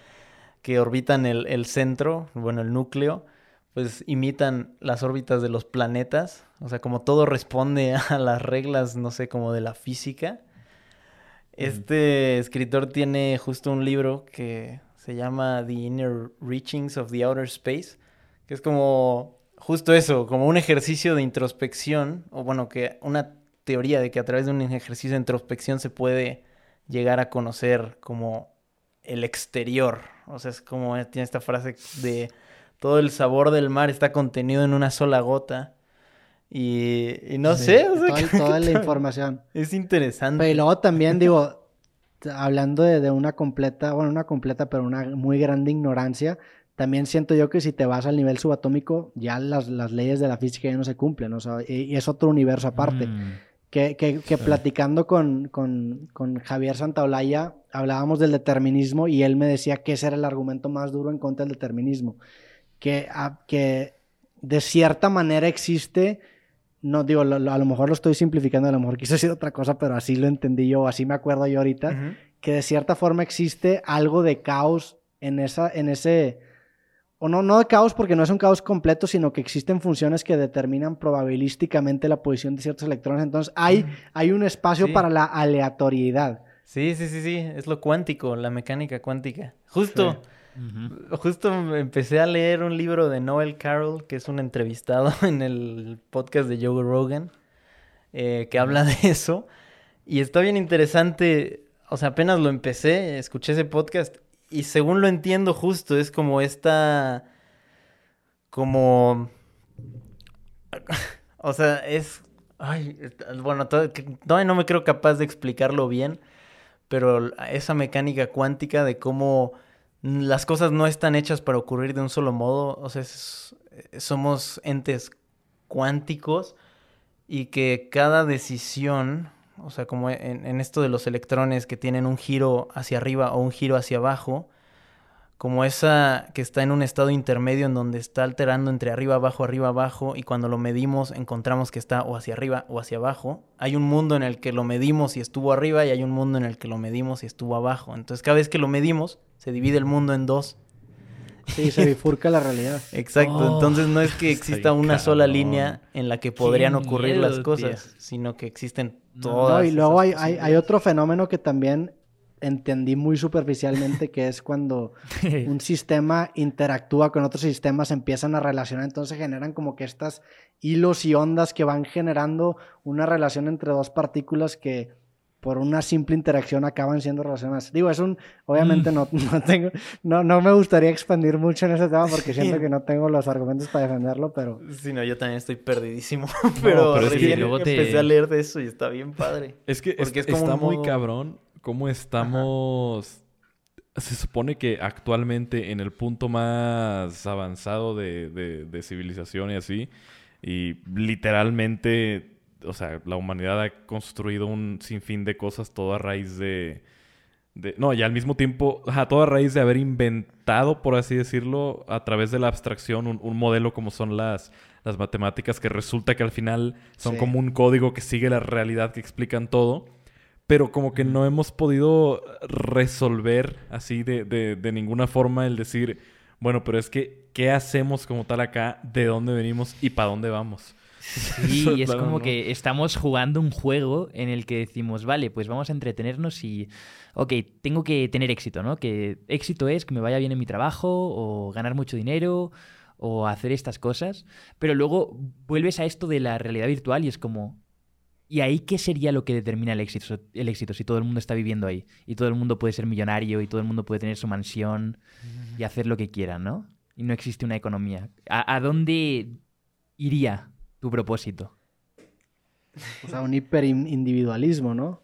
D: que orbitan el, el centro, bueno, el núcleo, pues imitan las órbitas de los planetas, o sea, como todo responde a las reglas, no sé, como de la física. Este escritor tiene justo un libro que se llama The Inner Reachings of the Outer Space, que es como justo eso, como un ejercicio de introspección, o bueno, que una teoría de que a través de un ejercicio de introspección se puede llegar a conocer como el exterior. O sea, es como tiene esta frase de todo el sabor del mar está contenido en una sola gota. Y, y no
E: Sí,
D: sé, o sea,
E: toda,
D: creo que
E: toda la información.
D: es interesante.
E: Pero y luego también digo, hablando de, de una completa, bueno, una completa, pero una muy grande ignorancia, también siento yo que si te vas al nivel subatómico, ya las, las leyes de la física ya no se cumplen, o sea, y, y es otro universo aparte.
B: Mm.
E: Que, que- que platicando con, con- con Javier Santaolalla, hablábamos del determinismo y él me decía que ese era el argumento más duro en contra del determinismo. Que, a, que de cierta manera existe, no digo, lo- lo- a lo mejor lo estoy simplificando, a lo mejor quise decir otra cosa, pero así lo entendí yo, así me acuerdo yo ahorita, que de cierta forma existe algo de caos en, esa, en ese... O no, no de caos porque no es un caos completo, sino que existen funciones que determinan probabilísticamente la posición de ciertos electrones. Entonces hay, hay un espacio
D: Sí.
E: para la aleatoriedad.
D: Sí, sí, sí, sí, es lo cuántico, la mecánica cuántica. Justo, justo empecé a leer un libro de Noel Carroll, que es un entrevistado en el podcast de Joe Rogan, eh, que habla de eso. Y está bien interesante, o sea, apenas lo empecé, escuché ese podcast y según lo entiendo justo, es como esta, como, o sea, es, ay, bueno, todavía no me creo capaz de explicarlo bien, pero esa mecánica cuántica de cómo las cosas no están hechas para ocurrir de un solo modo, o sea, somos entes cuánticos y que cada decisión, o sea, como en, esto de los electrones que tienen un giro hacia arriba o un giro hacia abajo, como esa que está en un estado intermedio en donde está alterando entre arriba, abajo, arriba, abajo, y cuando lo medimos encontramos que está o hacia arriba o hacia abajo. Hay un mundo en el que lo medimos y estuvo arriba y hay un mundo en el que lo medimos y estuvo abajo. Entonces cada vez que lo medimos se divide el mundo en dos.
E: Sí, se bifurca la realidad.
D: Exacto,
B: Oh,
D: entonces no es que exista una sola línea en la que podrían ocurrir las cosas, sino que existen todas.
E: No, y luego hay,
D: esas
E: hay, hay otro fenómeno que también entendí muy superficialmente, que es cuando un sistema interactúa con otros sistemas, se empiezan a relacionar, entonces generan como que estas hilos y ondas que van generando una relación entre dos partículas que por una simple interacción acaban siendo relacionadas. Digo, es un, obviamente
B: Mm.
E: no, no tengo, no, no me gustaría expandir mucho en ese tema porque siento que no tengo los argumentos para defenderlo, pero
D: Sí, no, yo también estoy perdidísimo, pero,
C: pero es que
D: recién
B: luego te-
D: empecé a leer de eso y está bien padre.
C: Es que es-
D: Porque es como
C: está muy
D: modo-
C: cabrón cómo estamos se supone que actualmente en el punto más avanzado de, de- de civilización y así, y literalmente, o sea, la humanidad ha construido un sinfín de cosas todo a raíz de... de- no, y al mismo tiempo, ajá, todo a raíz de haber inventado, por así decirlo, a través de la abstracción, un, un modelo como son las, las matemáticas, que resulta que al final son
E: Sí.
C: como un código que sigue la realidad, que explican todo pero como que no hemos podido resolver así de, de- de ninguna forma el decir, bueno, pero es que, ¿qué hacemos como tal acá? ¿De dónde venimos y para dónde vamos?
B: Sí, y es como que estamos jugando un juego en el que decimos, vale, pues vamos a entretenernos y, ok, tengo que tener éxito, ¿no? Que éxito es que me vaya bien en mi trabajo o ganar mucho dinero o hacer estas cosas, pero luego vuelves a esto de la realidad virtual y es como, ¿y ahí qué sería lo que determina el éxito, el éxito si todo el mundo está viviendo ahí y todo el mundo puede ser millonario y todo el mundo puede tener su mansión y hacer lo que quiera, ¿no? Y no existe una economía. ¿A, a dónde iría tu propósito?
E: O sea, un hiperindividualismo, ¿no?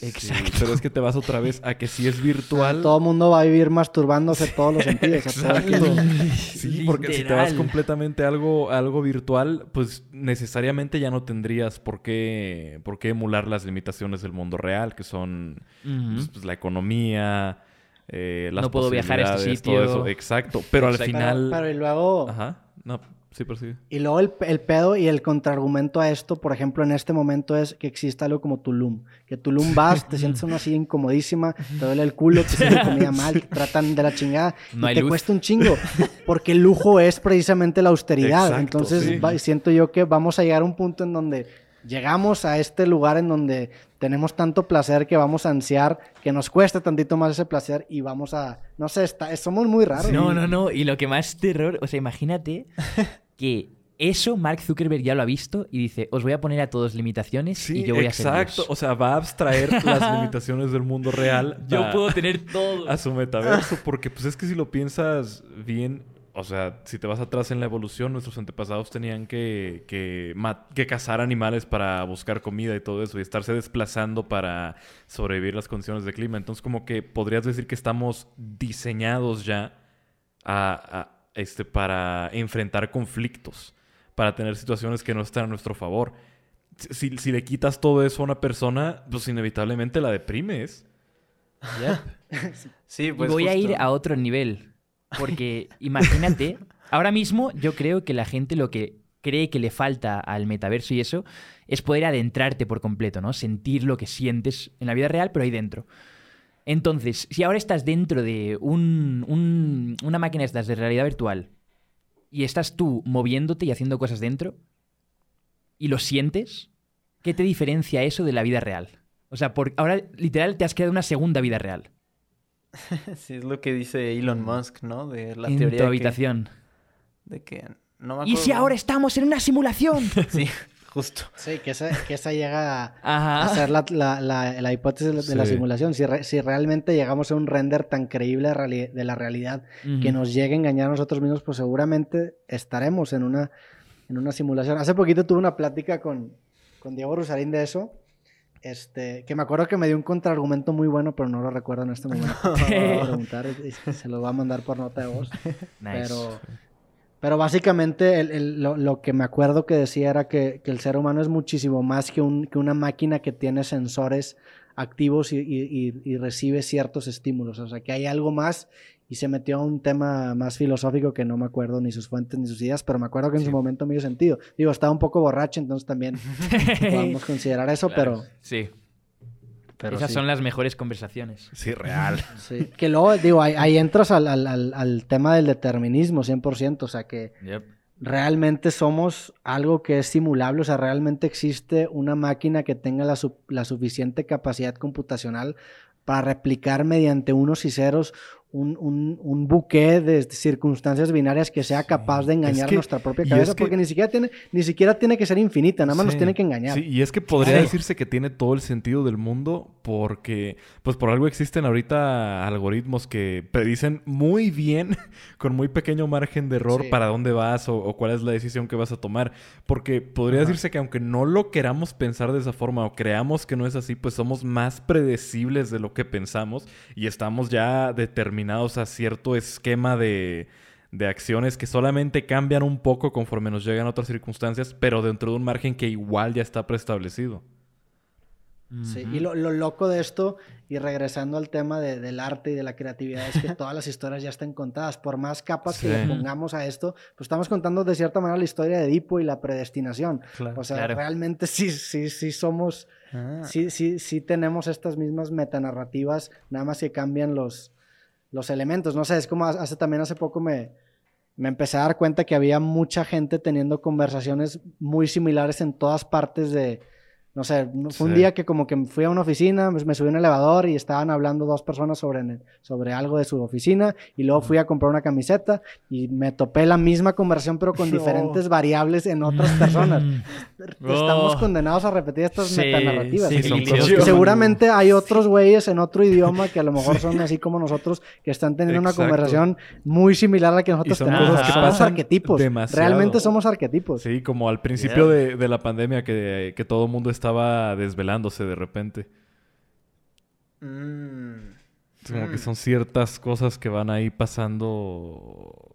B: Exacto.
C: Sí, pero es que te vas otra vez a que si es virtual...
E: Todo el mundo va a vivir masturbándose todos los sentidos.
C: Exacto. Sí, porque si te vas completamente a algo, a algo virtual, pues necesariamente ya no tendrías por qué, por qué emular las limitaciones del mundo real, que son pues, pues, la economía, eh, las
B: No puedo viajar a este
C: posibilidades, todo
B: sitio.
C: eso. Exacto. Pero al final...
E: Pero, pero y luego,
C: Ajá. No, sí, pero sí.
E: y luego el, el pedo y el contraargumento a esto, por ejemplo, en este momento es que existe algo como Tulum. Que Tulum vas, te sientes una así incomodísima, te duele el culo, te sirven comida mal, te tratan de la chingada
B: No
E: y te
B: luz.
E: cuesta un chingo. Porque el lujo es precisamente la austeridad.
C: Exacto,
E: Entonces
C: sí.
E: va- siento yo que vamos a llegar a un punto en donde llegamos a este lugar en donde tenemos tanto placer que vamos a ansiar que nos cueste tantito más ese placer y vamos a, no sé, está, somos muy raros.
B: No, no, no. Y lo que más terror, o sea, imagínate que eso Mark Zuckerberg ya lo ha visto y dice, os voy a poner a todos limitaciones y yo voy a ser
C: exacto.
B: Dios".
C: O sea, va a abstraer las limitaciones del mundo real
B: Yo puedo tener todo.
C: a su metaverso. Porque, pues, es que si lo piensas bien... O sea, si te vas atrás en la evolución, nuestros antepasados tenían que, que, que cazar animales para buscar comida y todo eso, y estarse desplazando para sobrevivir las condiciones de clima. Entonces, como que podrías decir que estamos diseñados ya a, a, este, para enfrentar conflictos, para tener situaciones que no están a nuestro favor. Si, si le quitas todo eso a una persona, pues inevitablemente la deprimes.
D: Sí,
B: Y
D: pues
B: voy a ir a otro nivel. Porque imagínate, ahora mismo yo creo que la gente lo que cree que le falta al metaverso y eso es poder adentrarte por completo, ¿no? Sentir lo que sientes en la vida real, pero ahí dentro. Entonces, si ahora estás dentro de un- un- una máquina estas de realidad virtual y estás tú moviéndote y haciendo cosas dentro y lo sientes, ¿qué te diferencia eso de la vida real? O sea, por, ahora literal te has creado una segunda vida real.
D: Sí, es lo que dice Elon Musk, ¿no? De la
B: en
D: teoría
B: tu
D: que-
B: habitación.
D: de que no me
B: ¿Y si ahora estamos en una simulación?
D: Sí, justo.
E: Sí, que esa, que esa llega a, ser la, la- la- la hipótesis de la- simulación. Si, re- si realmente llegamos a un render tan creíble de, reali- de la realidad que nos llegue a engañar a nosotros mismos, pues seguramente estaremos en una, en una simulación. Hace poquito tuve una plática con, con Diego Rusarín de eso. Este, que me acuerdo que me dio un contraargumento muy bueno, pero no lo recuerdo en este momento. Preguntar se lo va a mandar por nota de voz.
B: Nice.
E: Pero, pero básicamente el- el- lo, lo que me acuerdo que decía era que, que el ser humano es muchísimo más que, un- que una máquina que tiene sensores activos y, y- y- y recibe ciertos estímulos. O sea, que hay algo más y se metió a un tema más filosófico que no me acuerdo ni sus fuentes ni sus ideas, pero me acuerdo que en su momento me dio sentido. Digo, estaba un poco borracho, entonces también podemos considerar eso,
B: Claro,
E: pero...
B: Sí.
E: pero
B: Esas
E: sí.
B: son las mejores conversaciones.
C: Sí, real.
E: Sí, Que luego, digo, ahí, ahí entras al, al- al- al tema del determinismo 100%, o sea que
B: Yep.
E: realmente somos algo que es simulable, o sea, realmente existe una máquina que tenga la, su- la suficiente capacidad computacional para replicar mediante unos y ceros un, un, un buque de circunstancias binarias que sea capaz de engañar
C: que-
E: nuestra propia cabeza,
C: es que-
E: porque ni siquiera tiene, ni siquiera tiene que ser infinita, nada más nos tiene que engañar.
C: Sí, y es que podría decirse que tiene todo el sentido del mundo porque, pues por algo existen ahorita algoritmos que predicen muy bien, con muy pequeño margen de error, para dónde vas o, o cuál es la decisión que vas a tomar. Porque podría decirse que aunque no lo queramos pensar de esa forma o creamos que no es así, pues somos más predecibles de lo que pensamos y estamos ya determinados a cierto esquema de, de acciones que solamente cambian un poco conforme nos llegan otras circunstancias, pero dentro de un margen que igual ya está preestablecido.
E: Sí, Y lo, lo loco de esto, y regresando al tema de- del arte y de la creatividad, es que todas las historias ya están contadas. Por más capas que le
C: Sí.
E: pongamos a esto, pues estamos contando de cierta manera la historia de Edipo y la predestinación.
D: Claro.
E: O sea,
B: Claro.
E: realmente sí, sí, sí somos,
D: Ah.
E: sí, sí, sí tenemos estas mismas metanarrativas, nada más que cambian los, los elementos. No sé, es como hace también hace poco me, me empecé a dar cuenta que había mucha gente teniendo conversaciones muy similares en todas partes de, no sé, fue un
C: Sí.
E: día que como que fui a una oficina, me me subí a un elevador y estaban hablando dos personas sobre, sobre algo de su oficina y luego fui a comprar una camiseta y me topé la misma conversación pero con diferentes variables en otras personas. Estamos
B: Oh.
E: condenados a repetir estas
B: Sí,
E: metanarrativas.
B: sí,
C: son
E: Seguramente hay otros güeyes en otro idioma que a lo mejor son así como nosotros, que están teniendo una
C: Exacto.
E: conversación muy similar a la que nosotros
C: son
E: tenemos.
B: cosas que
E: somos arquetipos.
C: demasiado.
E: Realmente somos arquetipos.
C: Sí, como al principio
B: Yeah.
C: de, de la pandemia que, que todo el mundo estaba desvelándose de repente.
D: Mm.
C: Como que
D: Mm.
C: son ciertas cosas que van ahí pasando.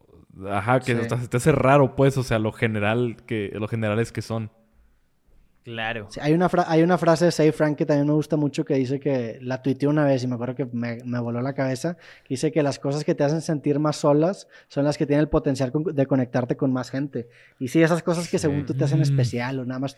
C: Ajá, que
D: Sí.
C: hasta se te hace raro, pues, o sea, lo general que, lo generales que son.
B: Claro.
E: Sí, hay, una hay una frase de Say Frank que también me gusta mucho que dice que la tuiteé una vez y me acuerdo que me, me voló la cabeza. Que dice que las cosas que te hacen sentir más solas son las que tienen el potencial con- de conectarte con más gente. Y sí, esas cosas que según tú te hacen
B: Mm.
E: especial o nada más.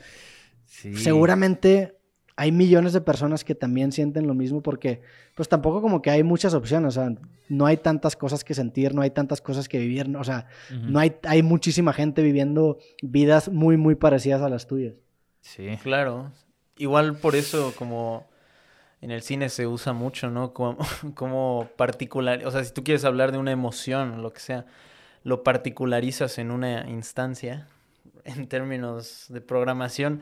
B: Sí.
E: Seguramente hay millones de personas que también sienten lo mismo porque pues tampoco como que hay muchas opciones. O sea, no hay tantas cosas que sentir, no hay tantas cosas que vivir. no- O sea, no hay, hay muchísima gente viviendo vidas muy, muy parecidas a las tuyas.
B: Sí.
D: Claro. Igual por eso como en el cine se usa mucho, ¿no? Como, como particular, o sea, si tú quieres hablar de una emoción o lo que sea, lo particularizas en una instancia en términos de programación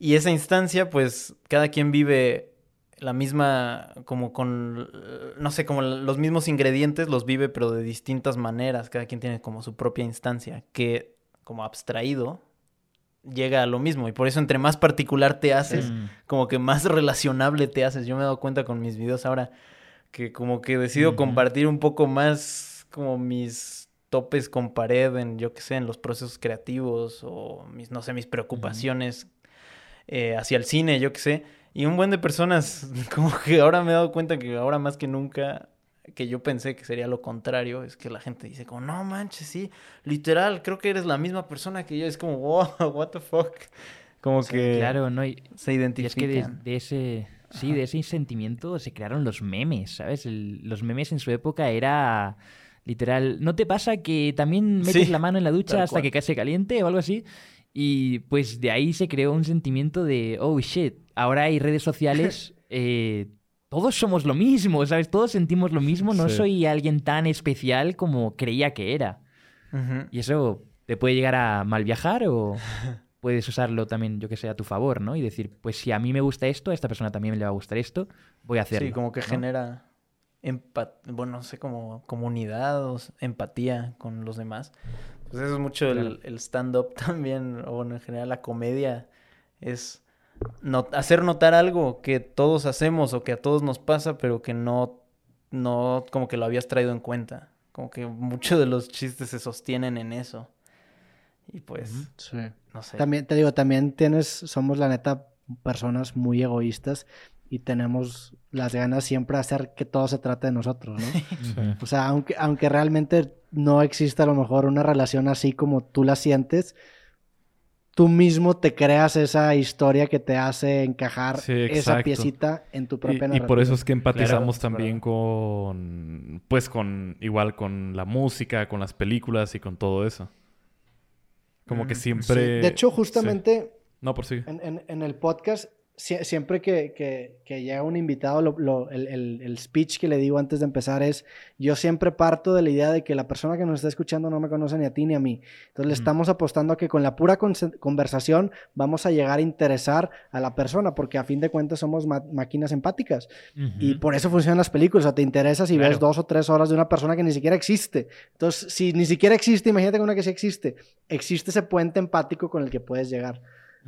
D: y esa instancia pues cada quien vive la misma como con no sé, como los mismos ingredientes los vive pero de distintas maneras, cada quien tiene como su propia instancia que como abstraído llega a lo mismo y por eso entre más particular te haces,
B: Mm.
D: como que más relacionable te haces. Yo me he dado cuenta con mis videos ahora que como que decido compartir un poco más como mis topes con pared en, yo qué sé, en los procesos creativos o mis, no sé, mis preocupaciones eh, hacia el cine, yo qué sé. Y un buen de personas, como que ahora me he dado cuenta que ahora más que nunca, que yo pensé que sería lo contrario, es que la gente dice como, no manches, sí, literal, creo que eres la misma persona que yo. Es como, wow, what the fuck. Como que
B: Claro, no. Y,
D: se
B: y
D: identifican.
B: es que de, de ese. Sí, de ese sentimiento se crearon los memes, ¿sabes? El- los memes en su época era. Literal. ¿No te pasa que también metes
D: Sí,
B: la mano en la ducha hasta
D: cual.
B: que casi caliente o algo así? Y pues de ahí se creó un sentimiento de, oh shit, ahora hay redes sociales, eh, todos somos lo mismo, ¿sabes? Todos sentimos lo mismo, no
C: Sí.
B: soy alguien tan especial como creía que era. Y eso te puede llegar a mal viajar o puedes usarlo también, yo que sé, a tu favor, ¿no? Y decir, pues si a mí me gusta esto, a esta persona también le va a gustar esto, voy a hacerlo.
D: Sí, como que
B: ¿no?
D: genera bueno, no sé, como comunidad o empatía con los demás. Pues eso es mucho
B: Claro.
D: el, el stand-up también, o bueno, en general la comedia es no- hacer notar algo que todos hacemos o que a todos nos pasa, pero que no, no como que lo habías traído en cuenta. Como que muchos de los chistes se sostienen en eso. Y pues,
E: Sí.
D: no sé.
E: También te digo, también tienes, somos la neta personas muy egoístas y tenemos las ganas siempre de hacer que todo se trate de nosotros, ¿no?
B: Ujú.
E: O sea, aunque, aunque realmente no exista a lo mejor una relación así como tú la sientes, tú mismo te creas esa historia que te hace encajar
C: Sí,
E: esa piecita en tu
C: Y,
E: propia
C: y por
E: narrativa.
C: eso es que empatizamos
D: Claro,
C: también con, pues con, igual con la música, con las películas y con todo eso. Como que
D: Mm,
C: siempre...
E: Sí, De hecho,
C: sí.
E: justamente
C: No, por sí.
E: en, en- en el podcast siempre que, que, llega un invitado, lo, el, el, el, speech que le digo antes de empezar es, yo siempre parto de la idea de que la persona que nos está escuchando no me conoce ni a ti ni a mí. Entonces le estamos apostando a que con la pura conversación vamos a llegar a interesar a la persona, porque a fin de cuentas somos máquinas empáticas. Y por eso funcionan las películas. O sea, te interesas si ves dos o tres horas de una persona que ni siquiera existe. Entonces, si ni siquiera existe, imagínate con una que sí existe. Existe ese puente empático con el que puedes llegar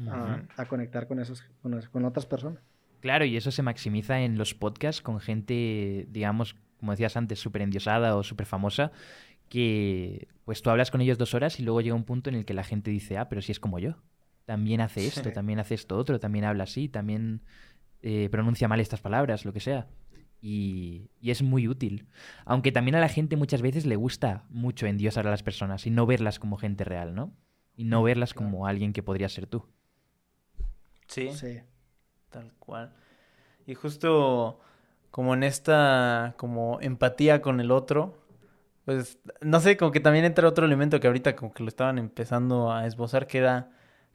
E: a, conectar con, esos, con, otras personas.
B: Claro, y eso se maximiza en los podcasts con gente, digamos, como decías antes, súper endiosada o súper famosa, que pues tú hablas con ellos dos horas y luego llega un punto en el que la gente dice, ah, pero si es como yo. También hace esto, también hace esto otro, también habla así, también eh, pronuncia mal estas palabras, lo que sea. Y, y, es muy útil. Aunque también a la gente muchas veces le gusta mucho endiosar a las personas y no verlas como gente real, ¿no? Y no verlas como alguien que podría ser tú.
D: Sí. Tal cual. Y justo como en esta como empatía con el otro, pues no sé, como que también entra otro elemento que ahorita como que lo estaban empezando a esbozar, que era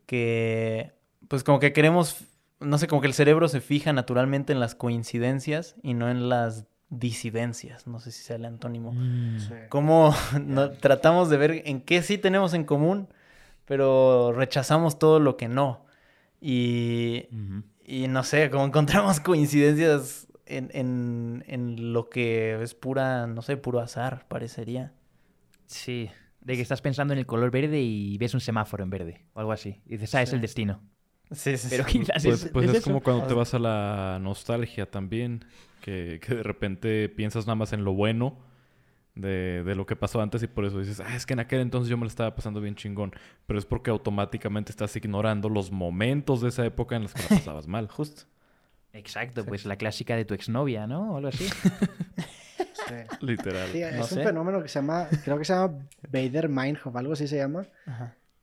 D: que pues como que queremos, no sé, como que el cerebro se fija naturalmente en las coincidencias y no en las disidencias, no sé si sea el antónimo. Mm. Como tratamos de ver en qué sí tenemos en común, pero rechazamos todo lo que no. Y, y no sé, como encontramos coincidencias en, en, en, lo que es pura, no sé, puro azar, parecería.
B: Sí, de que estás pensando en el color verde y ves un semáforo en verde o algo así. Y dices, ah, es el destino.
D: Sí, sí,
B: Pero quizás
C: pues,
B: es,
C: pues es, como cuando te vas a la nostalgia también, que, que de repente piensas nada más en lo bueno de, de, lo que pasó antes y por eso dices, ah, es que en aquel entonces yo me lo estaba pasando bien chingón. Pero es porque automáticamente estás ignorando los momentos de esa época en los que lo pasabas mal.
D: Justo.
B: Exacto, pues la clásica de tu exnovia, ¿no? O algo así.
C: Literal.
E: es un fenómeno que se llama, creo que se llama Bader Meinhof, algo así se llama.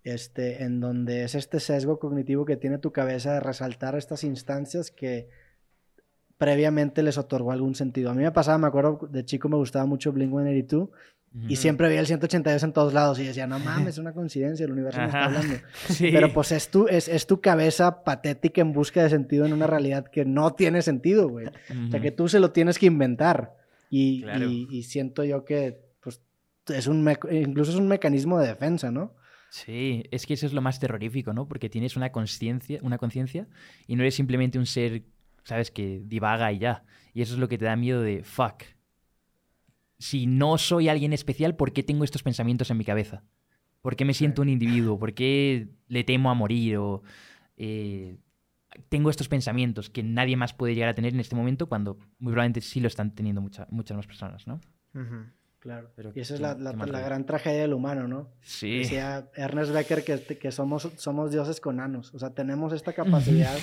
E: Este, en donde es este sesgo cognitivo que tiene tu cabeza de resaltar estas instancias que previamente les otorgó algún sentido. A mí me pasaba, me acuerdo, de chico me gustaba mucho Blink-182 y siempre veía el 182 en todos lados y decía, no mames, es una coincidencia, el universo me está hablando. Pero pues es tu, es, es, tu cabeza patética en busca de sentido en una realidad que no tiene sentido, güey. O sea, que tú se lo tienes que inventar. Y, y, siento yo que pues, es un incluso es un mecanismo de defensa, ¿no?
B: Sí, es que eso es lo más terrorífico, ¿no? Porque tienes una conciencia, una conciencia y no eres simplemente un ser ¿sabes? Que divaga y ya. Y eso es lo que te da miedo de, fuck. Si no soy alguien especial, ¿por qué tengo estos pensamientos en mi cabeza? ¿Por qué me siento un individuo? ¿Por qué le temo a morir? O eh, tengo estos pensamientos que nadie más puede llegar a tener en este momento cuando muy probablemente sí lo están teniendo muchas más personas, ¿no?
E: Claro. Pero y esa es la, gran tragedia del humano, ¿no?
B: Sí.
E: Decía Ernest Becker que, que somos, somos dioses con anos. O sea, tenemos esta capacidad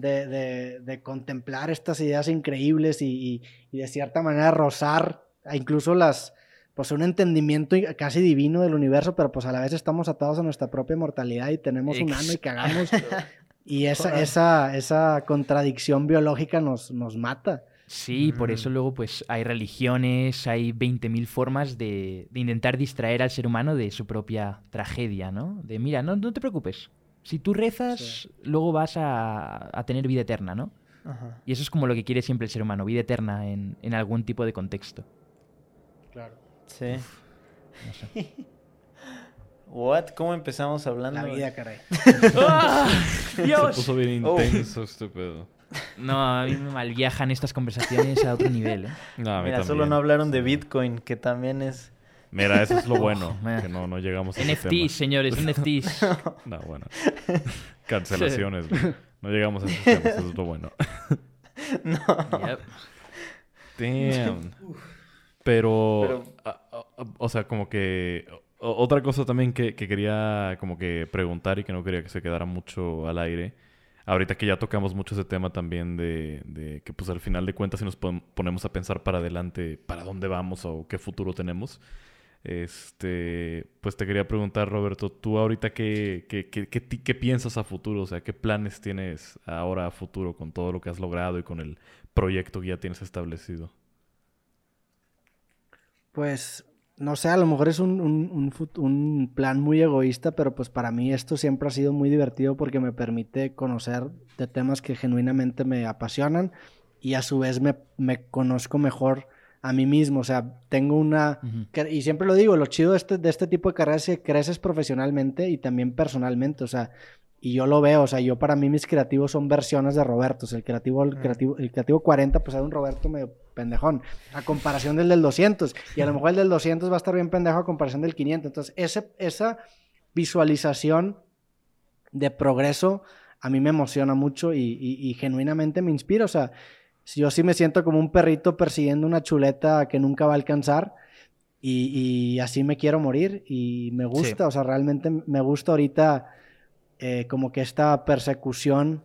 E: de, contemplar estas ideas increíbles y, de cierta manera rozar incluso las, pues un entendimiento casi divino del universo, pero pues a la vez estamos atados a nuestra propia mortalidad y tenemos un ano y cagamos. y esa, esa, esa contradicción biológica nos, nos mata.
B: Sí, por eso luego pues hay religiones, hay 20.000 formas de, de, intentar distraer al ser humano de su propia tragedia, ¿no? De mira, no, no te preocupes, si tú rezas, luego vas a, tener vida eterna, ¿no? Y eso es como lo que quiere siempre el ser humano, vida eterna en, algún tipo de contexto.
D: Claro. Sí. no sé. What? ¿Cómo empezamos hablando?
E: La vida, caray.
C: ¡Ah! Se puso bien oh. intenso este pedo.
B: No, a mí me malviajan estas conversaciones a otro nivel. ¿eh?
D: No, Mira, solo no hablaron de Bitcoin, que también es
C: Mira, eso es lo bueno, que no, no llegamos a
B: NFTs, señores, NFTs.
C: No, bueno. Cancelaciones, No llegamos a esos temas, eso es lo bueno.
D: no.
C: Damn. Pero, o sea, como que... otra cosa también que, que, quería como que preguntar y que no quería que se quedara mucho al aire. Ahorita que ya tocamos mucho ese tema también de, de que pues al final de cuentas si nos ponemos a pensar para adelante, para dónde vamos o qué futuro tenemos. Este, pues te quería preguntar, Roberto, tú ahorita qué, qué, qué, qué, piensas a futuro, o sea, qué planes tienes ahora a futuro con todo lo que has logrado y con el proyecto que ya tienes establecido.
E: Pues no sé, a lo mejor es un, un, plan muy egoísta, pero pues para mí esto siempre ha sido muy divertido porque me permite conocer de temas que genuinamente me apasionan y a su vez me, me conozco mejor a mí mismo. O sea, tengo una... Que- Y siempre lo digo, lo chido de este, de este tipo de carreras es que creces profesionalmente y también personalmente. O sea, y yo lo veo, o sea, yo para mí mis creativos son versiones de Roberto. O sea, el creativo, el
D: Mm.
E: creativo, el creativo 40, pues era un Roberto medio pendejón. A comparación del del 200. Y a lo mejor el del 200 va a estar bien pendejo a comparación del 500. Entonces, ese, esa visualización de progreso a mí me emociona mucho y, y- y genuinamente me inspira. O sea, yo sí me siento como un perrito persiguiendo una chuleta que nunca va a alcanzar y, y así me quiero morir y me gusta, o sea, realmente me gusta ahorita eh, como que esta persecución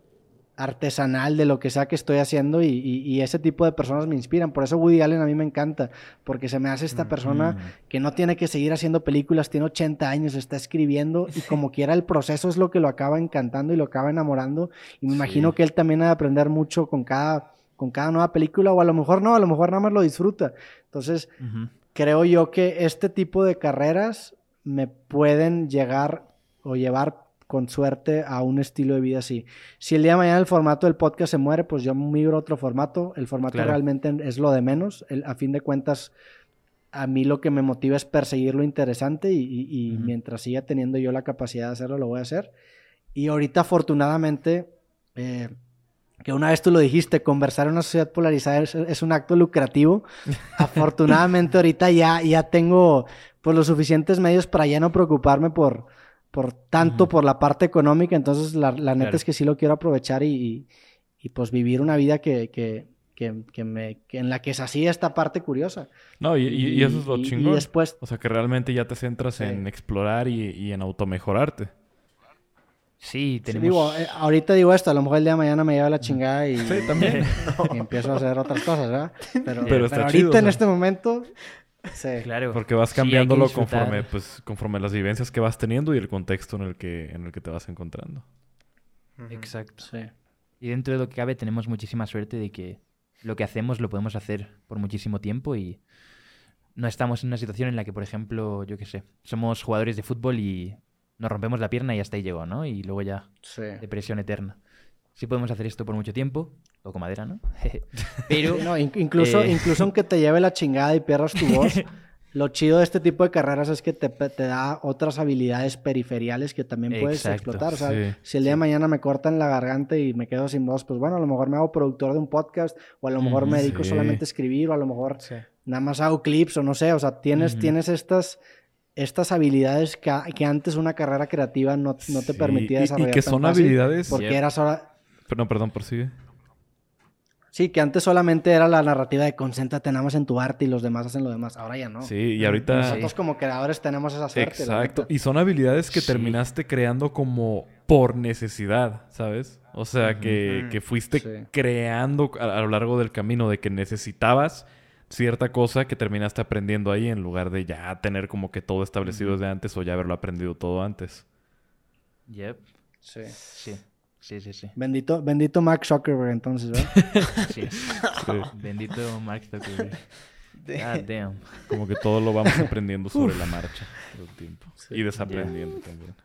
E: artesanal de lo que sea que estoy haciendo y, y- y ese tipo de personas me inspiran. Por eso Woody Allen a mí me encanta, porque se me hace esta persona
B: Mm.
E: que no tiene que seguir haciendo películas, tiene 80 años, está escribiendo y como quiera el proceso es lo que lo acaba encantando y lo acaba enamorando. Y me imagino que él también ha de aprender mucho con cada, con cada nueva película o a lo mejor no, a lo mejor nada más lo disfruta. Entonces,
B: Ujú.
E: creo yo que este tipo de carreras me pueden llegar o llevar con suerte a un estilo de vida así. Si el día de mañana el formato del podcast se muere, pues yo migro a otro formato. El formato
B: Claro.
E: realmente es lo de menos. El- a fin de cuentas, a mí lo que me motiva es perseguir lo interesante y, y- y
B: Ujú.
E: mientras siga teniendo yo la capacidad de hacerlo, lo voy a hacer. Y ahorita, afortunadamente, eh, que una vez tú lo dijiste, conversar en una sociedad polarizada es, es un acto lucrativo. Afortunadamente, ahorita ya, ya tengo pues, los suficientes medios para ya no preocuparme por, por tanto por la parte económica. Entonces, la, la neta
B: Claro.
E: es que sí lo quiero aprovechar y, y- y, pues vivir una vida que, que, que, que me, que en la que se hacía esta parte curiosa.
C: No, y, y- eso es lo
E: y- y
C: chingón.
E: después,
C: O sea, que realmente ya te centras
E: Sí.
C: en explorar y, y en automejorarte.
B: Sí,
E: Sí,
B: tenemos...
E: digo, eh, ahorita digo esto, a lo mejor el día de mañana me lleva la chingada y,
C: Sí, también.
E: y empiezo a hacer otras cosas, ¿verdad? Pero,
C: Pero
E: pero
C: está
E: ahorita
C: chido,
E: en este momento, sí.
B: Claro.
C: Porque vas cambiándolo conforme, pues, conforme las vivencias que vas teniendo y el contexto en el que, en el que te vas encontrando.
B: Exacto.
E: sí.
B: Y dentro de lo que cabe tenemos muchísima suerte de que lo que hacemos lo podemos hacer por muchísimo tiempo y no estamos en una situación en la que, por ejemplo, yo qué sé, somos jugadores de fútbol y nos rompemos la pierna y hasta ahí llegó, ¿no? Y luego ya
E: Sí.
B: depresión eterna. Sí podemos hacer esto por mucho tiempo, o con madera, ¿no? Pero
E: No, in- incluso,
B: eh,
E: incluso aunque te lleve la chingada y pierdas tu voz, lo chido de este tipo de carreras es que te, te da otras habilidades periferiales que también puedes
B: Exacto,
E: explotar. O sea,
C: sí,
E: si el día de mañana me cortan la garganta y me quedo sin voz, pues bueno, a lo mejor me hago productor de un podcast, o a lo mejor me
B: Ujú,
E: dedico
C: sí.
E: solamente a escribir, o a lo mejor nada más hago clips, o no sé. O sea, tienes, tienes estas, estas habilidades que, que antes una carrera creativa no, no te
C: Sí,
E: permitía desarrollar.
C: Y, que
E: tan
C: son
E: fácil,
C: habilidades...
E: Porque
B: Yep.
E: eras ahora.
C: Perdón, perdón, prosigue.
E: Sí, que antes solamente era la narrativa de concéntrate nada más en tu arte y los demás hacen lo demás. Ahora ya no.
C: Sí, y ahorita...
E: Nosotros como creadores tenemos esa suerte.
C: Exacto. Y son habilidades que
B: Sí.
C: terminaste creando como por necesidad, ¿sabes? O sea, que, que fuiste
E: Sí.
C: creando a, a lo largo del camino de que necesitabas cierta cosa que terminaste aprendiendo ahí en lugar de ya tener como que todo establecido desde antes o ya haberlo aprendido todo antes.
B: Yep.
E: Sí.
B: Sí, sí, sí, sí.
E: Bendito, bendito Mark Zuckerberg entonces, ¿verdad?
B: Sí.
C: Sí.
B: Bendito Mark Zuckerberg. God damn.
C: Como que todo lo vamos aprendiendo sobre la marcha todo el tiempo. Y desaprendiendo también.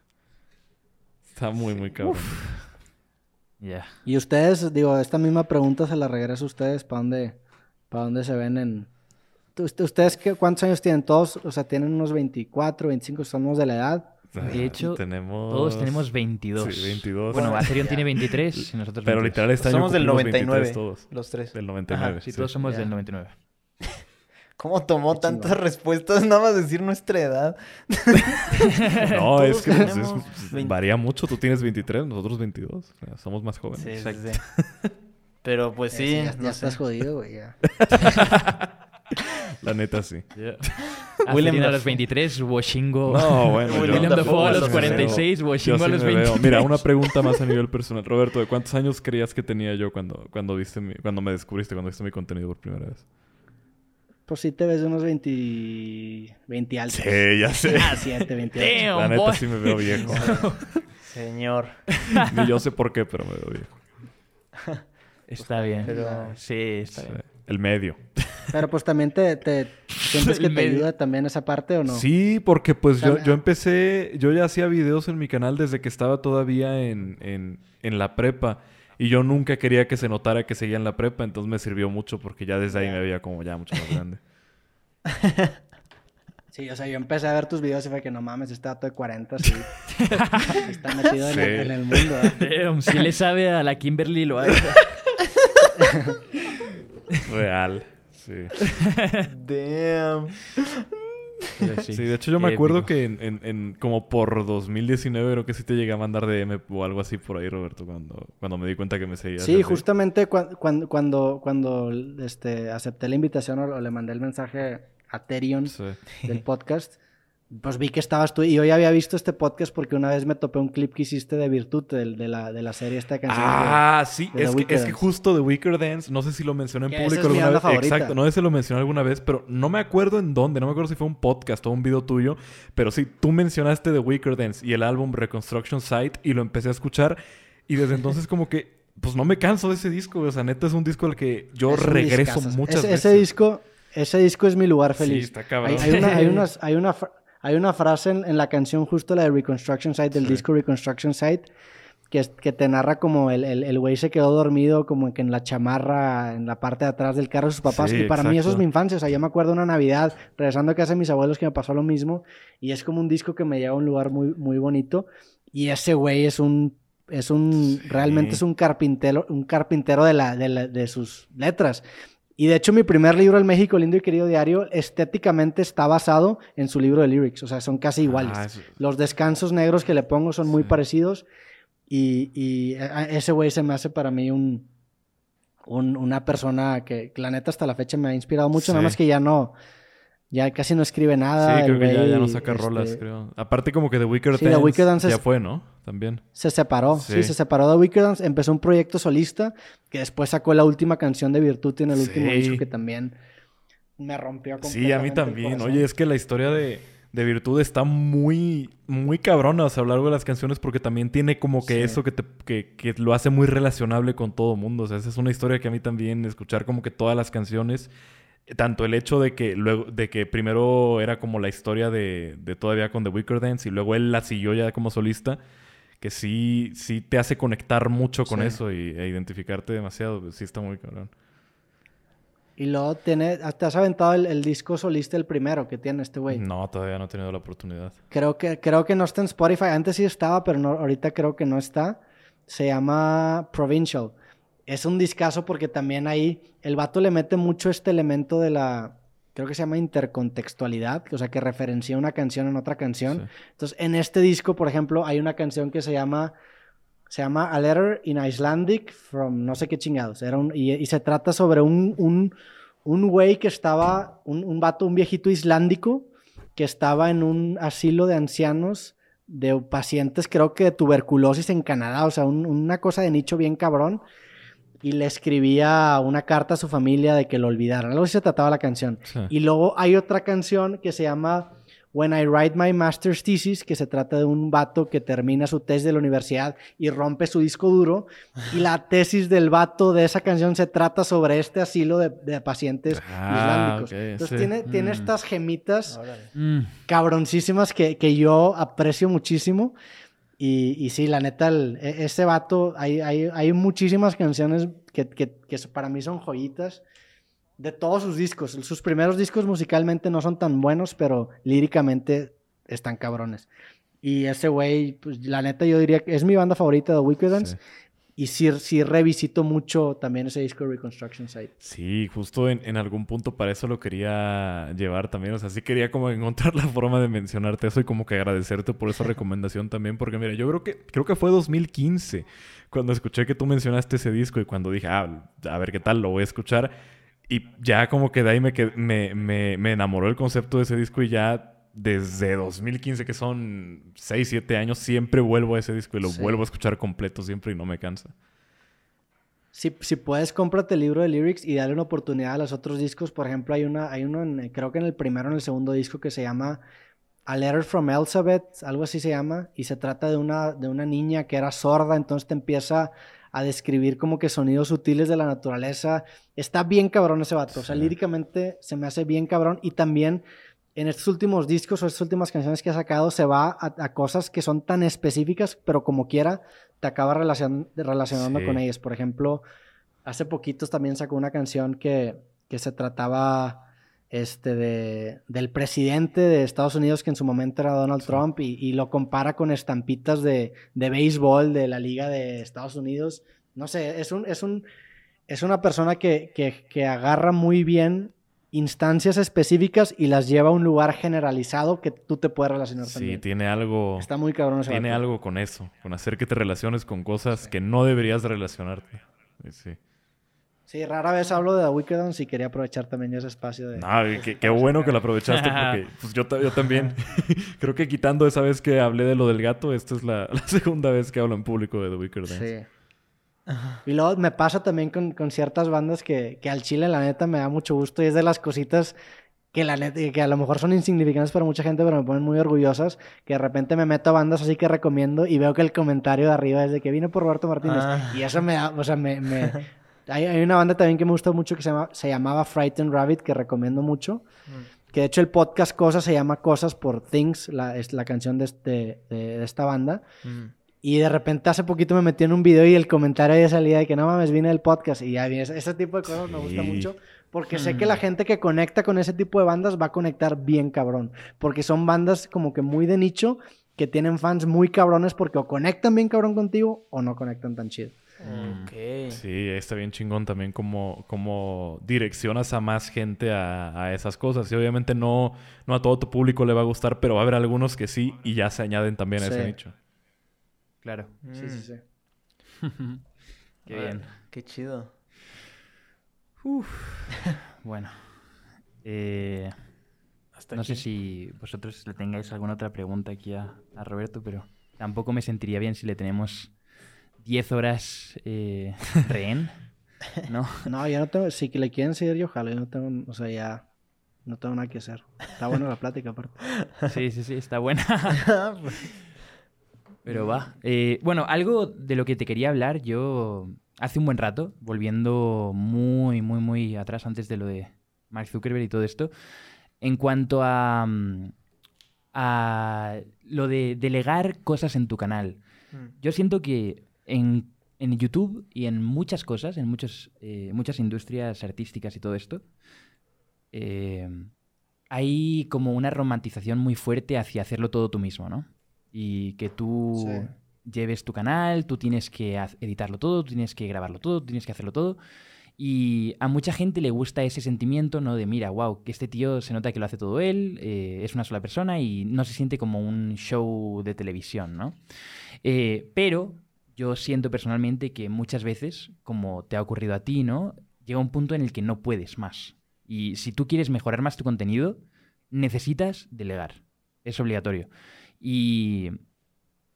C: Está muy, muy cabrón.
B: Ya.
E: y ustedes, digo, esta misma pregunta se la regreso a ustedes. ¿Para dónde, para dónde se ven en...? ¿Ust- ¿Ustedes qué, cuántos años tienen todos? O sea, tienen unos 24, 25, somos de la edad.
B: De hecho,
C: tenemos...
B: Todos tenemos 22.
C: Sí, 22.
B: Bueno, Atherion tiene 23 y nosotros
C: Pero
B: 22.
C: literal este año
D: Somos del
C: cumplimos
D: 99,
C: 23 todos.
D: los tres.
C: Del 99.
B: Sí,
C: sí.
B: todos somos
D: Ya.
B: del 99.
D: ¿Cómo tomó
E: Qué
D: tantas respuestas nada más decir nuestra edad?
C: No, es que pues, es-
D: 20.
C: varía mucho. Tú tienes 23, nosotros 22. O sea, somos más jóvenes.
D: Sí, sí,
B: Exacto.
D: sí. Pero pues sí,
E: ya, ya
D: no sé.
E: estás jodido, güey. ya.
C: La neta, sí.
B: Atherion
D: William
B: a los 23, Washingo.
C: No, bueno.
D: William Dafoe
B: a
D: a
B: los
D: los
B: 46,
C: Yo
B: Washingo a
C: sí
B: los
C: me veo.
B: 23.
C: Mira, una pregunta más a nivel personal. Roberto, ¿de cuántos años creías que tenía yo cuando, cuando, viste mi- cuando me descubriste, cuando viste mi contenido por primera vez?
E: Pues sí te ves de unos 20... 20 altos.
C: Sí, ya sé.
E: Ah, 7, 28.
B: Damn,
C: La neta
B: boy.
C: sí me veo viejo.
D: Señor.
C: Ni yo sé por qué, pero me veo viejo.
B: Está bien.
D: Pero-
B: Sí, está
C: Sí.
B: bien.
C: El medio.
E: Pero pues también te, te sientes que te ayuda también esa parte o no?
C: Sí, porque pues yo, yo empecé, yo ya hacía videos en mi canal desde que estaba todavía en, en, en la prepa. Y yo nunca quería que se notara que seguía en la prepa, entonces me sirvió mucho porque ya desde ahí me veía como ya mucho más grande.
E: Sí, o sea, yo empecé a ver tus videos y fue que no mames, este dato de 40, sí. Está metido en, el,
C: Sí.
E: en el mundo. ¿eh?
B: Damn, sí le sabe a la Kimberly lo hace.
C: Real. Sí.
D: Damn.
C: Sí, de hecho yo me acuerdo que en, en- en- como por 2019 creo que sí te llegué a mandar DM o algo así por ahí, Roberto, cuando, cuando me di cuenta que me seguías.
E: Sí,
C: así.
E: justamente cua- cuando, cuando, cuando este, acepté la invitación o, o le mandé el mensaje a Terion
C: Sí.
E: del podcast, pues vi que estabas tú y yo ya había visto este podcast porque una vez me topé un clip que hiciste de Virtud de, la, de la serie esta canción.
C: Ah, sí,
E: de The
C: es que, es que justo de Wicker Dance, no sé si lo mencioné en público alguna vez.
E: favorita.
C: Exacto, no sé si lo mencioné alguna vez, pero no me acuerdo en dónde, no me acuerdo si fue un podcast o un video tuyo, pero sí, tú mencionaste de Wicker Dance y el álbum Reconstruction Site y lo empecé a escuchar y desde entonces como que, pues no me canso de ese disco, o sea, neta es un disco al que yo
E: Es
C: regreso
E: discazo.
C: muchas
E: ese,
C: veces.
E: Ese disco, ese disco es mi lugar
C: Sí,
E: feliz.
C: está cabrón.
E: Hay, hay una, hay, unas- hay, una, hay una frase en, en la canción justo la de Reconstruction Site, del
C: Sí.
E: disco Reconstruction Site, que, es- que te narra como el, el, el güey se quedó dormido como que en la chamarra, en la parte de atrás del carro de sus papás.
C: Sí,
E: y para mí eso es
C: exacto.
E: mi infancia. O sea, yo me acuerdo una Navidad regresando a casa de mis abuelos que me pasó lo mismo. Y es como un disco que me lleva a un lugar muy, muy bonito. Y ese güey es un... Es un, realmente es un carpintero, un carpintero de, la, de, la- de sus letras. Y de hecho, mi primer libro, El México Lindo y Querido Diario, estéticamente está basado en su libro de lyrics. O sea, son casi iguales.
C: Ah, eso-
E: Los descansos negros que le pongo son muy parecidos. Y, y a- a- ese güey se me hace para mí un, un- una persona que, la neta hasta la fecha me ha inspirado mucho. Nada
C: Sí.
E: más que ya no, ya casi no escribe nada.
C: Sí, creo que ya, ya no saca rolas,
E: este,
C: creo. Aparte como que The Wicker
E: Sí, The
C: Dance,
E: Wicked Dance
C: ya
E: es-
C: fue, ¿no? También.
E: Se separó, sí.
C: Sí.
E: se separó de Wicked Dance, empezó un proyecto solista que después sacó la última canción de Virtud en el último disco que también me rompió
C: Sí, a mí
E: completamente
C: también. Oye, es que la historia de, de Virtud está muy, muy cabrona o sea, a lo largo de las canciones porque también tiene como que
E: Sí.
C: eso que, te, que, que lo hace muy relacionable con todo el mundo. O sea, esa es una historia que a mí también escuchar como que todas las canciones, tanto el hecho de que luego, de que primero era como la historia de, de todavía con The Wicker Dance y luego él la siguió ya como solista, que sí, sí te hace conectar mucho con
E: Sí.
C: eso y, e identificarte demasiado. pues Sí está muy cabrón.
E: Y luego tiene, te has aventado el, el disco solista, el primero que tiene este güey.
C: No, todavía no he tenido la oportunidad.
E: Creo que, creo que no está en Spotify. Antes sí estaba, pero no, ahorita creo que no está. Se llama Provincial. Es un discazo porque también ahí el vato le mete mucho este elemento de la. Creo que se llama intercontextualidad, o sea, que referencia una canción en otra canción.
C: Sí.
E: Entonces, en este disco, por ejemplo, hay una canción que se llama. Se llama A Letter in Icelandic from no sé qué chingados. Era un, y, y se trata sobre un, un, un güey que estaba, un, un vato, un viejito islandico, que estaba en un asilo de ancianos de pacientes, creo que de tuberculosis en Canadá, o sea, un- una cosa de nicho bien cabrón. Y le escribía una carta a su familia de que lo olvidaran. Algo así se trataba la canción.
C: Sí.
E: Y luego hay otra canción que se llama When I Write My Master's Thesis, que se trata de un vato que termina su tesis de la universidad y rompe su disco duro. Y la tesis del vato de esa canción se trata sobre este asilo de, de pacientes
C: Ah,
E: islámicos. Entonces
C: sí.
E: tiene, tiene
B: Mm.
E: estas gemitas
B: Mm.
E: cabroncísimas que, que yo aprecio muchísimo. Y, y sí, la neta, el- e- ese vato, hay, hay, hay muchísimas canciones que, que, para mí son joyitas de todos sus discos. Sus primeros discos musicalmente no son tan buenos, pero líricamente están cabrones. Y ese güey, pues la neta yo diría que es mi banda favorita de Wicked Dance. Y sí, sí revisito mucho también ese disco Reconstruction Site.
C: Sí, justo en, en algún punto para eso lo quería llevar también. O sea, sí quería como encontrar la forma de mencionarte eso y como que agradecerte por esa recomendación también. Porque mira, yo creo que, creo que fue 2015 cuando escuché que tú mencionaste ese disco y cuando dije, ah, a ver qué tal, lo voy a escuchar. Y ya como que de ahí me, me, me, me enamoró el concepto de ese disco y ya desde 2015, que son 6, 7 años, siempre vuelvo a ese disco y lo
E: Sí.
C: vuelvo a escuchar completo siempre y no me cansa.
E: Si, si puedes, cómprate el libro de lyrics y dale una oportunidad a los otros discos. Por ejemplo, hay, una, hay uno, en, creo que en el primero o en el segundo disco que se llama A Letter from Elizabeth, algo así se llama, y se trata de una, de una niña que era sorda, entonces te empieza a describir como que sonidos sutiles de la naturaleza. Está bien cabrón ese vato. O sea, líricamente se me hace bien cabrón. Y también en estos últimos discos o estas últimas canciones que ha sacado se va a, a cosas que son tan específicas, pero como quiera te acaba relacion- relacionando
C: Sí.
E: con ellas. Por ejemplo, hace poquitos también sacó una canción que, que se trataba este, de, del presidente de Estados Unidos, que en su momento era Donald Trump, y, y lo compara con estampitas de, de béisbol de la Liga de Estados Unidos. No sé, es, un, es, un, es una persona que, que, que agarra muy bien instancias específicas y las lleva a un lugar generalizado que tú te puedes relacionar
C: Sí,
E: también.
C: tiene algo.
E: Está muy cabrón ese
C: Tiene algo con eso, con hacer que te relaciones con cosas que no deberías de relacionarte. Sí, Sí.
E: Sí, rara vez hablo de The Wicked Ones y quería aprovechar también ese espacio de...
C: No, y qué, qué bueno que lo aprovechaste porque pues, yo, ta- yo también. Creo que quitando esa vez que hablé de lo del gato, esta es la, la segunda vez que hablo en público de The Wicker Dance.
E: Sí. Y luego me pasa también con, con ciertas bandas que, que al chile, la neta, me da mucho gusto y es de las cositas que la neta, que a lo mejor son insignificantes para mucha gente, pero me ponen muy orgullosas, que de repente me meto a bandas así que recomiendo y veo que el comentario de arriba es de que vine por Roberto Martínez.
D: Ah.
E: Y eso me da, o sea, me... me- Hay, hay una banda también que me gusta mucho que se, llama, se llamaba Frightened Rabbit, que recomiendo mucho. Que de hecho el podcast Cosas se llama Cosas por Things, la, es la canción de, este, de, de esta banda.
D: Mm.
E: Y de repente hace poquito me metí en un video y el comentario de salida de que no mames, vine del podcast. Y ya ese, ese tipo de cosas me gusta
C: Sí.
E: mucho. Porque sé que la gente que conecta con ese tipo de bandas va a conectar bien cabrón. Porque son bandas como que muy de nicho, que tienen fans muy cabrones porque o conectan bien cabrón contigo o no conectan tan chido.
D: Ok.
C: Sí, está bien chingón también como, como direccionas a más gente a, a esas cosas. Y obviamente no, no a todo tu público le va a gustar, pero va a haber algunos que sí y ya se añaden también a ese
E: Sí.
C: nicho.
B: Claro.
E: Sí, sí, sí.
B: Qué bien.
D: Qué chido.
B: Bueno. Eh,
D: Hasta
B: no sé si vosotros le tengáis alguna otra pregunta aquí a, a Roberto, pero tampoco me sentiría bien si le tenemos 10 horas eh, rehén. ¿No?
E: No, yo no tengo, si que le quieren seguir, yo ojalá, yo no tengo, o sea, ya no tengo nada que hacer. Está buena la plática aparte.
B: Sí, sí, sí, está buena. Pero va. Eh, bueno, algo de lo que te quería hablar yo hace un buen rato, volviendo muy, muy, muy atrás antes de lo de Mark Zuckerberg y todo esto, en cuanto a, mm, a lo de delegar cosas en tu canal.
D: Mm.
B: Yo siento que en, en YouTube y en muchas cosas, en muchos, eh, muchas industrias artísticas y todo esto, eh, hay como una romantización muy fuerte hacia hacerlo todo tú mismo, ¿no? Y que tú
E: Sí.
B: lleves tu canal, tú tienes que editarlo todo, tú tienes que grabarlo todo, tú tienes que hacerlo todo. Y a mucha gente le gusta ese sentimiento, ¿no? De mira, wow, que este tío se nota que lo hace todo él, eh, es una sola persona y no se siente como un show de televisión, ¿no? Eh, pero yo siento personalmente que muchas veces, como te ha ocurrido a ti, ¿no? Llega un punto en el que no puedes más. Y si tú quieres mejorar más tu contenido, necesitas delegar. Es obligatorio. Y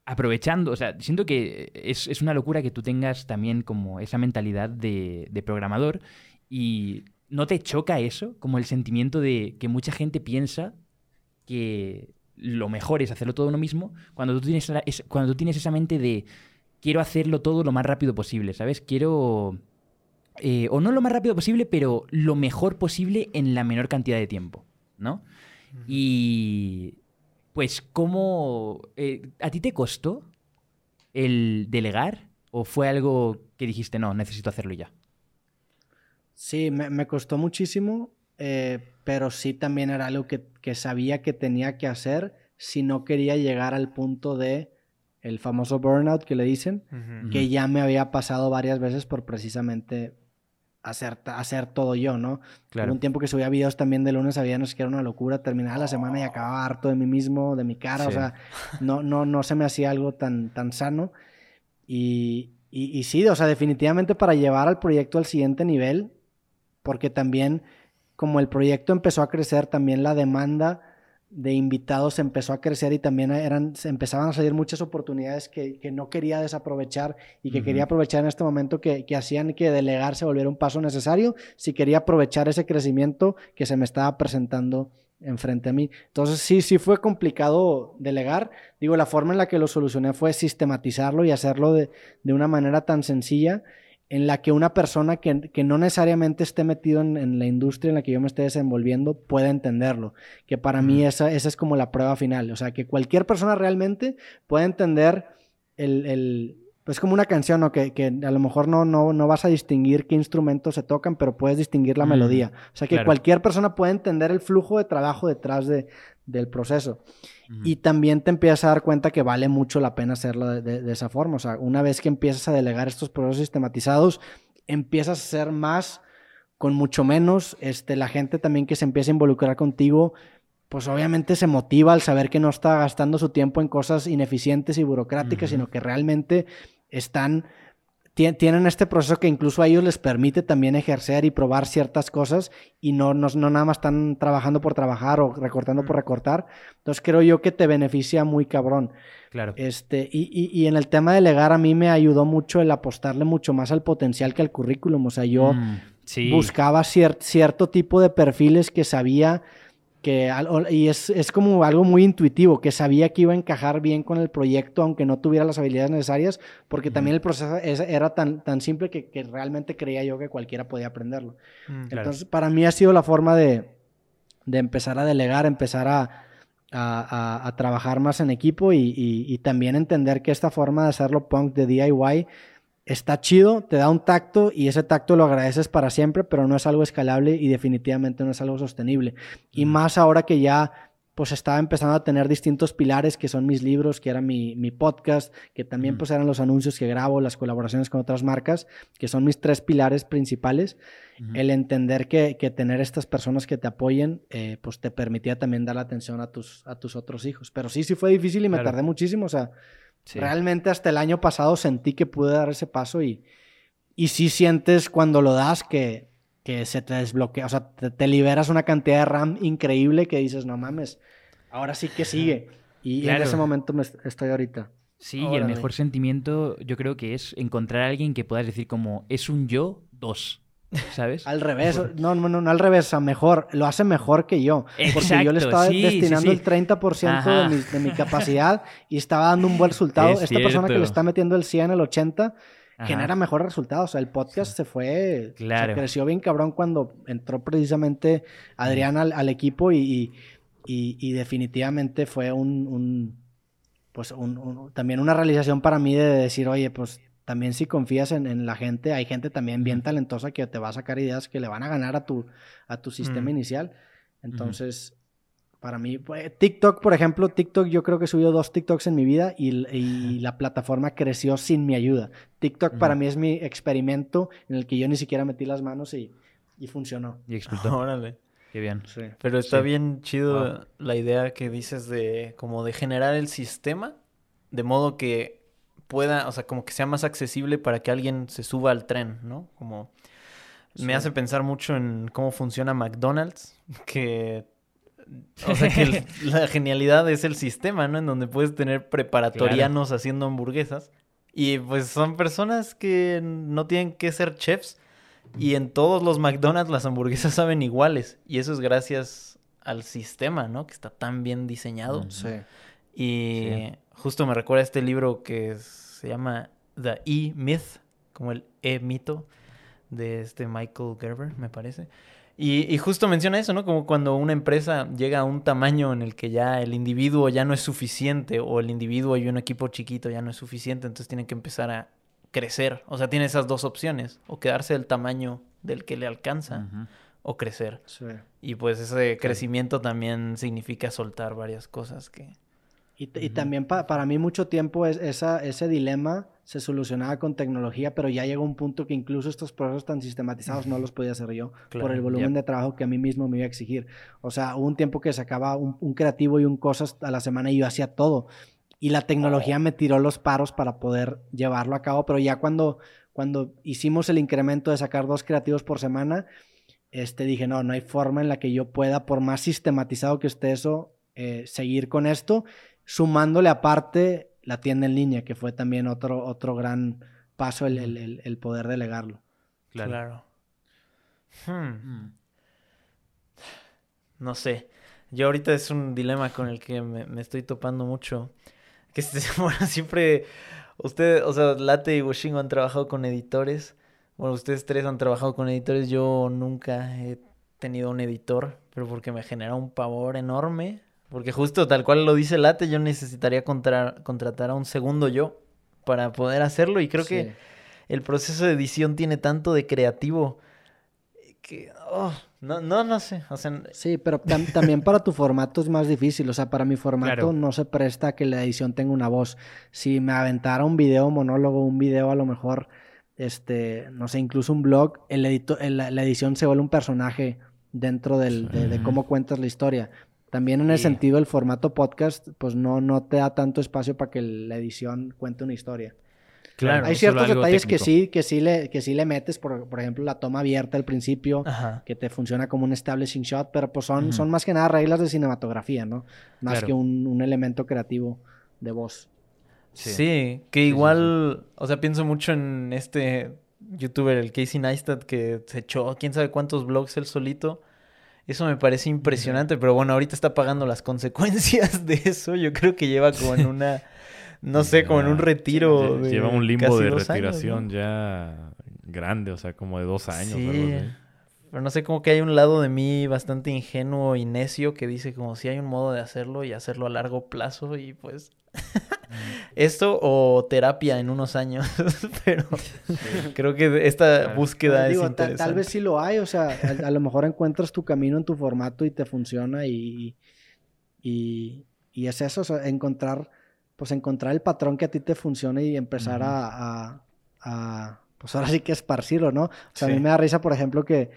B: aprovechando, o sea, siento que es, es una locura que tú tengas también como esa mentalidad de, de programador y no te choca eso, como el sentimiento de que mucha gente piensa que lo mejor es hacerlo todo uno mismo, cuando tú tienes, la- es- cuando tú tienes esa mente de quiero hacerlo todo lo más rápido posible, ¿sabes? Quiero... eh, o no lo más rápido posible, pero lo mejor posible en la menor cantidad de tiempo, ¿no? Y pues, ¿cómo... eh, ¿A ti te costó el delegar? ¿O fue algo que dijiste, no, necesito hacerlo ya?
E: Sí, me, me costó muchísimo, eh, pero sí también era algo que, que sabía que tenía que hacer si no quería llegar al punto de el famoso burnout que le dicen, que ya me había pasado varias veces por precisamente hacer, hacer todo yo, ¿no?
B: Claro.
E: Hubo un tiempo que subía videos también de lunes a viernes que era una locura, terminaba la semana y acababa harto de mí mismo, de mi cara, o sea, no, no, no se me hacía algo tan, tan sano. Y, y, y sí, o sea, definitivamente para llevar al proyecto al siguiente nivel, porque también como el proyecto empezó a crecer, también la demanda de invitados empezó a crecer y también eran, se empezaban a salir muchas oportunidades que, que no quería desaprovechar y que quería aprovechar en este momento que, que hacían que delegar se volviera un paso necesario si quería aprovechar ese crecimiento que se me estaba presentando enfrente a mí. Entonces sí, sí fue complicado delegar. Digo, la forma en la que lo solucioné fue sistematizarlo y hacerlo de, de una manera tan sencilla en la que una persona que, que no necesariamente esté metido en, en, la industria en la que yo me esté desenvolviendo pueda entenderlo. Que para mí esa, esa, es como la prueba final. O sea, que cualquier persona realmente pueda entender el, el pues como una canción, ¿no? Que, que, a lo mejor no, no, no vas a distinguir qué instrumentos se tocan, pero puedes distinguir la mm, melodía. O sea que claro. cualquier persona puede entender el flujo de trabajo detrás de, del proceso. Mm. Y también te empiezas a dar cuenta que vale mucho la pena hacerlo de, de, de, esa forma. O sea, una vez que empiezas a delegar estos procesos sistematizados, empiezas a hacer más con mucho menos. Este, la gente también que se empieza a involucrar contigo pues obviamente se motiva al saber que no está gastando su tiempo en cosas ineficientes y burocráticas, uh -huh. sino que realmente están tienen este proceso que incluso a ellos les permite también ejercer y probar ciertas cosas y no, no, no nada más están trabajando por trabajar o recortando por recortar. Entonces creo yo que te beneficia muy cabrón.
B: Claro.
E: Este, y, y, y, en el tema de legar a mí me ayudó mucho el apostarle mucho más al potencial que al currículum. O sea, yo mm, sí. buscaba cier cierto tipo de perfiles que sabía que, y es, es, como algo muy intuitivo, que sabía que iba a encajar bien con el proyecto, aunque no tuviera las habilidades necesarias, porque mm. también el proceso era tan, tan simple que, que, realmente creía yo que cualquiera podía aprenderlo. Mm, Entonces, claro. para mí ha sido la forma de, de empezar a delegar, empezar a, a, a, a trabajar más en equipo y, y, y, también entender que esta forma de hacerlo punk de DIY está chido, te da un tacto y ese tacto lo agradeces para siempre, pero no es algo escalable y definitivamente no es algo sostenible. Y más ahora que ya pues estaba empezando a tener distintos pilares que son mis libros, que era mi, mi podcast, que también pues eran los anuncios que grabo, las colaboraciones con otras marcas, que son mis tres pilares principales. El entender que, que, tener estas personas que te apoyen, eh, pues te permitía también dar la atención a tus, a tus otros hijos. Pero sí, sí fue difícil y me claro. tardé muchísimo, o sea, Sí. Realmente hasta el año pasado sentí que pude dar ese paso y, y sí sientes cuando lo das que, que se te desbloquea, o sea, te, te, liberas una cantidad de RAM increíble que dices, no mames, ahora sí que sigue. Y claro. en ese momento me estoy ahorita.
B: Sí, Órale. y el mejor sentimiento yo creo que es encontrar a alguien que puedas decir como, es un yo dos. ¿Sabes?
E: al revés, no, no, no, no al revés, sea, mejor, lo hace mejor que yo. Exacto, porque yo le estaba sí, destinando sí, sí. el 30% de mi, de mi, capacidad y estaba dando un buen resultado. Es Esta cierto. persona que le está metiendo el 100, el 80, Ajá. genera mejores resultados. O sea, el podcast se fue, claro. se creció bien cabrón cuando entró precisamente Adrián al, al equipo y, y, y, definitivamente fue un, un pues un, un, también una realización para mí de decir, oye, pues también si confías en, en, la gente, hay gente también bien talentosa que te va a sacar ideas que le van a ganar a tu, a tu sistema mm. inicial. Entonces. Para mí, pues, TikTok, por ejemplo, TikTok yo creo que subió dos TikToks en mi vida y, y la plataforma creció sin mi ayuda. TikTok para mí es mi experimento en el que yo ni siquiera metí las manos y, y funcionó.
B: Y explotó.
D: Órale.
B: Qué bien.
D: Sí. Pero está
B: sí.
D: bien chido wow. la idea que dices de como de generar el sistema de modo que pueda, o sea, como que sea más accesible para que alguien se suba al tren, ¿no? Como sí. me hace pensar mucho en cómo funciona McDonald's, que o sea que el, la genialidad es el sistema, ¿no? En donde puedes tener preparatorianos claro. haciendo hamburguesas y pues son personas que no tienen que ser chefs y en todos los McDonald's las hamburguesas saben iguales y eso es gracias al sistema, ¿no? Que está tan bien diseñado.
E: Sí.
D: Y sí. justo me recuerda este libro que se llama The E-Myth, como el E-mito de este Michael Gerber, me parece. Y, y, justo menciona eso, ¿no? Como cuando una empresa llega a un tamaño en el que ya el individuo ya no es suficiente o el individuo y un equipo chiquito ya no es suficiente, entonces tienen que empezar a crecer. O sea, tiene esas dos opciones, o quedarse del tamaño del que le alcanza uh -huh. o crecer.
E: Sí.
D: Y pues ese crecimiento también significa soltar varias cosas que,
E: y, y también pa, para mí mucho tiempo es, esa, ese dilema se solucionaba con tecnología, pero ya llegó un punto que incluso estos procesos tan sistematizados no los podía hacer yo claro, por el volumen yep. de trabajo que a mí mismo me iba a exigir. O sea, hubo un tiempo que sacaba un, un creativo y un cosas a la semana y yo hacía todo. Y la tecnología me tiró los paros para poder llevarlo a cabo, pero ya cuando, cuando hicimos el incremento de sacar dos creativos por semana, este, dije, no, no hay forma en la que yo pueda, por más sistematizado que esté eso, eh, seguir con esto sumándole aparte la tienda en línea, que fue también otro, otro gran paso el, el, el poder delegarlo.
D: Claro. claro. Hmm. No sé. Yo ahorita es un dilema con el que me, me estoy topando mucho. Que bueno, siempre usted, o sea, Late y Washingo han trabajado con editores. Bueno, ustedes tres han trabajado con editores. Yo nunca he tenido un editor, pero porque me genera un pavor enorme. Porque justo tal cual lo dice Late, yo necesitaría contra- contratar a un segundo yo para poder hacerlo. Y creo que el proceso de edición tiene tanto de creativo que, oh, no, no, no sé. O sea,
E: Sí, pero tam- también para tu formato es más difícil. O sea, para mi formato
B: Claro.
E: no se presta a que la edición tenga una voz. Si me aventara un video monólogo, un video a lo mejor, este, no sé, incluso un blog, el edito- el- la, la edición se vuelve un personaje dentro del, de, de cómo cuentas la historia. También en el
B: Sí.
E: sentido el formato podcast, pues no, no te da tanto espacio para que la edición cuente una historia.
D: Claro,
E: Hay ciertos detalles que sí, que sí le, que sí le metes, por, por ejemplo, la toma abierta al principio
D: Ajá.
E: que te funciona como un establishing shot, pero pues son, son más que nada reglas de cinematografía, ¿no? Más
B: Claro.
E: que un, un elemento creativo de voz.
D: Sí, que igual, o sea, pienso mucho en este youtuber, el Casey Neistat, que se echó quién sabe cuántos vlogs él solito. Eso me parece impresionante, pero bueno, ahorita está pagando las consecuencias de eso. Yo creo que lleva como en una, no sé, como en un retiro. De
C: Lleva un limbo de
D: dos años, ¿no?
C: retiración ya grande, o sea, como de dos años.
D: Sí,
C: algo así.
D: pero no sé, como que hay un lado de mí bastante ingenuo y necio que dice como si hay un modo de hacerlo y hacerlo a largo plazo y pues esto o terapia en unos años, pero creo que esta
C: Claro.
D: búsqueda
E: Digo,
D: es interesante.
E: tal vez sí lo hay, o sea, a, a lo mejor encuentras tu camino en tu formato y te funciona y, y, y es eso, o sea, encontrar, pues encontrar el patrón que a ti te funcione y empezar a, a- a, pues ahora sí que esparcirlo, ¿no? O sea, a mí me da risa, por ejemplo, que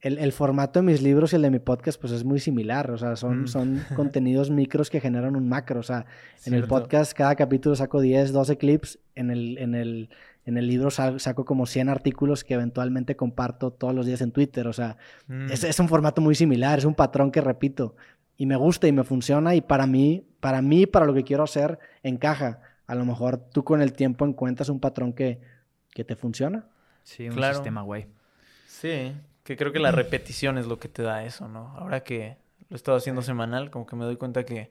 E: el, el formato de mis libros y el de mi podcast, pues es muy similar, o sea, son,
D: Mm.
E: son contenidos micros que generan un macro, o sea, en el podcast cada capítulo saco 10, 12 clips, en el, en el, en el libro sa- saco como 100 artículos que eventualmente comparto todos los días en Twitter, o sea,
D: Mm.
E: es, es un formato muy similar, es un patrón que repito y me gusta y me funciona y para mí, para mí, para lo que quiero hacer, encaja. A lo mejor tú con el tiempo encuentras un patrón que, que te funciona.
B: Sí, un
D: Claro.
B: sistema guay.
D: Sí, que creo que la repetición es lo que te da eso, ¿no? Ahora que lo he estado haciendo semanal, como que me doy cuenta que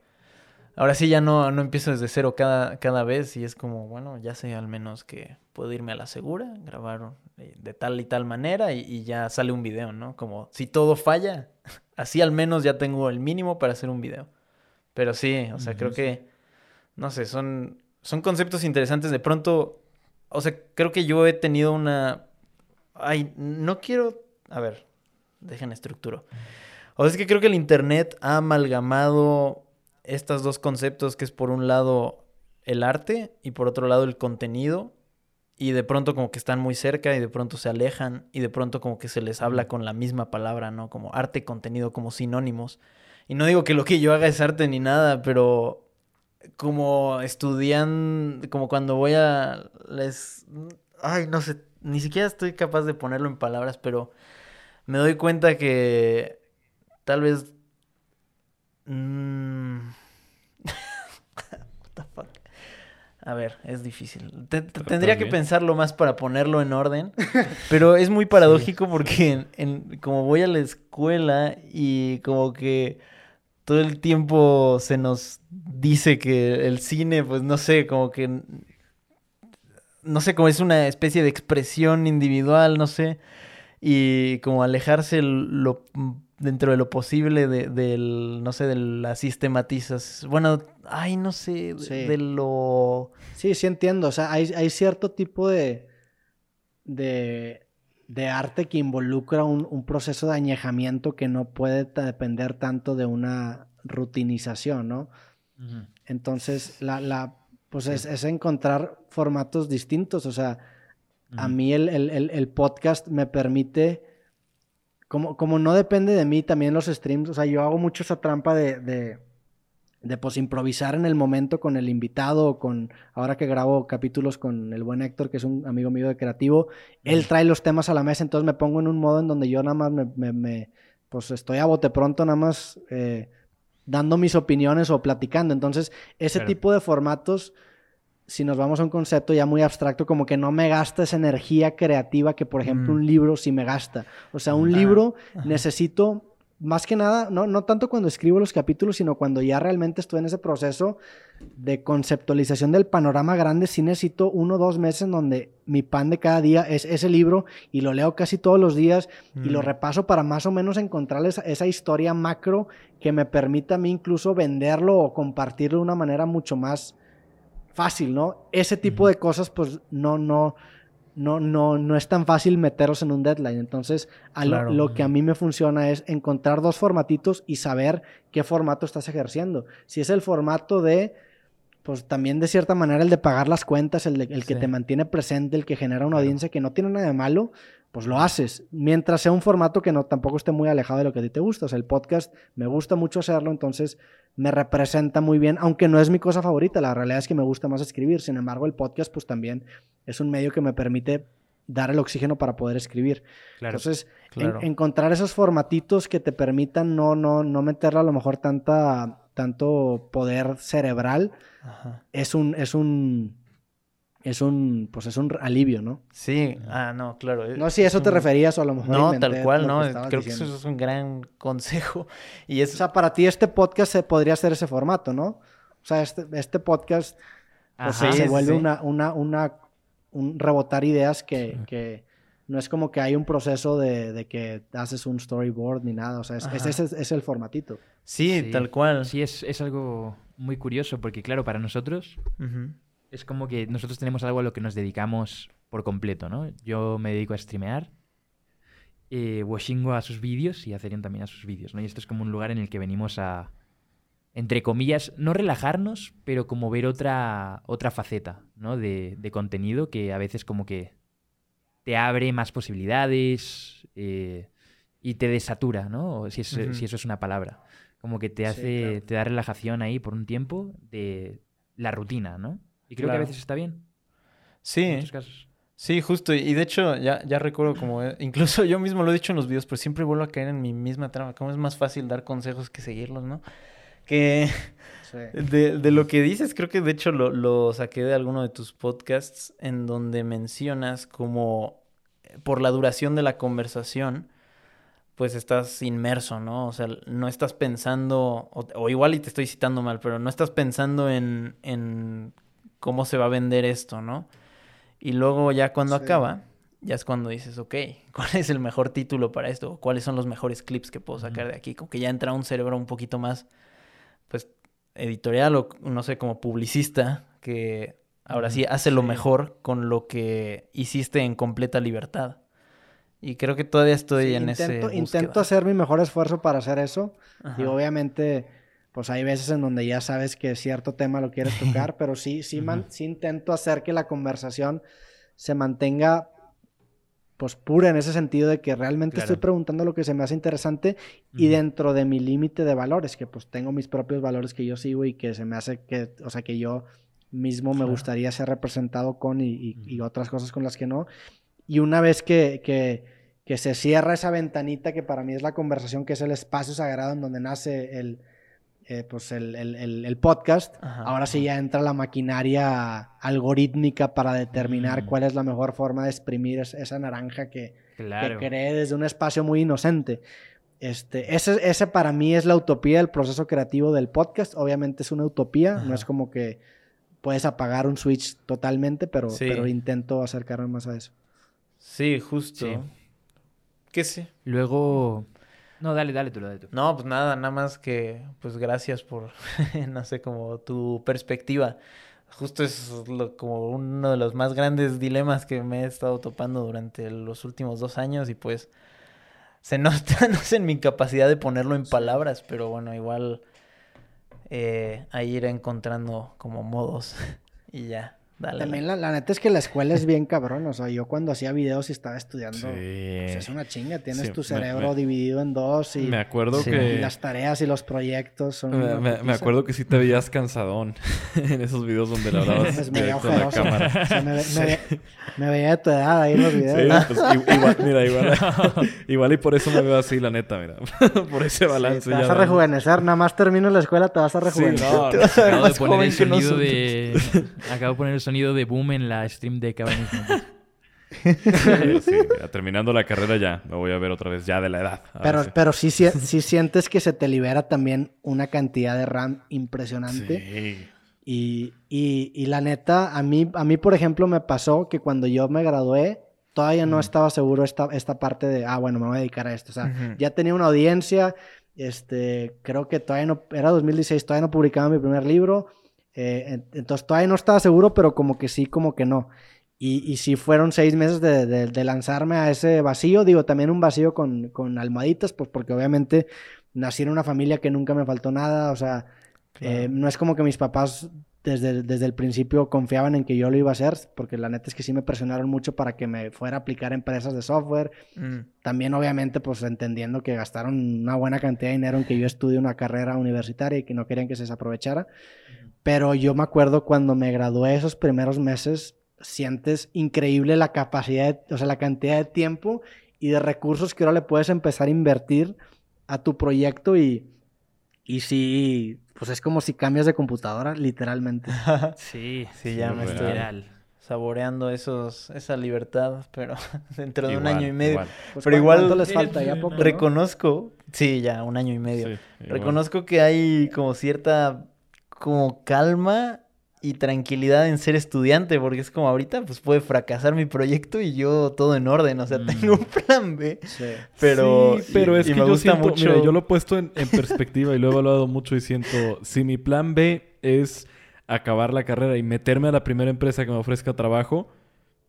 D: ahora sí ya no, no empiezo desde cero cada, cada vez y es como, bueno, ya sé al menos que puedo irme a la segura, grabar de, tal y tal manera y, y ya sale un video, ¿no? Como si todo falla, así al menos ya tengo el mínimo para hacer un video. Pero sí, o sea, creo que, no sé, son, son conceptos interesantes. De pronto, o sea, creo que yo he tenido una... Ay, no quiero... A ver, dejen estructuro. O sea, es que creo que el Internet ha amalgamado estos dos conceptos, que es por un lado el arte y por otro lado el contenido. Y de pronto como que están muy cerca y de pronto se alejan y de pronto como que se les habla con la misma palabra, ¿no? Como arte y contenido como sinónimos. Y no digo que lo que yo haga es arte ni nada, pero como estudian, como cuando voy a les ay, no sé, ni siquiera estoy capaz de ponerlo en palabras, pero me doy cuenta que tal vez mm, what the fuck. A ver, es difícil. Te- te- tendría que pensarlo más para ponerlo en orden. Pero es muy paradójico porque en- en- como voy a la escuela y como que todo el tiempo se nos dice que el cine, pues no sé, como que no sé, como es una especie de expresión individual, no sé, y como alejarse lo, dentro de lo posible de, del, no sé, de la sistematización, bueno, ay, no sé, de,
E: Sí.
D: de lo...
E: Sí, sí entiendo. O sea, hay, hay cierto tipo de, de, de arte que involucra un, un proceso de añejamiento que no puede depender tanto de una rutinización, ¿no? Entonces, la, la, pues es, es encontrar formatos distintos. O sea, a mí el, el- el- el podcast me permite, como, como no depende de mí también los streams, o sea, yo hago mucho esa trampa de, de, de, pues improvisar en el momento con el invitado o con, ahora que grabo capítulos con el buen Héctor, que es un amigo mío de creativo, él trae los temas a la mesa, entonces me pongo en un modo en donde yo nada más me, me- me, pues estoy a bote pronto nada más eh, dando mis opiniones o platicando. Entonces, ese tipo de formatos, si nos vamos a un concepto ya muy abstracto, como que no me gasta esa energía creativa que, por ejemplo,
D: Mm.
E: un libro sí me gasta. O sea, un
D: Ah,
E: libro
D: ajá.
E: necesito más que nada, no, no tanto cuando escribo los capítulos, sino cuando ya realmente estoy en ese proceso de conceptualización del panorama grande, sí necesito uno o dos meses en donde mi pan de cada día es ese libro y lo leo casi todos los días y lo
D: Mm.
E: repaso para más o menos encontrar esa, esa historia macro que me permita a mí incluso venderlo o compartirlo de una manera mucho más fácil, ¿no? Ese tipo de cosas, pues no, no, no, no, no es tan fácil meterlos en un deadline. Entonces, a lo-
D: Claro.
E: lo, que a mí me funciona es encontrar dos formatitos y saber qué formato estás ejerciendo. Si es el formato de, pues también de cierta manera el de pagar las cuentas, el, de- el que
D: Sí.
E: te mantiene presente, el que genera una audiencia que no tiene nada de malo, pues lo haces. Mientras sea un formato que no tampoco esté muy alejado de lo que a ti te gusta. O sea, el podcast me gusta mucho hacerlo, entonces me representa muy bien, aunque no es mi cosa favorita. La realidad es que me gusta más escribir. Sin embargo, el podcast, pues también es un medio que me permite dar el oxígeno para poder escribir.
B: Claro.
E: Entonces, en- encontrar esos formatitos que te permitan no, no, no meterle a lo mejor tanta, tanto poder cerebral
D: Ajá.
E: es un, es un, es un, pues es un alivio, ¿no?
D: Sí, ah, no, claro.
E: No sé si eso te
D: un-
E: referías o a lo mejor
D: No, tal cual, no.
E: que
D: Creo que eso es un gran consejo. Y es.
E: O sea, para ti este podcast se podría ser ese formato, ¿no? O sea, este, este podcast pues,
B: Ajá.
E: se
D: Sí,
E: vuelve
D: sí.
E: una, una, una, un rebotar ideas que, que no es como que hay un proceso de, de que haces un storyboard ni nada. O sea, es, ese es, es el formatito.
D: sí,
B: Sí.
D: tal cual.
B: Sí, es, es algo muy curioso porque, claro, para nosotros. Es como que nosotros tenemos algo a lo que nos dedicamos por completo, ¿no? Yo me dedico a streamear, eh, Washingo a sus vídeos y Acerion también a sus vídeos, ¿no? Y esto es como un lugar en el que venimos a, entre comillas, no relajarnos, pero como ver otra, otra faceta, ¿no? De, de contenido que a veces como que te abre más posibilidades eh, y te desatura, ¿no? Si, es-
D: Ujú.
B: si eso es una palabra. Como que te
E: Sí,
B: hace,
E: claro.
B: te da relajación ahí por un tiempo de la rutina, ¿no? Y creo que a veces está bien, en
D: Sí,
B: muchos casos.
D: sí, justo. Y de hecho, ya, ya recuerdo como. eh, Incluso yo mismo lo he dicho en los videos, pero siempre vuelvo a caer en mi misma trama. Como es más fácil dar consejos que seguirlos, ¿no? Que. De, de lo que dices, creo que de hecho lo, lo saqué de alguno de tus podcasts en donde mencionas como eh, por la duración de la conversación, pues estás inmerso, ¿no? O sea, no estás pensando, o, o igual y te estoy citando mal, pero no estás pensando en, en cómo se va a vender esto, ¿no? Y luego ya cuando
E: Sí.
D: acaba, ya es cuando dices, ok, ¿cuál es el mejor título para esto? ¿O ¿Cuáles son los mejores clips que puedo sacar de aquí? Como que ya entra un cerebro un poquito más, pues, editorial o no sé, como publicista, que ahora sí hace lo mejor con lo que hiciste en completa libertad. Y creo que todavía estoy
E: Sí,
D: en
E: intento,
D: ese
E: intento hacer mi mejor esfuerzo para hacer eso.
D: Ajá.
E: Y obviamente, pues hay veces en donde ya sabes que cierto tema lo quieres tocar, pero sí, sí, man- sí intento hacer que la conversación se mantenga pues pura en ese sentido de que realmente estoy preguntando lo que se me hace interesante y dentro de mi límite de valores, que pues tengo mis propios valores que yo sigo y que se me hace que, o sea, que yo mismo me
D: Claro.
E: gustaría ser representado con y, y- y otras cosas con las que no. Y una vez que, que, que se cierra esa ventanita que para mí es la conversación, que es el espacio sagrado en donde nace el, eh, pues el, el- el- el podcast,
D: Ajá.
E: ahora sí ya entra la maquinaria algorítmica para determinar
B: Mm.
E: cuál es la mejor forma de exprimir es- esa naranja que,
B: Claro.
E: que cree desde un espacio muy inocente. Este, ese, ese para mí es la utopía del proceso creativo del podcast. Obviamente es una utopía, no
D: Ajá.
E: es como que puedes apagar un switch totalmente, pero,
D: Sí.
E: pero intento acercarme más a eso.
D: Sí, justo.
B: Sí.
D: ¿Qué sé?
B: Luego... No, dale, dale tú, dale tú.
D: No, pues nada, nada más que, pues gracias por, no sé, como tu perspectiva. Justo es lo- como uno de los más grandes dilemas que me he estado topando durante los últimos dos años y pues se nota, no sé, en mi capacidad de ponerlo en palabras, pero bueno, igual eh, ahí iré encontrando como modos y ya, dale.
E: También la, la neta es que la escuela es bien cabrón. O sea, yo cuando hacía videos y estaba estudiando, pues es una chinga. Tienes
C: Sí,
E: tu cerebro
C: me-
E: dividido en dos y,
C: Me acuerdo
B: Sí.
E: y
C: que...
E: las tareas y los proyectos son.
C: Me, acuerdo que sí te veías cansadón en esos videos donde le hablabas
E: Pues me veía
C: directo a la
E: ojeroso.
C: cámara.
E: O sea, me, ve- me ve- me veía de tu edad ahí en los videos.
C: Sí, pues, i- igual, mira, igual, igual y por eso me veo así, la neta, mira. por ese
E: Sí,
C: balance
E: te vas
C: ya
E: a rejuvenecer. Nada más termino la escuela, te vas a
C: Sí,
E: rejuvenecer.
C: no,
D: Te vas a ver
B: Acabo de poner el
D: que
B: sonido de... Acabo de poner el sonido de boom en la stream de ahora mismo.
C: sí, terminando la carrera ya, me voy a ver otra vez ya de la edad.
E: Pero, pero sí, sí, sientes que se te libera también una cantidad de RAM impresionante. Sí. Y, y, la neta, a mí, a mí, por ejemplo, me pasó que cuando yo me gradué, todavía no estaba seguro esta, esta parte de, ah, bueno, me voy a dedicar a esto. O sea, ya tenía una audiencia, este, creo que todavía no, era 2016, todavía no publicaba mi primer libro. Eh, entonces todavía no estaba seguro, pero como que sí, como que no. Y, y sí fueron seis meses de, de, lanzarme a ese vacío, digo, también un vacío con, con, almohaditas, pues porque obviamente nací en una familia que nunca me faltó nada, o sea, eh, no es como que mis papás desde, desde el principio confiaban en que yo lo iba a hacer, porque la neta es que sí me presionaron mucho para que me fuera a aplicar empresas de software. Mm. También obviamente pues entendiendo que gastaron una buena cantidad de dinero en que yo estudie una carrera universitaria y que no querían que se desaprovechara. Pero yo me acuerdo cuando me gradué esos primeros meses, sientes increíble la capacidad, o sea, la cantidad de tiempo y de recursos que ahora le puedes empezar a invertir a tu proyecto y, y sí, pues es como si cambias de computadora, literalmente.
D: sí, sí, ya me estoy saboreando esos, esa libertad, pero dentro de un año y medio. Pues, pero igual les falta? ¿Ya poco, reconozco, sí, ya un año y medio. reconozco que hay como cierta como calma y tranquilidad en ser estudiante, porque es como ahorita, pues puede fracasar mi proyecto y yo todo en orden, o sea, tengo un plan B. Sí. Pero,
C: pero es que me yo gusta mucho. yo lo he puesto en, perspectiva y lo he evaluado mucho y siento, si mi plan B es acabar la carrera y meterme a la primera empresa que me ofrezca trabajo,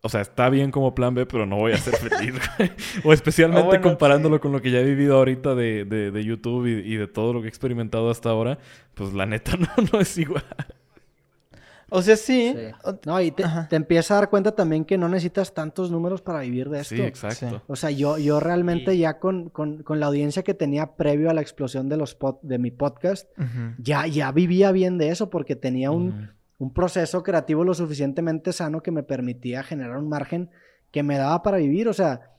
C: o sea, está bien como plan B, pero no voy a ser feliz. o especialmente ah, comparándolo con lo que ya he vivido ahorita de, de, YouTube y, y, de todo lo que he experimentado hasta ahora, pues la neta no, no es igual.
D: O sea, sí.
E: No, y te, empiezas a dar cuenta también que no necesitas tantos números para vivir de esto.
C: Sí, exacto.
E: O sea, yo, yo realmente ya con, con, con, la audiencia que tenía previo a la explosión de, los de mi podcast, ya, ya vivía bien de eso porque tenía un, un proceso creativo lo suficientemente sano que me permitía generar un margen que me daba para vivir. O sea,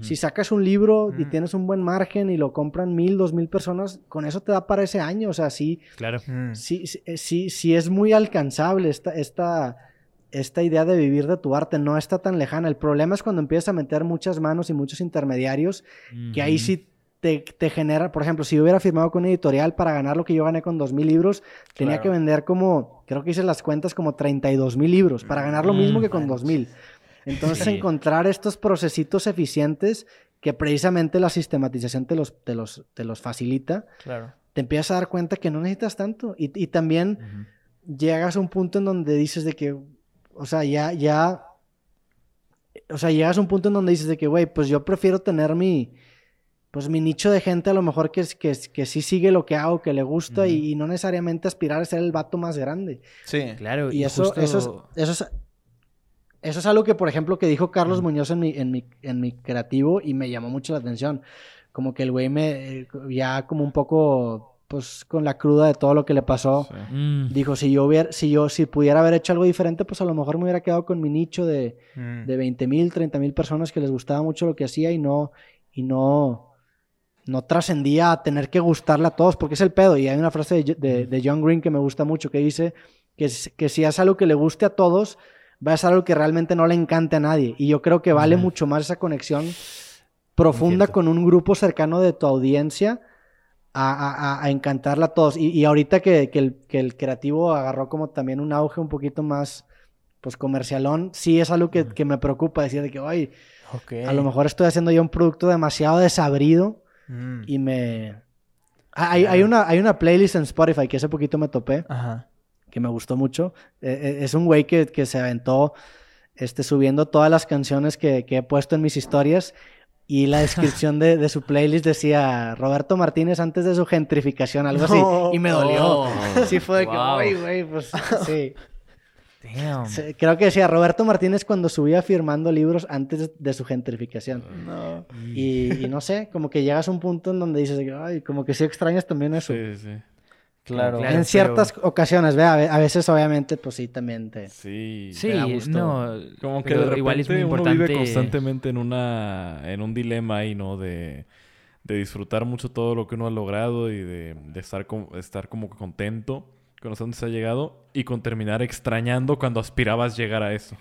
E: si sacas un libro y tienes un buen margen y lo compran mil, dos mil personas, con eso te da para ese año. O sea, sí.
B: Claro.
E: Sí, sí, sí, sí es muy alcanzable esta, esta, esta idea de vivir de tu arte. No está tan lejana. El problema es cuando empiezas a meter muchas manos y muchos intermediarios, que ahí sí te, te, genera, por ejemplo, si yo hubiera firmado con una editorial para ganar lo que yo gané con dos mil libros, tenía que vender como, creo que hice las cuentas como 32 mil libros para ganar lo mismo que con dos mil. Entonces, encontrar estos procesitos eficientes que precisamente la sistematización te los, te los, te los facilita,
D: claro.
E: te empiezas a dar cuenta que no necesitas tanto. Y, y también llegas a un punto en donde dices de que, o sea, ya, ya, o sea, llegas a un punto en donde dices de que, güey, pues yo prefiero tener mi, pues mi nicho de gente a lo mejor que, que, que sí sigue lo que hago, que le gusta y, no necesariamente aspirar a ser el vato más grande.
D: Sí,
B: claro.
E: Y, eso, eso, eso, es, eso es algo que, por ejemplo, que dijo Carlos Muñoz en mi, en mi, en mi creativo y me llamó mucho la atención. Como que el güey me, ya como un poco, pues con la cruda de todo lo que le pasó, mm. dijo, si yo hubiera, si yo, si pudiera haber hecho algo diferente, pues a lo mejor me hubiera quedado con mi nicho de, mm. de 20 mil, 30 mil personas que les gustaba mucho lo que hacía y no, y no, no trascendía a tener que gustarle a todos, porque es el pedo. Y hay una frase de, de, John Green que me gusta mucho que dice que, que si es algo que le guste a todos, va a ser algo que realmente no le encante a nadie. Y yo creo que vale mucho más esa conexión profunda con un grupo cercano de tu audiencia a, a, encantarla a todos. Y, ahorita que, el, creativo agarró como también un auge un poquito más pues comercialón, sí es algo que, me preocupa decir de que, ay, a lo mejor estoy haciendo yo un producto demasiado desabrido mm. y me... Hay, hay, una, hay una playlist en Spotify que hace poquito me topé.
D: Ajá
E: que me gustó mucho. E, e, es un güey que, que, se aventó este, subiendo todas las canciones que, que he puesto en mis historias y la descripción de, de, su playlist decía Roberto Martínez antes de su gentrificación, algo así. y me dolió. sí fue de que, uy, güey, pues sí. Damn. Creo que decía Roberto Martínez cuando subía firmando libros antes de su gentrificación.
D: No.
E: Y, y, no sé, como que llegas a un punto en donde dices, ay, como que sí extrañas también eso.
C: Sí, sí.
E: Claro. en ciertas ocasiones, ¿ve? A veces, obviamente, pues sí, también te.
C: Sí,
B: sí no.
C: Como que de repente igual es muy uno vive constantemente en una. en un dilema ahí, ¿no? De, de disfrutar mucho todo lo que uno ha logrado y de, de estar, estar como contento con los dónde se ha llegado y con terminar extrañando cuando aspirabas llegar a eso.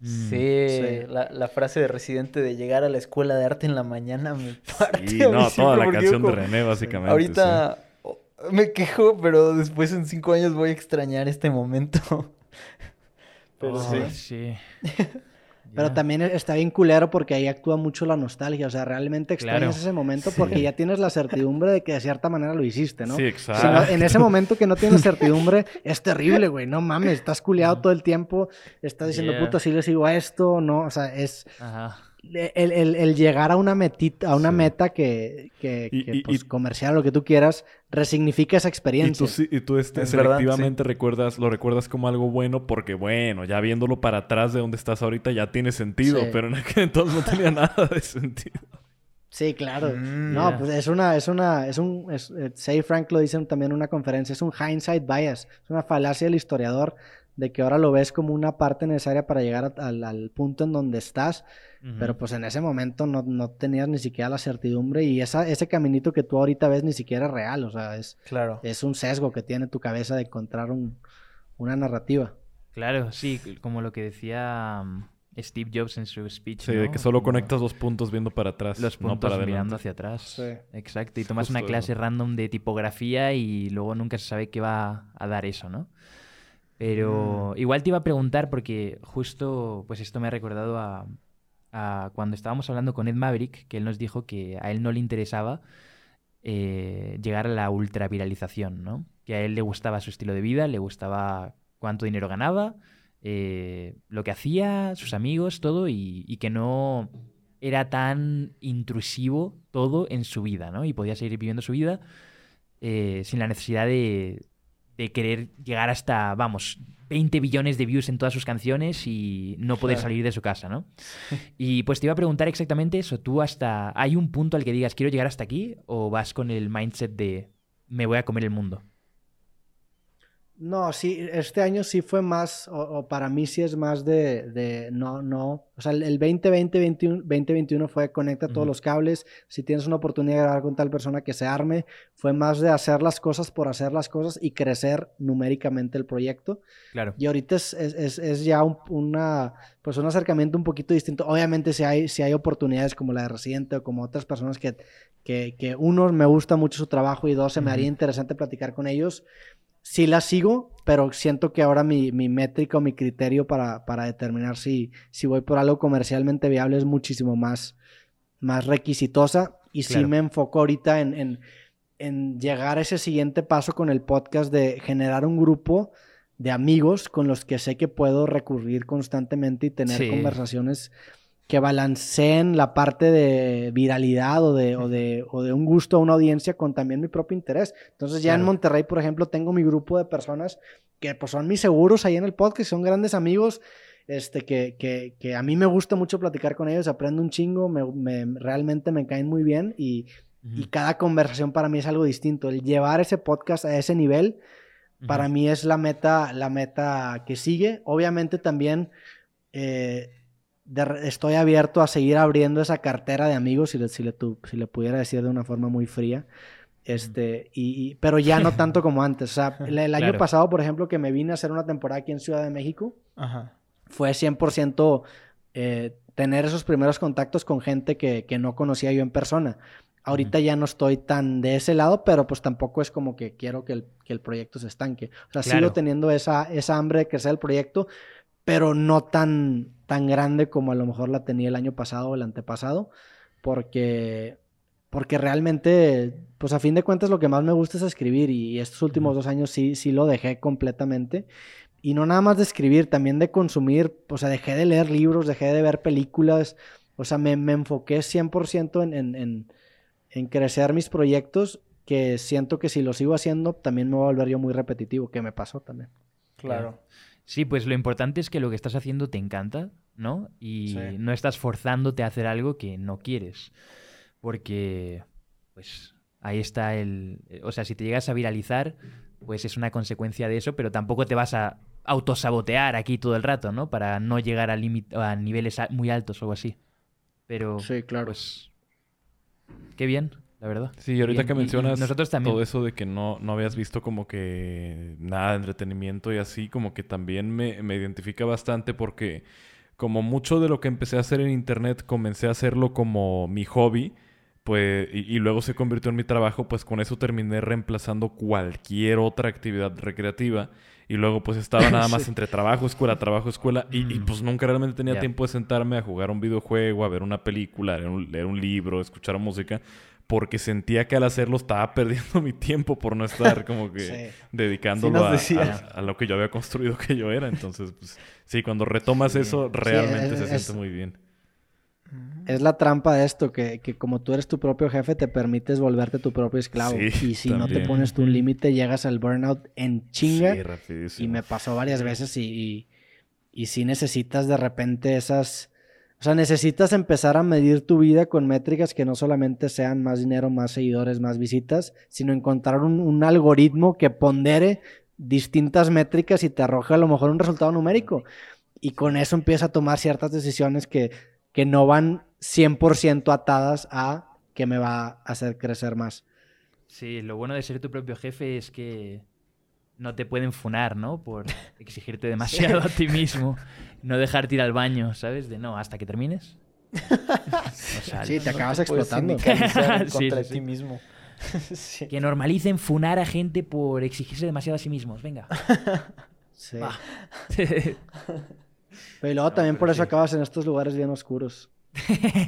B: Mm.
D: Sí,
E: Sí.
D: La, la frase de Residente de llegar a la escuela de arte en la mañana me parte.
C: Sí,
D: a mí
C: no, toda la canción de René, básicamente.
D: Ahorita me quejo, pero después en cinco años voy a extrañar este momento. Pero
B: Oh,
D: sí.
B: sí.
E: Pero también está bien culero porque ahí actúa mucho la nostalgia. O sea, realmente extrañas
B: Claro.
E: ese momento
C: Sí.
E: porque ya tienes la certidumbre de que de cierta manera lo hiciste, ¿no?
C: Sí,
E: Si
C: exacto.
E: no- en ese momento que no tienes certidumbre, es terrible, güey. No mames, estás culeado todo el tiempo. Estás diciendo,
B: Yeah.
E: puta, si le sigo a esto, no. O sea, es
B: Ajá.
E: El, el- el llegar a una metita, a una
C: Sí.
E: meta que, que,
C: Y-
E: que,
C: y-
E: pues,
C: y-
E: comercial, lo que tú quieras, resignifica esa
C: Y
E: experiencia.
C: tú, sí- y tú este,
D: Es verdad,
C: selectivamente recuerdas, lo recuerdas como algo bueno porque, bueno, ya viéndolo para atrás de donde estás ahorita ya tiene sentido,
E: Sí.
C: pero en aquel entonces no tenía nada de sentido.
E: Sí, claro.
D: Mm,
E: no, pues es una, es una, es un, es, eh, Say Frank lo dicen también en una conferencia, es un hindsight bias, es una falacia del historiador de que ahora lo ves como una parte necesaria para llegar a- al, al punto en donde estás, Pero pues en ese momento no, no tenías ni siquiera la certidumbre y esa, ese caminito que tú ahorita ves ni siquiera es real, o sea, es,
D: Claro.
E: es un sesgo que tiene tu cabeza de encontrar un, una narrativa.
B: Claro, sí, como lo que decía mm, Steve Jobs en su speech.
C: Sí, de que solo
B: Como
C: conectas los puntos viendo para atrás,
B: los
C: no
B: puntos
C: para adelante.
B: mirando hacia atrás.
E: Sí.
B: Exacto, y tomas una clase
C: eso.
B: random de tipografía y luego nunca se sabe qué va a dar eso, ¿no? Pero
C: Mm.
B: igual te iba a preguntar porque justo, pues esto me ha recordado a, cuando estábamos hablando con Ed Maverick, que él nos dijo que a él no le interesaba eh, llegar a la ultraviralización, ¿no? Que a él le gustaba su estilo de vida, le gustaba cuánto dinero ganaba, eh, lo que hacía, sus amigos, todo, y, y que no era tan intrusivo todo en su vida, ¿no? Y podía seguir viviendo su vida eh, sin la necesidad de, de querer llegar hasta, vamos, 20 billones de views en todas sus canciones y no poder
D: Claro.
B: salir de su casa, ¿no? Y pues te iba a preguntar exactamente eso. ¿Tú hasta... ¿Hay un punto al que digas quiero llegar hasta aquí? ¿O vas con el mindset de me voy a comer el mundo?
E: No, sí, este año sí fue más, o, o para mí sí es más de, de no, no, o sea, el, el 2020, 21, 2021 fue conecta todos los cables, si tienes una oportunidad de grabar con tal persona que se arme, fue más de hacer las cosas por hacer las cosas y crecer numéricamente el proyecto.
B: Claro.
E: Y ahorita es, es, es- es ya un, una, pues un acercamiento un poquito distinto. Obviamente si hay, si hay oportunidades como la de Residente o como otras personas que, que, que uno, me gusta mucho su trabajo y dos, se me haría
B: Ujú.
E: interesante platicar con ellos. Sí las sigo, pero siento que ahora mi, mi métrica o mi criterio para, para determinar si, si voy por algo comercialmente viable es muchísimo más, más requisitosa. Y sí me enfoco ahorita en, en, en llegar a ese siguiente paso con el podcast de generar un grupo de amigos con los que sé que puedo recurrir constantemente y tener
B: Sí.
E: conversaciones que balanceen la parte de viralidad o de, o de, o de un gusto a una audiencia con también mi propio interés. Entonces ya en. Monterrey, por ejemplo, tengo mi grupo de personas que pues son mis seguros ahí en el podcast, son grandes amigos, este, que, que, que a mí me gusta mucho platicar con ellos, aprendo un chingo, me, me- realmente me caen muy bien y, y cada conversación para mí es algo distinto. El llevar ese podcast a ese nivel, para mí es la meta, la meta que sigue. Obviamente también eh, de estoy abierto a seguir abriendo esa cartera de amigos, si le, si le, tu- si le pudiera decir de una forma muy fría. Este, y, y- pero ya no tanto como antes. O sea, el, el año
B: Claro.
E: pasado, por ejemplo, que me vine a hacer una temporada aquí en Ciudad de México,
D: Ajá.
E: fue 100% eh, tener esos primeros contactos con gente que, que no conocía yo en persona. Ahorita ya no estoy tan de ese lado, pero pues tampoco es como que quiero que el, que el proyecto se estanque. O sea,
B: Claro.
E: sigo teniendo esa, esa hambre de crecer el proyecto, pero no tan, tan grande como a lo mejor la tenía el año pasado o el antepasado, porque, porque realmente, pues a fin de cuentas lo que más me gusta es escribir y estos últimos dos años sí, sí lo dejé completamente. Y no nada más de escribir, también de consumir, o sea, dejé de leer libros, dejé de ver películas, o sea, me, me enfoqué 100% en, en, en, en crecer mis proyectos, que siento que si lo sigo haciendo, también me voy a volver yo muy repetitivo, que me pasó también.
D: Claro.
B: Sí, pues lo importante es que lo que estás haciendo te encanta, ¿no? Y
D: Sí.
B: no estás forzándote a hacer algo que no quieres. Porque, pues, ahí está el... O sea, si te llegas a viralizar, pues es una consecuencia de eso, pero tampoco te vas a autosabotear aquí todo el rato, ¿no? Para no llegar a, a niveles muy altos o algo así. Pero,
E: Sí, claro.
B: pues, qué bien, la verdad.
C: Sí, y ahorita que
B: y- y
C: mencionas
B: nosotros también.
C: todo eso de que no, no habías visto como que nada de entretenimiento y así, como que también me, me identifica bastante porque como mucho de lo que empecé a hacer en internet, comencé a hacerlo como mi hobby, pues, y, y luego se convirtió en mi trabajo, pues con eso terminé reemplazando cualquier otra actividad recreativa. Y luego pues estaba nada más entre trabajo, escuela, trabajo, escuela. Y, y, pues nunca realmente tenía tiempo de sentarme a jugar un videojuego, a ver una película, leer un, leer un libro, escuchar música. Porque sentía que al hacerlo estaba perdiendo mi tiempo por no estar como que
D: Sí.
C: dedicándolo
D: Sí
C: a-
D: decías.
C: a, a lo que yo había construido que yo era. Entonces, pues sí, cuando retomas eso, realmente
E: es-
C: se
E: es-
C: siente muy bien.
E: Es la trampa de esto, que, que como tú eres tu propio jefe, te permites volverte tu propio esclavo.
C: Sí,
E: y si no te pones tú un límite, llegas al burnout en chinga.
C: Sí, rapidísimo.
E: y me pasó varias veces y, y, y sí necesitas de repente esas... O sea, necesitas empezar a medir tu vida con métricas que no solamente sean más dinero, más seguidores, más visitas, sino encontrar un, un algoritmo que pondere distintas métricas y te arroje a lo mejor un resultado numérico. Y con eso empieza a tomar ciertas decisiones que, que no van 100% atadas a que me va a hacer crecer más.
B: Sí, lo bueno de ser tu propio jefe es que no te pueden funar, ¿no? Por exigirte demasiado a ti mismo. No dejarte ir al baño, ¿sabes? De no, hasta que termines. no.
E: Sí, te acabas explotando.
D: contra
B: sí,
D: de
B: sí.
D: ti mismo. Sí.
B: Que normalicen funar a gente por exigirse demasiado a sí mismos. Venga.
E: Sí.
B: Va.
E: Pero luego también por eso
B: sí.
E: acabas en estos lugares bien oscuros.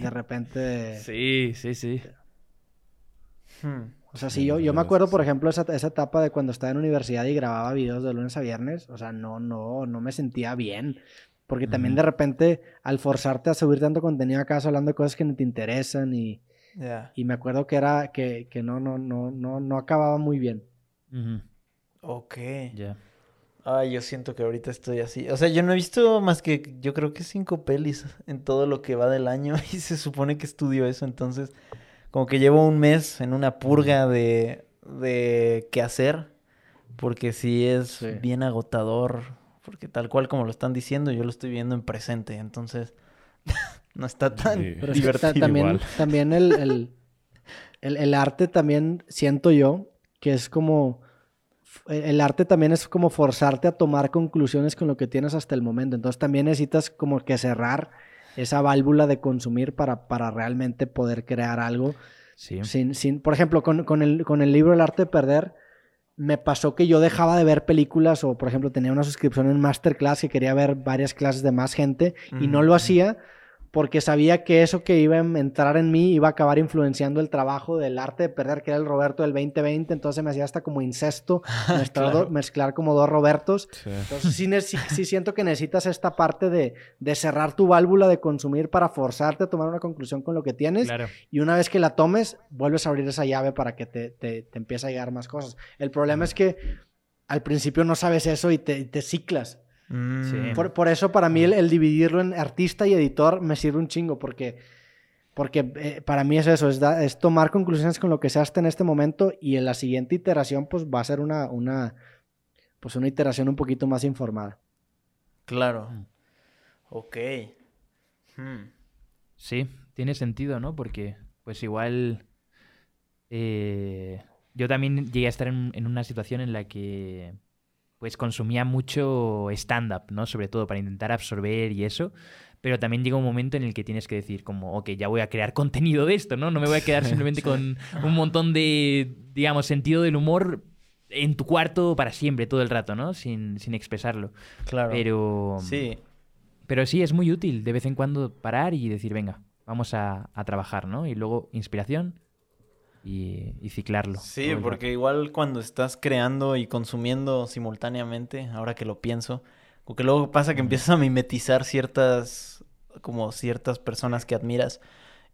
E: De repente.
B: sí, sí, sí.
D: Hmm.
E: O sea, sí, yo, yo me acuerdo, por ejemplo, esa, esa etapa de cuando estaba en universidad y grababa videos de lunes a viernes. O sea, no, no, no me sentía bien. Porque también de repente, al forzarte a subir tanto contenido acá, hablando de cosas que no te interesan y,
D: Ya.
E: y me acuerdo que era que, que no, no, no, no, no acababa muy bien.
B: Ujú,
D: Ok.
B: Ya.
D: Ay, yo siento que ahorita estoy así. O sea, yo no he visto más que, yo creo que cinco pelis en todo lo que va del año y se supone que estudio eso. Entonces, como que llevo un mes en una purga de, de qué hacer. Porque sí es
E: Sí.
D: bien agotador. Porque tal cual como lo están diciendo, yo lo estoy viendo en presente. Entonces, no está tan
C: Sí.
E: Pero es que ta-
C: Divertido
E: también,
C: igual.
E: también el, el, el- el arte también siento yo que es como el arte también es como forzarte a tomar conclusiones con lo que tienes hasta el momento. Entonces también necesitas como que cerrar esa válvula de consumir para, para realmente poder crear algo.
B: Sí.
E: Sin, sin, por ejemplo, con, con el, con el libro El arte de perder, me pasó que yo dejaba de ver películas o, por ejemplo, tenía una suscripción en Masterclass que quería ver varias clases de más gente y no lo hacía porque sabía que eso que iba a entrar en mí iba a acabar influenciando el trabajo del arte de perder, que era el Roberto del 2020, entonces me hacía hasta como incesto mezclar, do- mezclar como dos Robertos.
C: Sí.
E: Entonces sí, sí- sí siento que necesitas esta parte de, de cerrar tu válvula de consumir para forzarte a tomar una conclusión con lo que tienes
B: Claro.
E: y una vez que la tomes, vuelves a abrir esa llave para que te, te, te empiece a llegar más cosas. El problema es que al principio no sabes eso y te, y te ciclas.
D: Mm.
B: Sí.
E: Por, por eso para mí el, el dividirlo en artista y editor me sirve un chingo porque, porque eh, para mí es eso, es, da- es tomar conclusiones con lo que se hace en este momento y en la siguiente iteración pues va a ser una, una, pues una iteración un poquito más informada.
D: Claro.
B: Mm.
D: Ok. Hmm.
B: Sí, tiene sentido, ¿no? Porque, pues igual. eh, yo también llegué a estar en, en una situación en la que. Pues consumía mucho stand-up, ¿no? Sobre todo para intentar absorber y eso. Pero también llega un momento en el que tienes que decir, como, ok, ya voy a crear contenido de esto, ¿no? No me voy a quedar simplemente con un montón de, digamos, sentido del humor en tu cuarto para siempre, todo el rato, ¿no? Sin, sin expresarlo.
D: Claro.
B: Pero.
D: Sí.
B: Pero sí, es muy útil de vez en cuando parar y decir, venga, vamos a, a trabajar, ¿no? Y luego inspiración y, y ciclarlo.
D: Sí, porque igual cuando estás creando y consumiendo simultáneamente, ahora que lo pienso, como que luego pasa que empiezas a mimetizar ciertas, como ciertas personas que admiras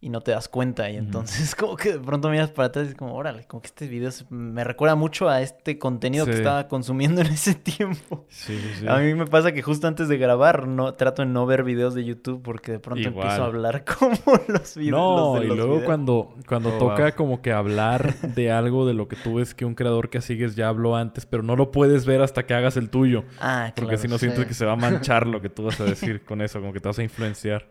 D: y no te das cuenta y entonces como que de pronto miras para atrás y es como, órale, como que este video se- me recuerda mucho a este contenido que estaba consumiendo en ese tiempo.
C: Sí, sí, sí.
D: A mí me pasa que justo antes de grabar no trato de no ver videos de YouTube porque de pronto
C: Igual.
D: empiezo a hablar como los videos.
C: No,
D: los de
C: y
D: los
C: luego
D: videos.
C: cuando, cuando
B: Oh,
C: toca
B: wow.
C: como que hablar de algo de lo que tú ves que un creador que sigues ya habló antes, pero no lo puedes ver hasta que hagas el tuyo.
D: Ah,
C: Porque
D: claro,
C: si no
D: sí.
C: sientes que se va a manchar lo que tú vas a decir con eso, como que te vas a influenciar.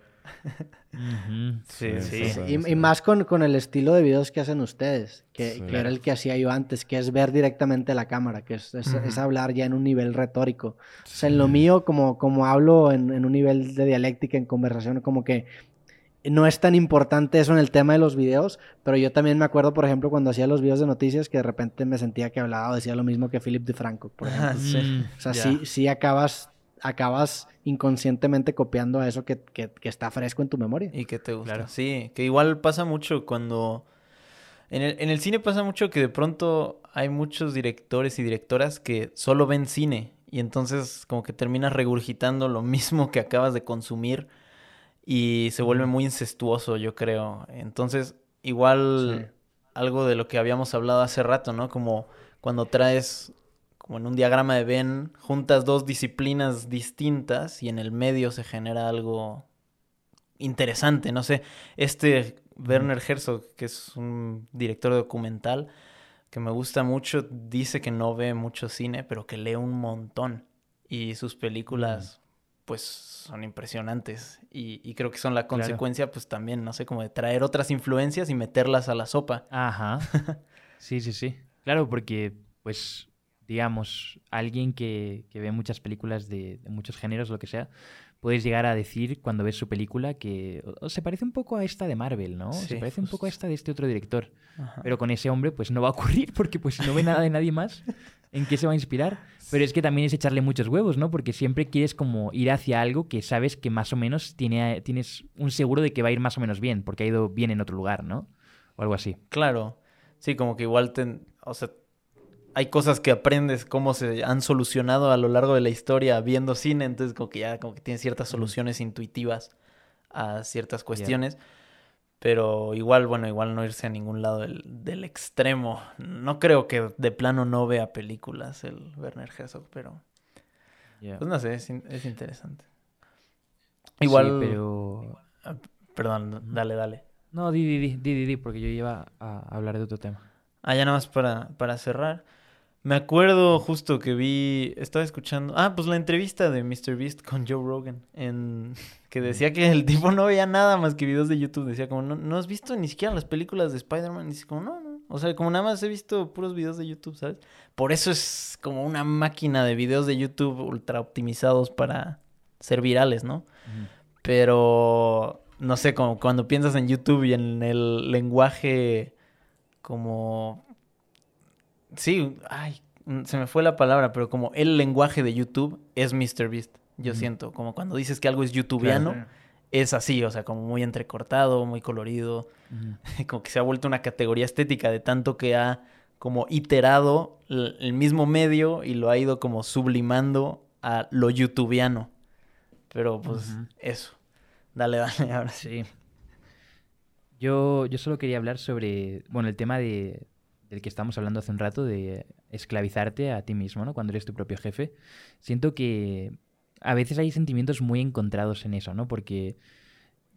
D: Sí,
C: Sí,
D: sí.
C: sí.
E: Y, y más con, con el estilo de videos que hacen ustedes, que,
C: Sí.
E: que era el que hacía yo antes, que es ver directamente la cámara, que es, es- es hablar ya en un nivel retórico. O sea, en lo mío, como, como hablo en, en un nivel de dialéctica, en conversación, como que no es tan importante eso en el tema de los videos, pero yo también me acuerdo, por ejemplo, cuando hacía los videos de noticias, que de repente me sentía que hablaba o decía lo mismo que Philip DeFranco, por ejemplo.
D: Ah, sí.
E: O sea,
D: Ya.
E: sí, sí acabas, acabas inconscientemente copiando a eso que, que- que está fresco en tu memoria.
D: Y que te gusta.
B: Claro.
D: Sí, que igual pasa mucho cuando... En el, en el cine pasa mucho que de pronto hay muchos directores y directoras que solo ven cine y entonces como que terminas regurgitando lo mismo que acabas de consumir y se vuelve muy incestuoso, yo creo. Entonces, igual
E: Sí.
D: algo de lo que habíamos hablado hace rato, ¿no? Como cuando traes, como en un diagrama de Venn, juntas dos disciplinas distintas y en el medio se genera algo interesante, no sé. Este Werner Herzog, que es un director documental que me gusta mucho, dice que no ve mucho cine, pero que lee un montón. Y sus películas, pues, son impresionantes. Y, y creo que son la
B: Claro.
D: consecuencia, pues, también, no sé, como de traer otras influencias y meterlas a la sopa.
B: Ajá. Sí, sí, sí. Claro, porque, pues, digamos, alguien que, que ve muchas películas de, de muchos géneros, lo que sea, puedes llegar a decir cuando ves su película que o- o se parece un poco a esta de Marvel, ¿no?
D: Sí,
B: se parece un poco a esta de este otro director.
D: Ajá.
B: Pero con ese hombre, pues no va a ocurrir, porque pues si no ve nada de nadie más, ¿en qué se va a inspirar? Pero es que también es echarle muchos huevos, ¿no? Porque siempre quieres como ir hacia algo que sabes que más o menos tiene, tienes un seguro de que va a ir más o menos bien, porque ha ido bien en otro lugar, ¿no? O algo así.
D: Claro, sí, como que igual te, o sea, hay cosas que aprendes cómo se han solucionado a lo largo de la historia viendo cine, entonces como que ya como que tienes ciertas soluciones intuitivas a ciertas cuestiones, pero igual, bueno, igual no irse a ningún lado del, del extremo. No creo que de plano no vea películas el Werner Herzog, pero pues no sé, es, es interesante.
B: Sí,
D: Igual,
B: pero...
D: perdón, dale, dale.
B: No, di, di, di, di, di, di, porque yo iba a hablar de otro tema.
D: Ah, ya nada más para, para cerrar. Me acuerdo justo que vi, estaba escuchando, ah, pues la entrevista de Mr. Beast con Joe Rogan, en, que decía que el tipo no veía nada más que videos de YouTube. Decía como, no, no has visto ni siquiera las películas de Spider-Man. Dice como, no, no. O sea, como nada más he visto puros videos de YouTube, ¿sabes? Por eso es como una máquina de videos de YouTube ultra optimizados para ser virales, ¿no? Pero no sé, como cuando piensas en YouTube y en el lenguaje como sí, ay, se me fue la palabra, pero como el lenguaje de YouTube es MrBeast. Yo siento, como cuando dices que algo es youtubiano, es así, o sea, como muy entrecortado, muy colorido, como que se ha vuelto una categoría estética de tanto que ha como iterado el mismo medio y lo ha ido como sublimando a lo youtubiano. Pero pues eso. Dale, dale, ahora sí.
B: Sí. Yo, yo solo quería hablar sobre, bueno, el tema de, del que estábamos hablando hace un rato, de esclavizarte a ti mismo, ¿no? Cuando eres tu propio jefe. Siento que a veces hay sentimientos muy encontrados en eso, ¿no? Porque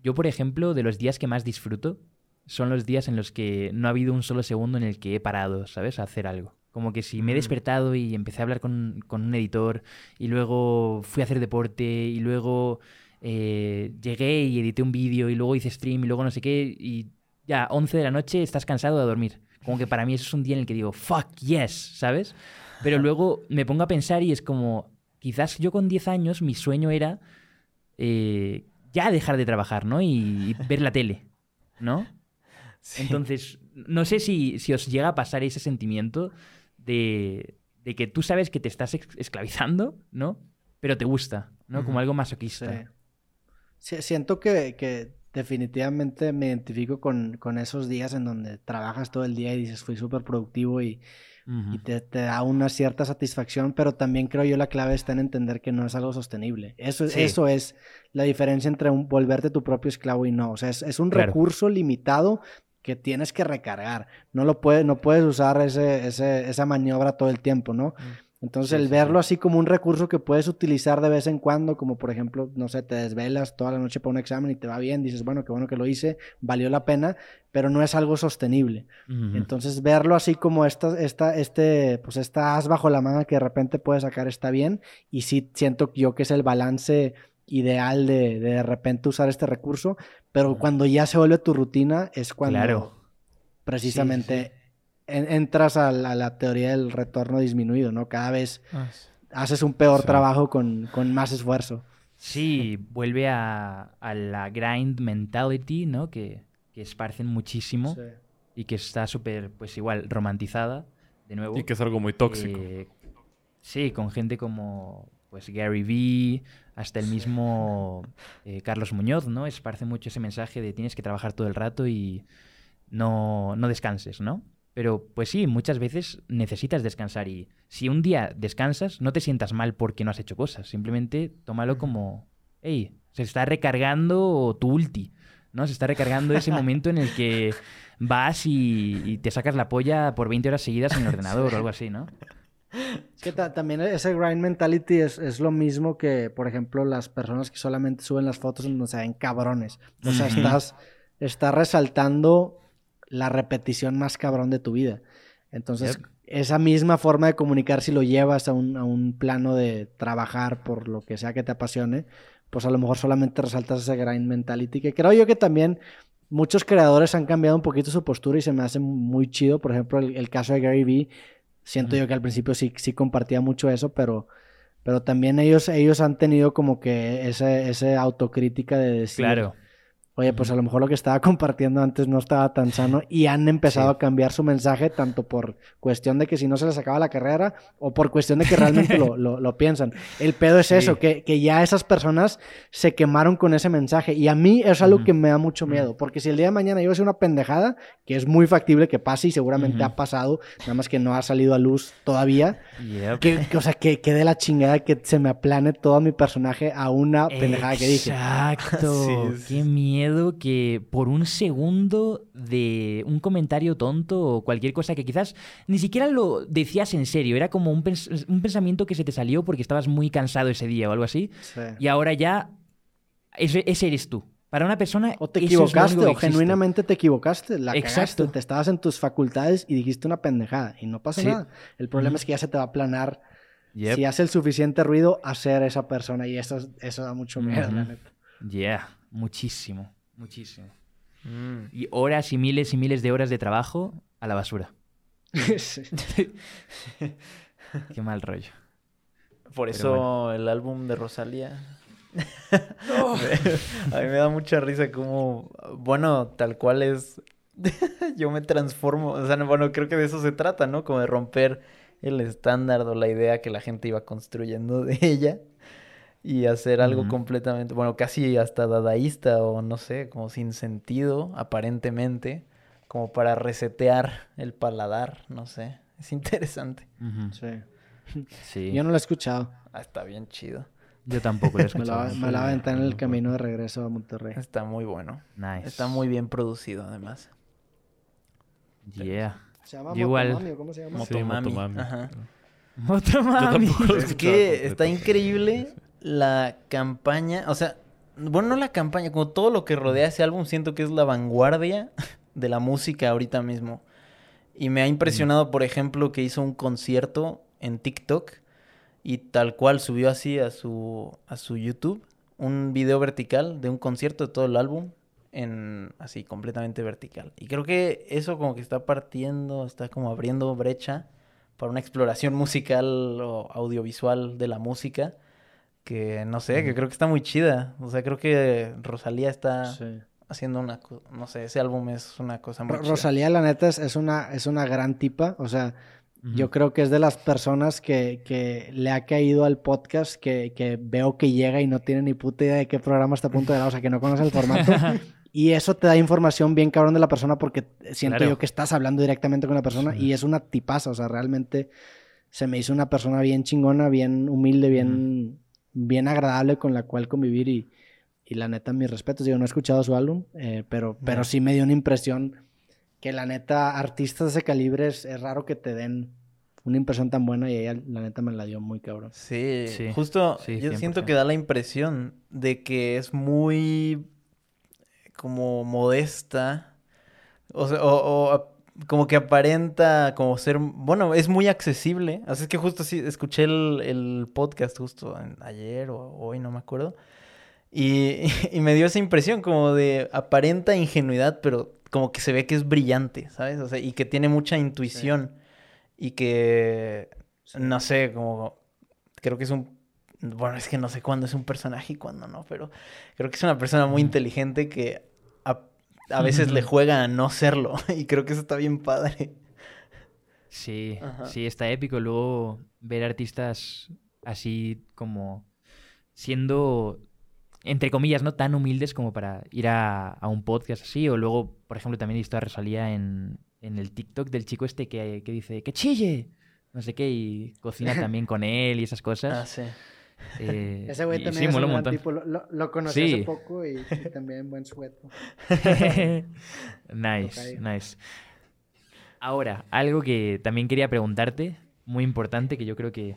B: yo, por ejemplo, de los días que más disfruto son los días en los que no ha habido un solo segundo en el que he parado, ¿sabes? A hacer algo. Como que si me he
D: Mm.
B: despertado y empecé a hablar con, con un editor y luego fui a hacer deporte y luego eh, llegué y edité un vídeo y luego hice stream y luego no sé qué y ya 11 de la noche estás cansado de dormir. Como que para mí eso es un día en el que digo, fuck, yes, ¿sabes? Pero luego me pongo a pensar y es como, quizás yo con 10 años mi sueño era eh, ya dejar de trabajar, ¿no? Y, y ver la tele, ¿no?
D: Sí.
B: Entonces, no sé si, si os llega a pasar ese sentimiento de, de que tú sabes que te estás esclavizando, ¿no? Pero te gusta, ¿no? Como algo
E: Sí.
B: masoquista.
E: Sí, siento que, que definitivamente me identifico con, con esos días en donde trabajas todo el día y dices, fui súper productivo y, te, te da una cierta satisfacción, pero también creo yo la clave está en entender que no es algo sostenible. Eso,
D: Sí.
E: eso es la diferencia entre un, volverte tu propio esclavo y no. O sea, es, es un
B: Claro.
E: recurso limitado que tienes que recargar. No lo puedes, no puedes usar ese, ese- esa maniobra todo el tiempo, ¿no? Entonces,
B: Sí,
E: el
B: sí,
E: verlo
B: sí.
E: así como un recurso que puedes utilizar de vez en cuando, como por ejemplo, no sé, te desvelas toda la noche para un examen y te va bien, dices, bueno, qué bueno que lo hice, valió la pena, pero no es algo sostenible. Entonces, verlo así como esta, esta, este, pues esta as bajo la manga que de repente puedes sacar está bien, y sí siento yo que es el balance ideal de, de de repente usar este recurso, pero cuando ya se vuelve tu rutina es cuando
B: Claro.
E: precisamente en- entras a la, a la teoría del retorno disminuido, ¿no? Cada vez haces un peor
C: Sí.
E: trabajo con, con más esfuerzo.
B: Sí, vuelve a, a la grind mentality, ¿no? Que, que esparcen muchísimo y que está súper, pues igual, romantizada, de nuevo.
C: Y que es algo muy tóxico.
B: Eh, sí, con gente como pues Gary Vee, hasta el mismo eh, Carlos Muñoz, ¿no? Esparce mucho ese mensaje de tienes que trabajar todo el rato y no, no descanses, ¿no? Pero pues sí, muchas veces necesitas descansar y si un día descansas, no te sientas mal porque no has hecho cosas, simplemente tómalo como, hey, se está recargando tu ulti, ¿no? Se está recargando ese momento en el que vas y, y te sacas la polla por 20 horas seguidas en el ordenador o algo así, ¿no?
E: Es que ta- también ese grind mentality es, es lo mismo que, por ejemplo, las personas que solamente suben las fotos donde se ven cabrones. O sea, estás, estás resaltando la repetición más cabrón de tu vida. Entonces,
B: Yep.
E: esa misma forma de comunicar, si lo llevas a un, a un plano de trabajar por lo que sea que te apasione, pues a lo mejor solamente resaltas ese grind mentality, que creo yo que también muchos creadores han cambiado un poquito su postura y se me hace muy chido. Por ejemplo, el, el caso de Gary Vee, siento yo que al principio sí, sí compartía mucho eso, pero, pero también ellos, ellos han tenido como que ese, ese autocrítica de decir,
B: Claro.
E: Oye, pues a lo mejor lo que estaba compartiendo antes no estaba tan sano y han empezado
B: Sí.
E: a cambiar su mensaje tanto por cuestión de que si no se les acaba la carrera o por cuestión de que realmente lo, lo- lo piensan. El pedo es
B: Sí.
E: eso, que, que ya esas personas se quemaron con ese mensaje y a mí es algo que me da mucho miedo, porque si el día de mañana yo hacer una pendejada, que es muy factible que pase y seguramente
B: Ujú.
E: ha pasado, nada más que no ha salido a luz todavía,
B: Yep.
E: que, que, o sea, que, que de la chingada que se me aplane todo mi personaje a una pendejada que dije.
B: Exacto. Qué miedo que por un segundo de un comentario tonto o cualquier cosa que quizás ni siquiera lo decías en serio, era como un, pens- un pensamiento que se te salió porque estabas muy cansado ese día o algo así,
E: Sí.
B: y ahora ya ese, ese eres tú. Para una persona
E: O te
B: es
E: equivocaste,
B: que
E: o genuinamente te equivocaste, la
B: Exacto.
E: cagaste, te estabas en tus facultades y dijiste una pendejada y no pasa
B: Sí.
E: nada. El problema
B: Ujú.
E: es que ya se te va a aplanar.
B: Yep.
E: Si hace el suficiente ruido, a ser esa persona y eso, eso da mucho miedo, la
B: Ujú.
E: neta.
B: Yeah, muchísimo, muchísimo.
D: Mm.
B: Y horas y miles y miles de horas de trabajo a la basura.
E: Sí.
B: Qué mal rollo.
D: Por
B: Pero
D: eso el álbum de Rosalía. a mí me da mucha risa como, bueno, tal cual es, yo me transformo, o sea, no, bueno, creo que de eso se trata, ¿no? Como de romper el estándar o la idea que la gente iba construyendo de ella y hacer algo completamente, bueno, casi hasta dadaísta o no sé, como sin sentido, aparentemente, como para resetear el paladar, no sé, es interesante.
E: Sí.
B: Sí.
E: Yo no lo he escuchado.
D: Ah, está bien chido.
B: Yo tampoco lo he escuchado.
E: me la voy a aventar en el camino de regreso a Monterrey.
D: Está muy bueno.
B: Nice.
D: Está muy bien producido, además.
B: Yeah.
E: ¿Se llama
B: igual-
E: Motomami cómo se llama?
C: Sí,
D: Motomami.
C: Motomami.
D: Ajá.
B: Otra mami.
C: tampoco lo he
D: Es
C: escuchado
D: que
C: completo.
D: está increíble
C: Sí, sí.
D: La campaña, o sea, bueno, no la campaña, como todo lo que rodea ese álbum, siento que es la vanguardia de la música ahorita mismo. Y me ha impresionado, por ejemplo, que hizo un concierto en TikTok y tal cual subió así a su, a su YouTube un video vertical de un concierto de todo el álbum en así completamente vertical. Y creo que eso como que está partiendo, está como abriendo brecha para una exploración musical o audiovisual de la música que no sé, que creo que está muy chida. O sea, creo que Rosalía está
E: Sí.
D: haciendo una, no sé, ese álbum es una cosa muy chida.
E: Rosalía, la neta, es, es una, es una gran tipa. O sea, yo creo que es de las personas que, que le ha caído al podcast que, que veo que llega y no tiene ni puta idea de qué programa está a punto de dar, o sea, que no conoce el formato. y eso te da información bien cabrón de la persona porque siento
B: Claro.
E: yo que estás hablando directamente con la persona y es una tipaza, o sea, realmente se me hizo una persona bien chingona, bien humilde, bien, bien agradable con la cual convivir y, y la neta, mis respetos. Digo, no he escuchado su álbum, eh, pero, pero sí me dio una impresión que la neta, artistas de ese calibre es, es raro que te den una impresión tan buena y ella, la neta, me la dio muy cabrón.
D: Sí,
B: Sí,
D: justo
B: sí,
D: yo siento
B: 100%.
D: que da la impresión de que es muy como modesta, o sea, o, o como que aparenta como ser, bueno, es muy accesible, así es que justo sí, escuché el, el podcast justo en- ayer o hoy, no me acuerdo, Y, y me dio esa impresión como de aparenta ingenuidad, pero como que se ve que es brillante, ¿sabes? O sea, y que tiene mucha intuición. Y que, no sé, como, creo que es un, bueno, es que no sé cuándo es un personaje y cuándo no, pero creo que es una persona muy inteligente que a, veces le juega a no serlo. Y creo que eso está bien padre.
B: Sí,
D: Ajá.
B: sí, está épico. Luego ver artistas así como siendo, entre comillas, no tan humildes como para ir a, a un podcast así. O luego, por ejemplo, también he visto a Rosalía en, en el TikTok del chico este que, que dice ¡que chille! No sé qué, y cocina también con él y esas
D: Ah,
B: cosas.
D: sí.
B: Eh,
E: Ese güey también es
B: mola
E: un
B: un
E: gran
B: montón.
E: tipo. Lo, lo- lo conocí
B: Sí.
E: hace poco y, y también buen sueto.
B: nice, nice. Ahora, algo que también quería preguntarte, muy importante, que yo creo que...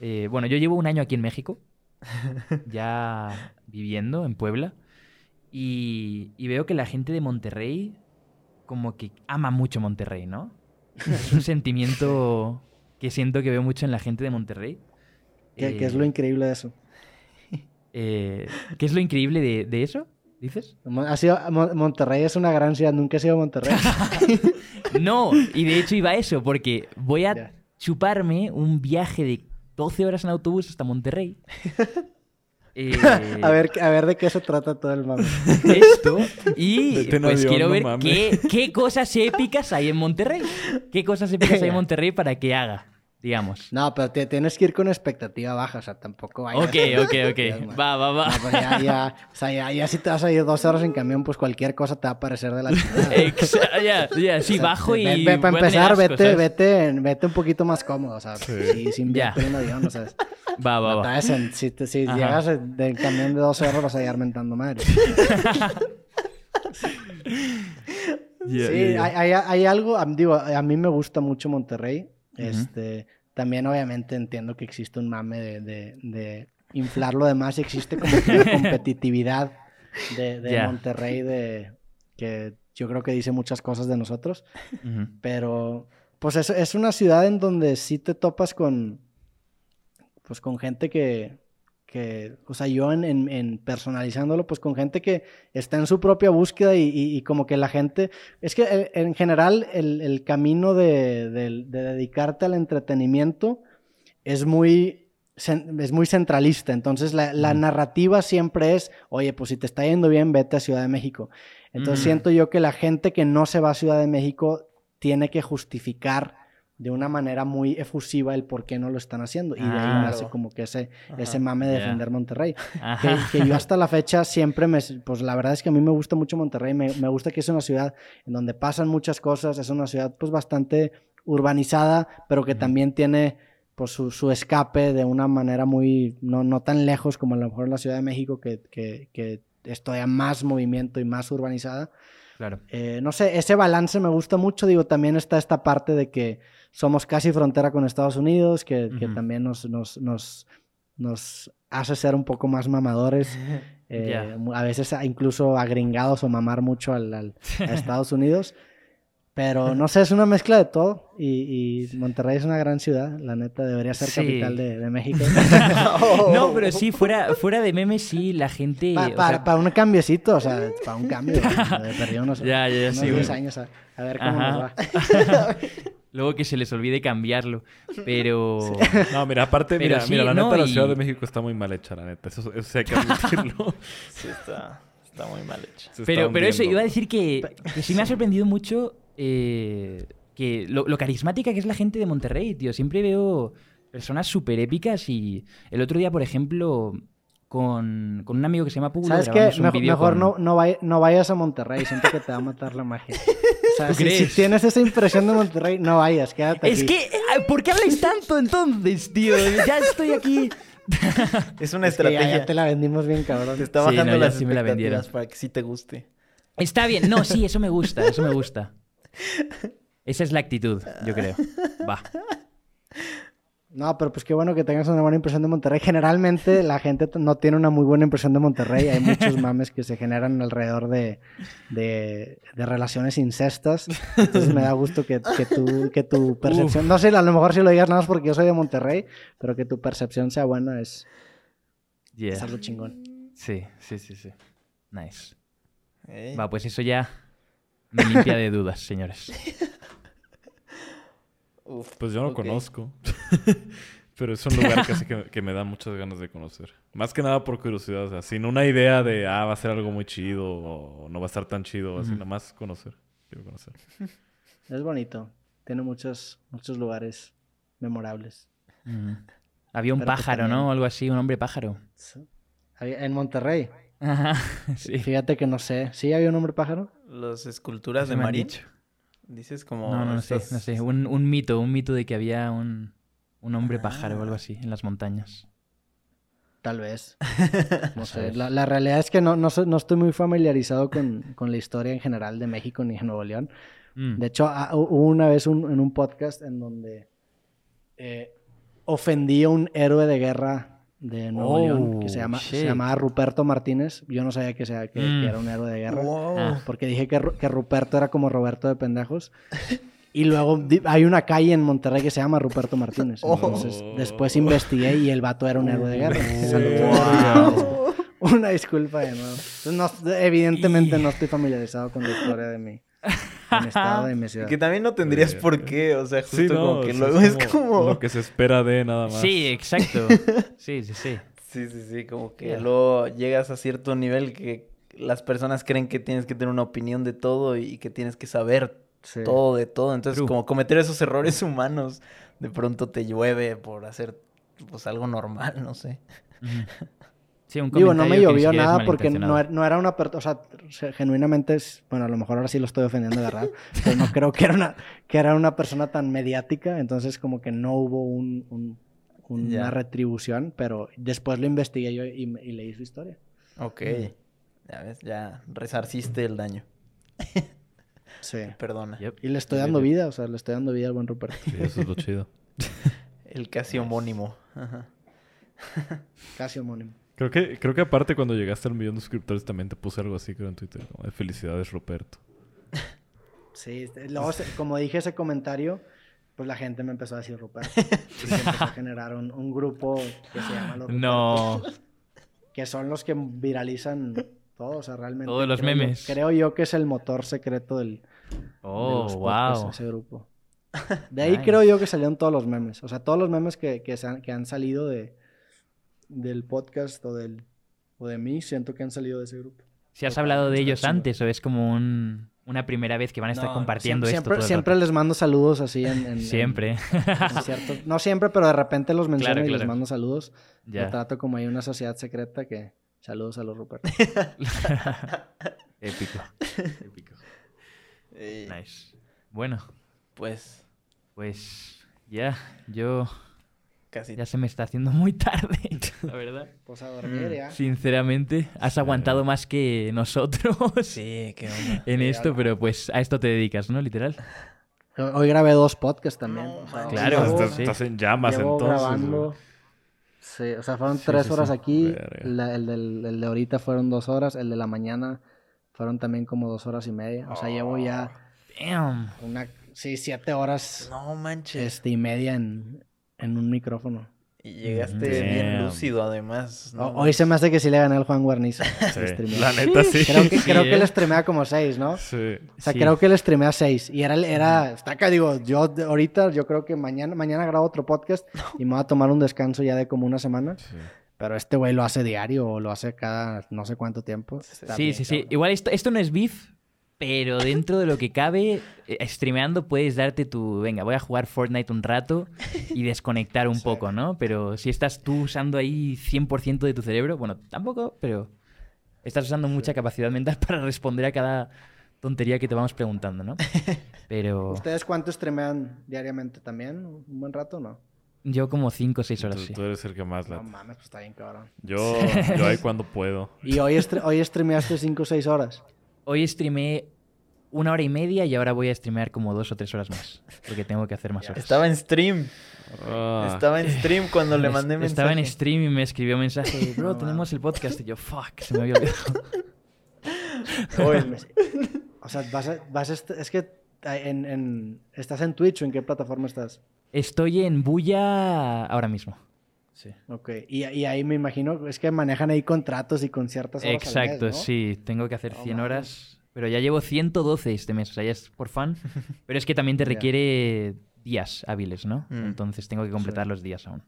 B: eh, bueno, yo llevo un año aquí en México, ya viviendo en Puebla, y, y veo que la gente de Monterrey como que ama mucho Monterrey, ¿no? Es un sentimiento que siento que veo mucho en la gente de Monterrey.
E: ¿Qué, qué es
B: Eh,
E: lo increíble de eso?
B: eh, ¿Qué es lo increíble de, de eso? ¿Dices?
E: Ha sido, Mon- Monterrey es una gran ciudad, nunca he sido a Monterrey.
B: No, y de hecho iba a eso, porque voy a chuparme un viaje de 12 horas en autobús hasta Monterrey. Eh,
E: a, ver, a ver de qué se trata todo el mame.
B: Esto. Y
C: en
B: pues quiero ver qué, qué cosas épicas hay en Monterrey. ¿Qué cosas épicas hay en Monterrey para que haga? Digamos.
E: No, pero te- tienes que ir con expectativa baja, o sea, tampoco vayas.
B: Ok, ok, ok. Va, va, va.
E: No, pues ya, ya, o sea, ya, ya si te vas a ir dos horas en camión, pues cualquier cosa te va a parecer de la
B: ya, ya, sí, bajo y.
E: Ve- ve- para empezar,
B: asco,
E: vete, vete, vete un poquito más cómodo, o sea, sí, sin viaje en avión, o sea,
B: Va, va, va.
E: en- si, te- si llegas del camión de 12 horas vas a llegar mentando madre. Sí. Hay, hay- hay algo, digo, a mí me gusta mucho Monterrey. Este, también obviamente entiendo que existe un mame de, de, de inflarlo de más y existe como que una competitividad de. Monterrey de que yo creo que dice muchas cosas de nosotros, pero pues es, es una ciudad en donde sí te topas con pues con gente que que, o sea, yo en, en- en personalizándolo, pues con gente que está en su propia búsqueda y, y- y como que la gente, es que eh, en general el, el camino de, de- de dedicarte al entretenimiento es muy, es muy centralista, entonces la, narrativa siempre es, oye, pues si te está yendo bien, vete a Ciudad de México. Entonces siento yo que la gente que no se va a Ciudad de México tiene que justificar de una manera muy efusiva el por qué no lo están haciendo. Y de ahí
B: Ah.
E: nace como que ese,
D: Ajá.
E: ese mame de defender Monterrey. Que, yo hasta la fecha siempre me... Pues la verdad es que a mí me gusta mucho Monterrey. Me, me gusta que es una ciudad en donde pasan muchas cosas. Es una ciudad pues bastante urbanizada, pero que también tiene pues su, su escape de una manera muy... No, no tan lejos como a lo mejor la Ciudad de México, que, que, que es todavía más movimiento y más urbanizada.
B: Claro.
E: Eh, no sé, ese balance me gusta mucho. Digo, también está esta parte de que somos casi frontera con Estados Unidos, que, que
B: Ujú.
E: también nos, nos, nos, nos hace ser un poco más mamadores. eh, mu- A veces incluso agringados o mamar mucho al, al- a Estados Unidos. Pero no sé, es una mezcla de todo. Y, y Monterrey es una gran ciudad. La neta, debería ser
B: Sí.
E: capital de, de México.
B: No, pero sí, fuera, fuera de memes, sí, la gente.
E: Pa-
B: o
E: pa-
B: sea,
E: para un cambiecito, o sea, para un cambio. De perdido unos,
B: Ya, ya,
E: unos
B: sí,
E: 10
B: güey.
E: años a, a ver cómo
B: Ajá.
E: nos va.
B: Luego que se les olvide cambiarlo. Pero.
C: No, mira, aparte, mira,
B: sí,
C: mira, la
B: no,
C: neta, la
B: y-
C: Ciudad de México está muy mal hecha, la neta. Eso, hay que admitirlo.
D: Sí, está, está muy mal.
C: Se está
B: Pero, pero eso, iba a decir que, que sí me ha sorprendido mucho eh, que lo, lo carismática que es la gente de Monterrey, tío. Siempre veo personas súper épicas y el otro día, por ejemplo, con, con un amigo que se llama Pulo,
E: ¿Sabes qué? Mejor, mejor
B: con-
E: no, no, vay- no vayas a Monterrey. Siento que te va a matar la magia. O sea,
B: ¿Tú
E: si, si tienes esa impresión de Monterrey, no vayas. Quédate
B: Es
E: aquí.
B: que, ay, ¿por qué habláis tanto entonces, tío? Ya estoy aquí.
D: Es una
E: Es que ya-
D: estrategia.
E: ya te la vendimos bien, cabrón.
D: Te está
B: Sí,
D: bajando
B: no, ya
D: las
B: sí me la
D: expectativas para que sí te guste.
B: Está bien. No, sí, eso me gusta, eso me gusta. Esa es la actitud, yo creo. Va.
E: No, pero pues qué bueno que tengas una buena impresión de Monterrey. Generalmente la gente no tiene una muy buena impresión de Monterrey. Hay muchos mames que se generan alrededor de, de, de relaciones incestas. Entonces me da gusto que, que, tu, que tu percepción... No sé, a lo mejor si lo digas nada más porque yo soy de Monterrey, pero que tu percepción sea buena es,
B: Yeah.
E: es algo chingón.
B: Sí, sí, sí, sí. Nice. Va, pues eso ya me limpia de dudas, señores.
D: Uf,
C: Pues yo no conozco. Pero es un lugar que, que, que me da muchas ganas de conocer. Más que nada por curiosidad. O sea, sin una idea de, ah, va a ser algo muy chido o no va a estar tan chido. Así nada más conocer. Quiero conocer.
E: Es bonito. Tiene muchos, muchos lugares memorables.
B: Mm. Había un
E: Pero
B: pájaro,
E: también-
B: ¿no? Algo así, un hombre pájaro.
E: Sí. En Monterrey.
B: Ajá, sí.
E: Fíjate que no sé. ¿Sí había un hombre pájaro?
D: Las esculturas de
B: dicho.
D: Dices como.
B: No, no, no sé, no sé. Un, un mito, un mito de que había un, un hombre pájaro o algo
D: Ah.
B: así en las montañas.
E: Tal vez. No sé. La, la realidad es que no, no, no estoy muy familiarizado con, con la historia en general de México ni de Nuevo León.
B: Mm.
E: De hecho, ah, hu- hubo una vez un- en un podcast en donde eh, ofendí a un héroe de guerra de Nuevo
B: Oh,
E: León que se, llama, se llamaba Ruperto Martínez. Yo no sabía que, sea, que, que
B: Mm.
E: era un héroe de guerra.
D: Wow.
B: Ah.
E: Porque dije que, que Ruperto era como Roberto de pendejos. Y luego hay una calle en Monterrey que se llama Ruperto Martínez.
D: Oh.
E: Entonces, después investigué y el vato era un héroe de guerra.
B: Oh.
E: Una disculpa de nuevo. Entonces, no- evidentemente no estoy familiarizado con la historia de mi, estado, de mi ciudad.
D: Que también no tendrías
C: Eh,
D: por qué. O sea, justo
C: Sí, no.
D: como
C: o
D: que
C: sea,
D: luego es como.
C: Lo que se espera de nada más.
B: Sí, exacto. Sí, sí, sí.
D: Sí, sí, sí. Como que
B: Yeah.
D: luego llegas a cierto nivel que las personas creen que tienes que tener una opinión de todo y que tienes que saber
E: Sí.
D: todo de todo. Entonces,
B: True.
D: como cometer esos errores humanos, de pronto te llueve por hacer pues algo normal, no sé.
B: Ujú. Sí, un
E: Digo, no me llovió nada porque no, er- no era una persona, o sea, se- genuinamente, es- bueno, a lo mejor ahora sí lo estoy ofendiendo de verdad, pero no creo que era una, que era una persona tan mediática, entonces como que no hubo un, un- una retribución, pero después lo investigué yo y, y leí su historia.
D: Ok. Ya ves, ya resarciste el daño.
E: Sí.
D: Perdona.
B: Yep.
E: Y le estoy dando
B: yep.
E: vida, o sea, le estoy dando vida al buen Rupert.
C: Sí, eso es lo chido.
D: El casi homónimo. Ajá.
E: Casi homónimo.
C: Creo que, creo que aparte cuando llegaste al millón de suscriptores también te puse algo así, creo, en Twitter. Felicidades, Ruperto.
E: Sí, este, luego, como dije ese comentario, pues la gente me empezó a decir Rupert. Y se empezó a generar un, un grupo que se llama Los
B: No.
E: Rupertos, Que son los que viralizan todo, o sea, realmente.
B: Todos los
E: creo yo-
B: memes.
E: creo yo que es el motor secreto del, de
B: Oh,
E: los
B: wow.
E: ese grupo. De ahí
B: Nice.
E: creo yo que salieron todos los memes. O sea, todos los memes que, que, se han, que han salido de, del podcast o, del, o de mí, siento que han salido de ese grupo.
B: Si has hablado de ellos
E: chido.
B: antes o es como un, una primera vez que van a estar
D: No,
B: compartiendo
E: siempre
B: esto todo
E: siempre, les mando saludos así en, en-
B: rato?
E: en-
B: Siempre.
E: en no siempre, pero de repente los menciono
B: Claro,
E: y les
B: claro.
E: mando saludos.
B: ya.
E: Lo trato como hay una sociedad secreta que saludos a los Rupert.
B: Épico. Épico.
D: Eh,
B: Nice. Bueno,
D: Pues
B: pues ya, yo
D: casi.
B: ya se me está haciendo muy tarde, la verdad.
E: Pues a dormir ya.
B: Sinceramente, has aguantado más que nosotros
D: Sí, qué onda.
B: en
E: Sí,
B: esto, pero pues a esto te dedicas, ¿no? Literal.
E: Hoy grabé dos podcasts también.
D: No,
E: o sea,
D: manches.
B: Claro,
E: llevo-
C: estás,
B: sí.
C: estás en llamas
E: llevo
C: entonces.
E: grabando. Sí, o sea, fueron
B: Sí,
E: tres
B: sí,
E: horas
B: sí.
E: aquí. La- el, del, el de ahorita fueron dos horas. El de la mañana fueron también como dos horas y media. O sea, llevo ya
B: Damn.
E: una, sí, siete horas
D: No manches.
E: este, y media en, en un micrófono.
D: Y llegaste
B: Damn.
D: bien lúcido, además.
E: Hoy se me hace que sí le gané al Juan Guarnizo.
C: Sí, la neta sí.
E: Creo que,
B: Sí,
E: creo que
B: ¿eh?
E: le streamé a como seis, ¿no?
C: Sí.
E: O sea,
B: Sí.
E: creo que le streamé a seis. Y era, era, está acá, digo, yo ahorita, yo creo que mañana, mañana grabo otro podcast y me voy a tomar un descanso ya de como una semana.
C: sí.
E: Pero este güey lo hace diario o lo hace cada no sé cuánto tiempo. Está
B: Sí,
E: bien,
B: sí, sí. Igual esto, esto no es beef, pero dentro de lo que cabe, eh, streameando puedes darte tu, venga, voy a jugar Fortnite un rato y desconectar un
E: Sí.
B: poco, ¿no? Pero si estás tú usando ahí 100% de tu cerebro, bueno, tampoco, pero estás usando mucha capacidad mental para responder a cada tontería que te vamos preguntando, ¿no? Pero
E: ¿Ustedes cuánto streamean diariamente también? ¿Un buen rato o no?
B: yo como 5 o 6 horas,
C: Tú,
B: sí.
C: tú eres el que más
E: No
C: la...
E: mames, pues está bien cabrón.
C: Yo, yo ahí cuando puedo.
E: Y hoy, estre- hoy streameaste 5 o 6 horas.
B: Hoy streameé una hora y media y ahora voy a streamear como dos o tres horas más, porque tengo que hacer más horas.
D: Estaba en stream.
C: Ah,
D: Estaba en stream cuando le mandé mensaje.
B: Estaba en stream y me escribió mensaje, bro,
E: No
B: tenemos el podcast. Y yo, fuck, se me había olvidado.
D: Oye,
E: O sea, vas a- vas a es que en, en- ¿estás en Twitch o en qué plataforma estás?
B: Estoy en Bulla ahora mismo. Sí.
E: Ok. Y, y ahí me imagino, es que manejan ahí contratos y con ciertas horas al mes,
B: Exacto,
E: ¿no?
B: sí. Tengo que hacer
E: No
B: 100
E: mames.
B: horas. Pero ya llevo 112 este mes. O sea, ya es por fan. Pero es que también te requiere días hábiles, ¿no?
D: Mm.
B: Entonces tengo que completar los días aún.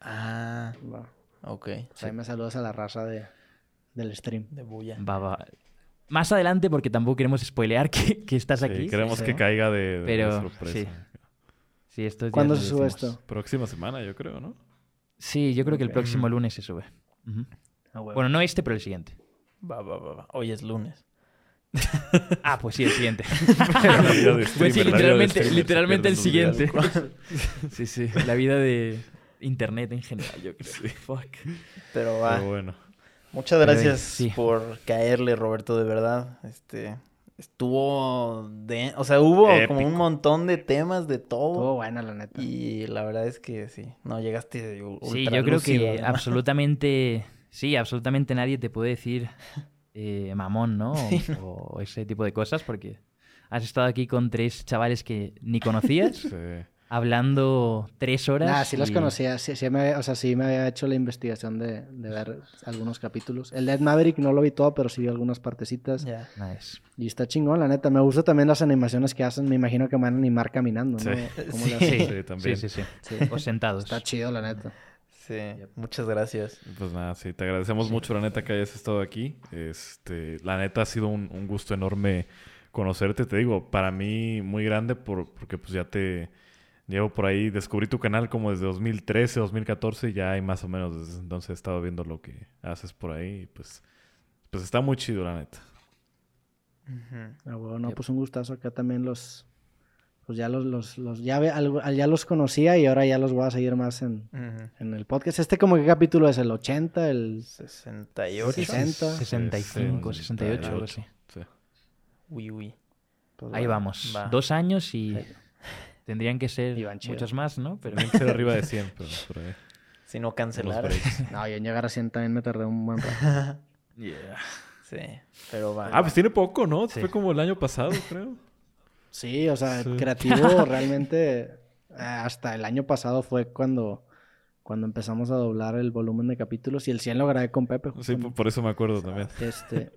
D: Ah,
E: Va.
D: ok.
E: Ahí me saludas a la raza de, del stream.
D: De bulla.
B: Va, va. Más adelante, porque tampoco queremos spoilear que, que estás
C: Sí,
B: aquí.
C: queremos
E: sí.
C: que caiga de, de
B: Pero,
C: sorpresa.
B: sí.
E: ¿Cuándo se sube esto?
C: Próxima semana, yo creo, ¿no?
B: Sí, yo creo que el próximo lunes se sube. Ujú.
E: Ah.
B: Bueno, no este, pero el siguiente.
D: Va, va, va, va. Hoy es lunes.
B: Ah, pues sí, el siguiente. Pues sí, literalmente, literalmente el siguiente. sí, sí. La vida de internet en general, yo creo. Fuck.
D: Pero va.
C: Pero bueno.
D: Muchas gracias
B: sí.
D: por caerle, Roberto, de verdad. Este estuvo de, o sea, hubo como un montón de temas de todo
E: Estuvo buena, la neta.
D: y la verdad es que sí, no llegaste u-
B: Sí,
D: ultra
B: yo creo
D: lúcido,
B: que absolutamente, sí, absolutamente nadie te puede decir eh, mamón, ¿no? O, o ese tipo de cosas, porque has estado aquí con tres chavales que ni conocías,
C: Sí.
B: hablando tres horas.
E: Nah, sí los
B: y-
E: conocía. Sí, sí me, había- o sea, sí me había hecho la investigación de, de ver algunos capítulos. El Dead Maverick no lo vi todo, pero sí vi algunas partecitas.
D: Ya.
B: Nice.
E: Y está chingón, la neta. Me gustan también las animaciones que hacen. Me imagino que me van a animar caminando, ¿no?
C: Sí.
E: ¿Cómo le
D: Sí.
E: hacen?
C: Sí, también.
B: Sí, sí, sí.
E: Sí.
B: O sentados.
E: Está chido, la neta.
D: Sí, muchas gracias.
C: Pues nada, sí, te agradecemos mucho, la neta, que hayas estado aquí. Este, la neta ha sido un, un gusto enorme conocerte, te digo, para mí muy grande por, porque pues ya te llevo por ahí, descubrí tu canal como desde 2013, 2014, y ya hay más o menos desde entonces he estado viendo lo que haces por ahí y pues, pues está muy chido, la neta.
E: Ah, huevo, no,
B: Yep.
E: pues un gustazo. Acá también los. Pues ya los, los, los ya, ve- algo- ya los conocía y ahora ya los voy a seguir más en,
D: Ujú.
E: en el podcast. ¿Este como qué capítulo es? ¿El 80? ¿El
D: 68.
E: 60?
B: 65, 68, algo así.
C: Sí.
D: Uy, uy.
E: Pues
B: Ahí
E: bueno.
B: vamos.
D: Va.
B: Dos años y
E: Sí.
B: tendrían que ser muchos más, ¿no? Pero
C: ser arriba de 100, pero por ahí.
D: Si no cancelar.
E: No, yo en llegar a 100 también me tardé un buen rato.
D: sí, pero va.
C: Ah, pues tiene poco, ¿no?
B: Sí.
C: Fue como el año pasado, creo.
E: Sí, o sea,
C: Sí.
E: creativo realmente eh, hasta el año pasado fue cuando, cuando empezamos a doblar el volumen de capítulos y el 100 lo grabé con Pepe.
C: Sí,
E: justamente.
C: por, por eso me acuerdo también.
E: Este,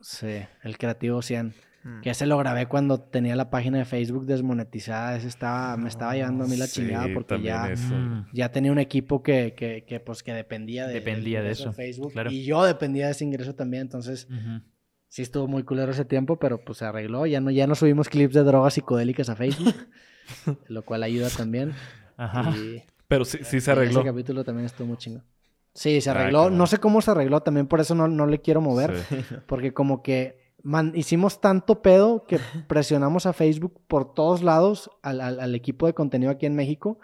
E: sí, el creativo 100.
D: Mm.
E: Que ese lo grabé cuando tenía la página de Facebook desmonetizada. Ese estaba, me estaba llevando a mí la
C: Sí,
E: chingada porque ya,
C: eso.
B: Mm.
E: ya tenía un equipo que, que, que, pues, que dependía de,
B: Dependía de eso,
E: Facebook.
B: claro.
E: Y yo dependía de ese ingreso también. Entonces. Sí estuvo muy culero ese tiempo, pero pues se arregló. Ya no, ya no subimos clips de drogas psicodélicas a Facebook, lo cual ayuda también.
B: Ajá.
E: Y
C: Pero sí, sí se arregló.
E: Ese capítulo también estuvo muy chingo. Sí, se
C: Ah,
E: arregló. no sé cómo se arregló, también por eso no, no le quiero mover.
C: Sí.
E: Porque como que man- hicimos tanto pedo que presionamos a Facebook por todos lados al, al- al equipo de contenido aquí en México.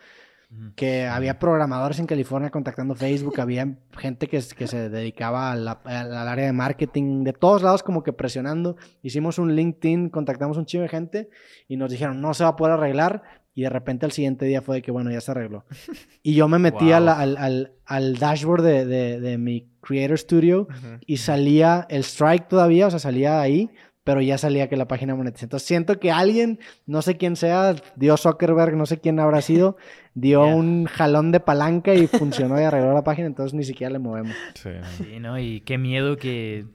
E: Que había programadores en California contactando Facebook, había gente que, que se dedicaba al área de marketing, de todos lados como que presionando. Hicimos un LinkedIn, contactamos un chingo de gente y nos dijeron no se va a poder arreglar. Y de repente al siguiente día fue de que bueno, ya se arregló. Y yo me metí
B: Wow.
E: al, al- al dashboard de, de- de mi Creator Studio y salía el strike todavía, o sea, salía ahí, pero ya salía que la página monetiza. Entonces siento que alguien, no sé quién sea, dio Zuckerberg, no sé quién habrá sido, dio
B: Ya.
E: un jalón de palanca y funcionó y arregló la página, entonces ni siquiera le movemos.
C: Sí.
B: Sí, ¿no? Y qué miedo que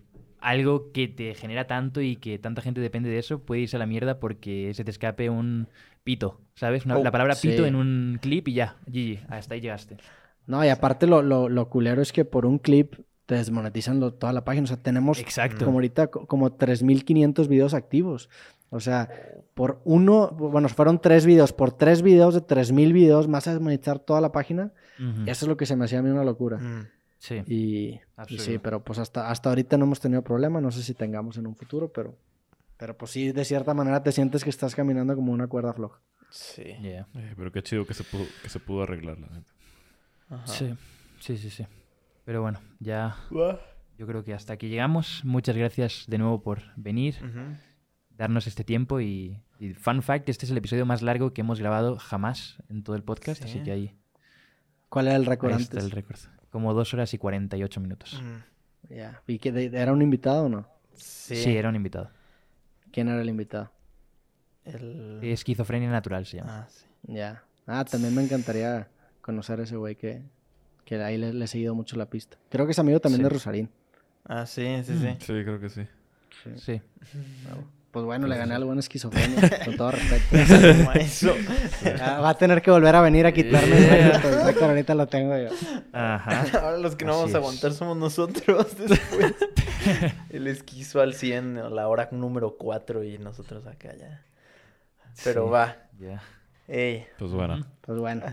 B: algo que te genera tanto y que tanta gente depende de eso puede irse a la mierda porque se te escape un pito, ¿sabes? Una-
E: Oh,
B: la palabra pito
E: sí.
B: en un clip y ya, GG, hasta ahí llegaste.
E: No, y aparte lo, lo, lo culero es que por un clip desmonetizan lo- toda la página. O sea, tenemos
B: Exacto.
E: como ahorita co- como 3.500 videos activos. O sea, por uno, bueno, fueron tres videos, por tres videos de 3.000 videos, más a desmonetizar toda la página.
B: Ujú.
E: Eso es lo que se me hacía a mí una locura.
D: Mm.
B: Sí.
E: Y, sí, pero pues hasta, hasta ahorita no hemos tenido problema, no sé si tengamos en un futuro, pero, pero pues sí, de cierta manera te sientes que estás caminando como una cuerda floja.
D: Sí.
B: Yeah.
C: Eh, pero qué chido que se pudo, que se pudo arreglar, la neta.
D: Ajá.
B: Sí, sí, sí, sí. Pero bueno, ya yo creo que hasta aquí llegamos. Muchas gracias de nuevo por venir, darnos este tiempo y, y fun fact, este es el episodio más largo que hemos grabado jamás en todo el podcast,
D: Sí.
B: así que ahí,
E: ¿Cuál era el récord
B: ahí está
E: antes?
B: el récord. Como dos horas y 48 minutos.
D: Mm.
E: Ya. ¿Y que de- era un invitado o no?
D: Sí.
B: Sí, era un invitado.
E: ¿Quién era el invitado?
D: El...
B: Esquizofrenia natural se llama.
D: Ah, sí.
E: Ya. Ah, también me encantaría conocer a ese güey que, que ahí le, le he seguido mucho la pista. Creo que es amigo también
B: Sí.
E: de Rosarín.
D: Ah, sí, sí, sí.
C: Sí, creo que sí.
B: Sí.
E: Pues bueno, le gané al buen esquizofrenia, con todo respeto. Ah, Va a tener que volver a venir a quitarme el récord. El récord ahorita lo tengo yo.
B: Ajá.
D: Ahora los que no
B: Así
D: vamos a
B: es.
D: aguantar somos nosotros después. El esquizo al 100, a la hora número 4 y nosotros acá ya. Pero
B: Sí.
D: va.
B: Ya.
D: Ey.
C: Pues bueno.
E: Pues bueno.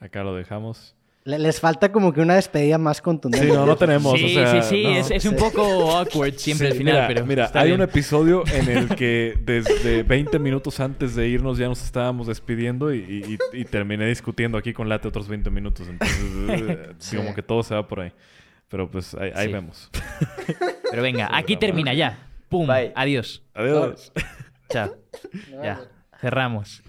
C: acá lo dejamos.
E: Le- les falta como que una despedida más contundente.
C: Sí, no, no tenemos.
B: Sí,
C: o sea,
B: sí, sí,
C: no.
B: es, es un poco awkward siempre
C: Sí,
B: al final,
C: mira,
B: pero
C: Mira, hay
B: bien.
C: un episodio en el que desde 20 minutos antes de irnos ya nos estábamos despidiendo y, y- y- y terminé discutiendo aquí con Late otros 20 minutos. Entonces, eh,
E: Sí.
C: como que todo se va por ahí. Pero pues ahí, ahí
B: Sí.
C: vemos.
B: Pero venga, aquí termina ya. Pum.
D: Bye.
B: Adiós.
C: Adiós.
B: Chao. Ya. Cerramos.